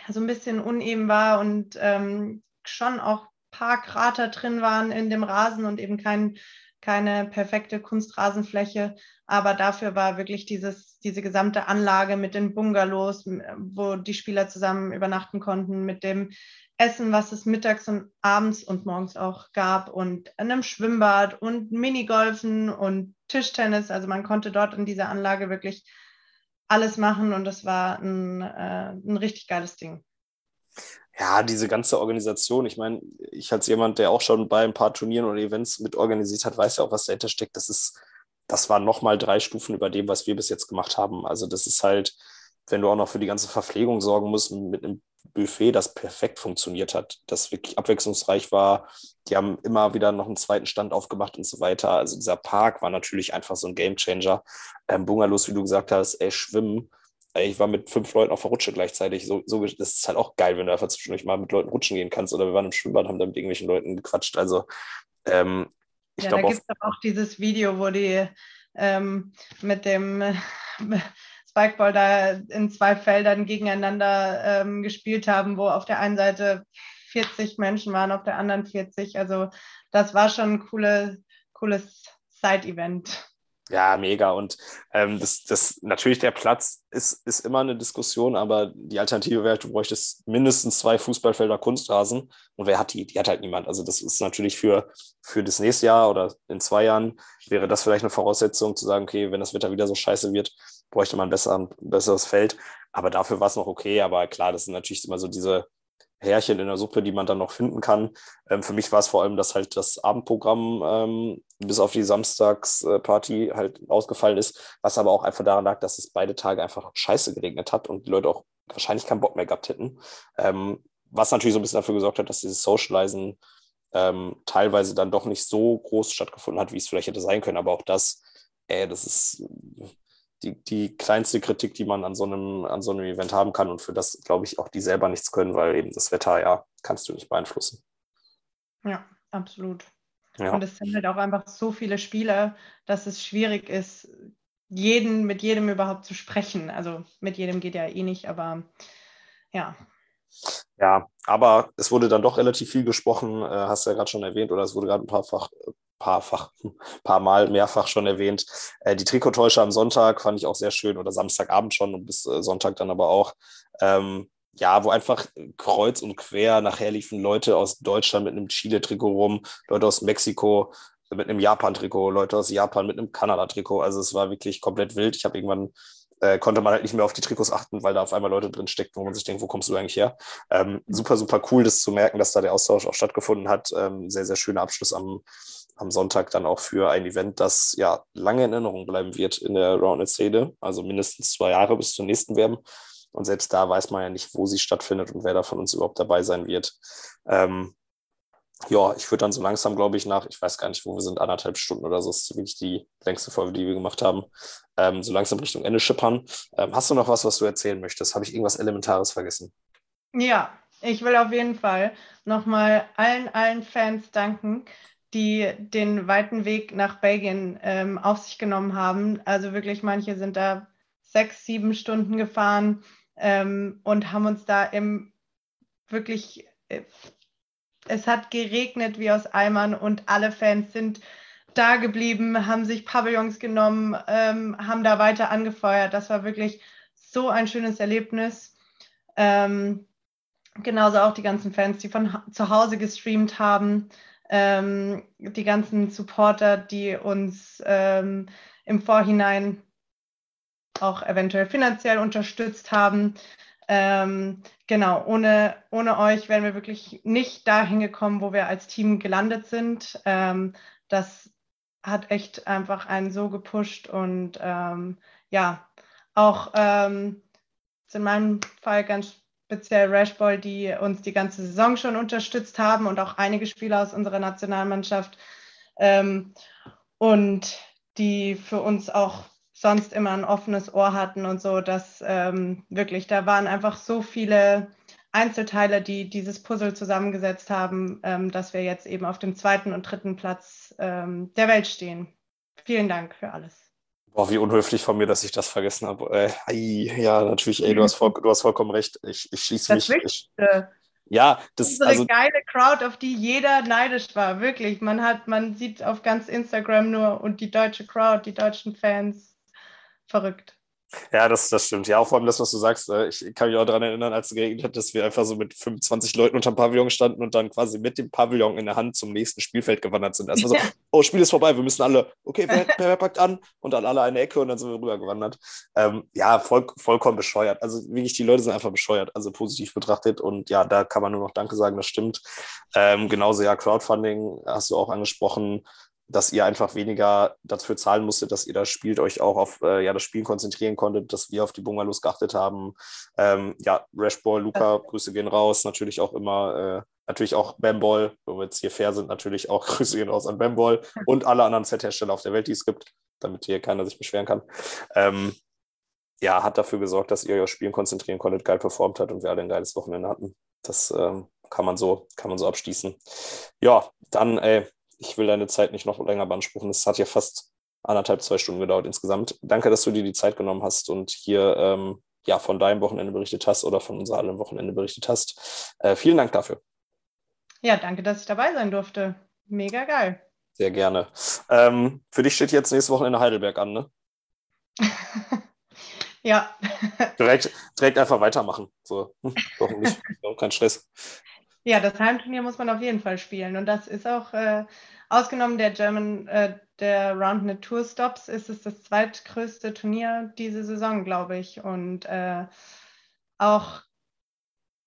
so ein bisschen uneben war und ähm, schon auch paar Krater drin waren in dem Rasen und eben kein, keine perfekte Kunstrasenfläche. Aber dafür war wirklich dieses, diese gesamte Anlage mit den Bungalows, wo die Spieler zusammen übernachten konnten, mit dem Essen, was es mittags und abends und morgens auch gab und einem Schwimmbad und Minigolfen und Tischtennis. Also man konnte dort in dieser Anlage wirklich alles machen und das war ein, äh, ein richtig geiles Ding. Ja, diese ganze Organisation, ich meine, ich als jemand, der auch schon bei ein paar Turnieren oder Events mit organisiert hat, weiß ja auch, was dahinter steckt. Das ist, das waren nochmal drei Stufen über dem, was wir bis jetzt gemacht haben. Also das ist halt, wenn du auch noch für die ganze Verpflegung sorgen musst mit einem Buffet, das perfekt funktioniert hat, das wirklich abwechslungsreich war. Die haben immer wieder noch einen zweiten Stand aufgemacht und so weiter. Also dieser Park war natürlich einfach so ein Gamechanger. Ähm, Bungalows, wie du gesagt hast, ey, schwimmen. Ich war mit fünf Leuten auf der Rutsche gleichzeitig. So, so, das ist halt auch geil, wenn du einfach zwischendurch mal mit Leuten rutschen gehen kannst. Oder wir waren im Schwimmbad, haben da mit irgendwelchen Leuten gequatscht. Also ähm, ich ja, glaube. Da gibt es auch dieses Video, wo die ähm, mit dem Spikeball da in zwei Feldern gegeneinander ähm, gespielt haben, wo auf der einen Seite 40 Menschen waren, auf der anderen 40. Also das war schon ein coole, cooles Side-Event. Ja, mega. Und ähm, das, das natürlich der Platz ist, ist immer eine Diskussion, aber die Alternative wäre, du bräuchtest mindestens zwei Fußballfelder Kunstrasen. Und wer hat die? Die hat halt niemand. Also das ist natürlich für, für das nächste Jahr oder in zwei Jahren wäre das vielleicht eine Voraussetzung zu sagen, okay, wenn das Wetter wieder so scheiße wird, bräuchte man besser, ein besseres Feld. Aber dafür war es noch okay. Aber klar, das sind natürlich immer so diese Härchen in der Suppe, die man dann noch finden kann. Ähm, für mich war es vor allem, dass halt das Abendprogramm ähm, bis auf die Samstagsparty halt ausgefallen ist, was aber auch einfach daran lag, dass es beide Tage einfach scheiße geregnet hat und die Leute auch wahrscheinlich keinen Bock mehr gehabt hätten. Ähm, was natürlich so ein bisschen dafür gesorgt hat, dass dieses Socializen ähm, teilweise dann doch nicht so groß stattgefunden hat, wie es vielleicht hätte sein können. Aber auch das, ey, das ist die, die kleinste Kritik, die man an so, einem, an so einem Event haben kann und für das, glaube ich, auch die selber nichts können, weil eben das Wetter, ja, kannst du nicht beeinflussen. Ja, absolut. Ja. Und es sind halt auch einfach so viele Spieler, dass es schwierig ist, jeden, mit jedem überhaupt zu sprechen. Also mit jedem geht ja eh nicht, aber ja. Ja, aber es wurde dann doch relativ viel gesprochen, äh, hast du ja gerade schon erwähnt, oder es wurde gerade ein paarfach paarfach, paar Mal mehrfach schon erwähnt. Äh, die Trikottäusche am Sonntag fand ich auch sehr schön oder Samstagabend schon und bis äh, Sonntag dann aber auch. Ähm, ja, wo einfach kreuz und quer nachher liefen Leute aus Deutschland mit einem Chile-Trikot rum, Leute aus Mexiko mit einem Japan-Trikot, Leute aus Japan mit einem Kanada-Trikot. Also es war wirklich komplett wild. Ich habe irgendwann äh, konnte man halt nicht mehr auf die Trikots achten, weil da auf einmal Leute drin steckten, wo man sich denkt, wo kommst du eigentlich her? Ähm, super, super cool, das zu merken, dass da der Austausch auch stattgefunden hat. Ähm, sehr, sehr schöner Abschluss am, am Sonntag dann auch für ein Event, das ja lange in Erinnerung bleiben wird in der Roundnet-Szene, also mindestens zwei Jahre bis zur nächsten WM. Und selbst da weiß man ja nicht, wo sie stattfindet und wer da von uns überhaupt dabei sein wird. Ähm, ja, ich würde dann so langsam, glaube ich, nach, ich weiß gar nicht, wo wir sind, anderthalb Stunden oder so, ist wirklich die längste Folge, die wir gemacht haben, ähm, so langsam Richtung Ende schippern. Ähm, hast du noch was, was du erzählen möchtest? Habe ich irgendwas Elementares vergessen? Ja, ich will auf jeden Fall nochmal allen, allen Fans danken, die den weiten Weg nach Belgien ähm, auf sich genommen haben. Also wirklich, manche sind da sechs, sieben Stunden gefahren ähm, und haben uns da im wirklich, äh, es hat geregnet wie aus Eimern und alle Fans sind da geblieben, haben sich Pavillons genommen, ähm, haben da weiter angefeuert. Das war wirklich so ein schönes Erlebnis. Ähm, genauso auch die ganzen Fans, die von zu Hause gestreamt haben, ähm, die ganzen Supporter, die uns ähm, im Vorhinein auch eventuell finanziell unterstützt haben. Ähm, genau, ohne, ohne euch wären wir wirklich nicht dahin gekommen, wo wir als Team gelandet sind. Ähm, das hat echt einfach einen so gepusht und ähm, ja, auch ähm, in meinem Fall ganz speziell Rashball, die uns die ganze Saison schon unterstützt haben und auch einige Spieler aus unserer Nationalmannschaft ähm, und die für uns auch sonst immer ein offenes Ohr hatten und so, dass ähm, wirklich, da waren einfach so viele Einzelteile, die dieses Puzzle zusammengesetzt haben, ähm, dass wir jetzt eben auf dem zweiten und dritten Platz ähm, der Welt stehen. Vielen Dank für alles. Boah, wie unhöflich von mir, dass ich das vergessen habe. Äh, ei, ja, natürlich, ey, du hast, voll, du hast vollkommen recht. Ich, ich schließe mich. Ich, ja, das ist so eine also, geile Crowd, auf die jeder neidisch war. Wirklich. Man hat, man sieht auf ganz Instagram nur und die deutsche Crowd, die deutschen Fans. Verrückt. Ja, das, das stimmt. Ja, auch vor allem das, was du sagst. Äh, ich kann mich auch daran erinnern, als es geregnet hat, dass wir einfach so mit 25 Leuten unterm Pavillon standen und dann quasi mit dem Pavillon in der Hand zum nächsten Spielfeld gewandert sind. Also so, oh, Spiel ist vorbei, wir müssen alle, okay, wer, wer packt an? Und dann alle eine Ecke und dann sind wir rüber gewandert. Ähm, ja, voll, vollkommen bescheuert. Also wirklich, die Leute sind einfach bescheuert, also positiv betrachtet. Und ja, da kann man nur noch Danke sagen, das stimmt. Ähm, genauso, ja, Crowdfunding hast du auch angesprochen dass ihr einfach weniger dafür zahlen musstet, dass ihr das spielt, euch auch auf äh, ja, das Spielen konzentrieren konntet, dass wir auf die Bungalows geachtet haben. Ähm, ja, Rashball, Luca, Grüße gehen raus. Natürlich auch immer, äh, natürlich auch Bamball, wo wir jetzt hier fair sind, natürlich auch Grüße gehen raus an Bamball und alle anderen Set-Hersteller auf der Welt, die es gibt, damit hier keiner sich beschweren kann. Ähm, ja, hat dafür gesorgt, dass ihr euch auf Spielen konzentrieren konntet, geil performt hat und wir alle ein geiles Wochenende hatten. Das ähm, kann man so, kann man so abschließen. Ja, dann, ey, ich will deine Zeit nicht noch länger beanspruchen. Es hat ja fast anderthalb, zwei Stunden gedauert insgesamt. Danke, dass du dir die Zeit genommen hast und hier ähm, ja, von deinem Wochenende berichtet hast oder von unser allem Wochenende berichtet hast. Äh, vielen Dank dafür. Ja, danke, dass ich dabei sein durfte. Mega geil. Sehr gerne. Ähm, für dich steht jetzt nächstes Wochenende Heidelberg an, ne? ja. direkt, direkt einfach weitermachen. So, warum nicht? Kein Stress. Ja, das Heimturnier muss man auf jeden Fall spielen. Und das ist auch, äh, ausgenommen der German, äh, der Roundnet Tour Stops, ist es das zweitgrößte Turnier diese Saison, glaube ich. Und äh, auch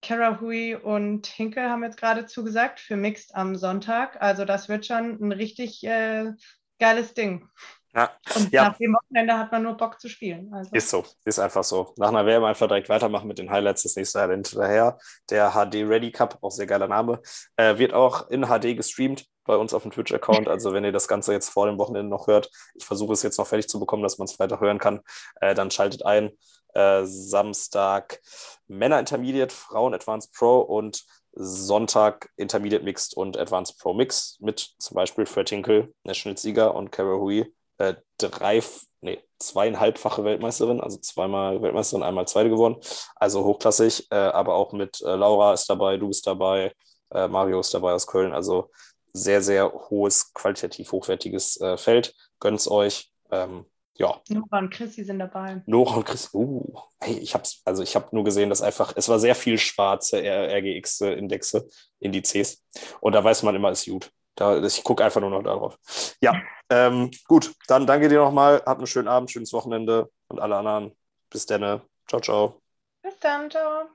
Karahui und Hinkel haben jetzt gerade zugesagt für Mixed am Sonntag. Also das wird schon ein richtig äh, geiles Ding. Ja. Und ja. nach dem Wochenende hat man nur Bock zu spielen. Also. Ist so, ist einfach so. Nach einer WM einfach direkt weitermachen mit den Highlights. Das nächste Highlight hinterher. Der HD Ready Cup, auch sehr geiler Name, äh, wird auch in HD gestreamt bei uns auf dem Twitch-Account. Also wenn ihr das Ganze jetzt vor dem Wochenende noch hört, ich versuche es jetzt noch fertig zu bekommen, dass man es weiter hören kann, äh, dann schaltet ein. Äh, Samstag Männer Intermediate, Frauen Advanced Pro und Sonntag Intermediate Mixed und Advanced Pro Mix mit zum Beispiel Fred Hinkel, National-Sieger und Kara Hui, äh, drei, nee, zweieinhalbfache Weltmeisterin, also zweimal Weltmeisterin, einmal Zweite geworden. Also hochklassig, äh, aber auch mit äh, Laura ist dabei, du bist dabei, äh, Mario ist dabei aus Köln. Also sehr, sehr hohes, qualitativ hochwertiges äh, Feld. Gönnt's euch. Ähm, ja. Nora und Chrissy sind dabei. Nora und Chris, uh, hey, ich hab's, also ich habe nur gesehen, dass einfach, es war sehr viel schwarze RGX-Indexe, Indizes. Und da weiß man immer, ist gut. Da, ich gucke einfach nur noch darauf. Ja, ähm, gut, dann danke dir nochmal. Habt einen schönen Abend, schönes Wochenende und alle anderen. Bis dann. Ciao, ciao. Bis dann, ciao.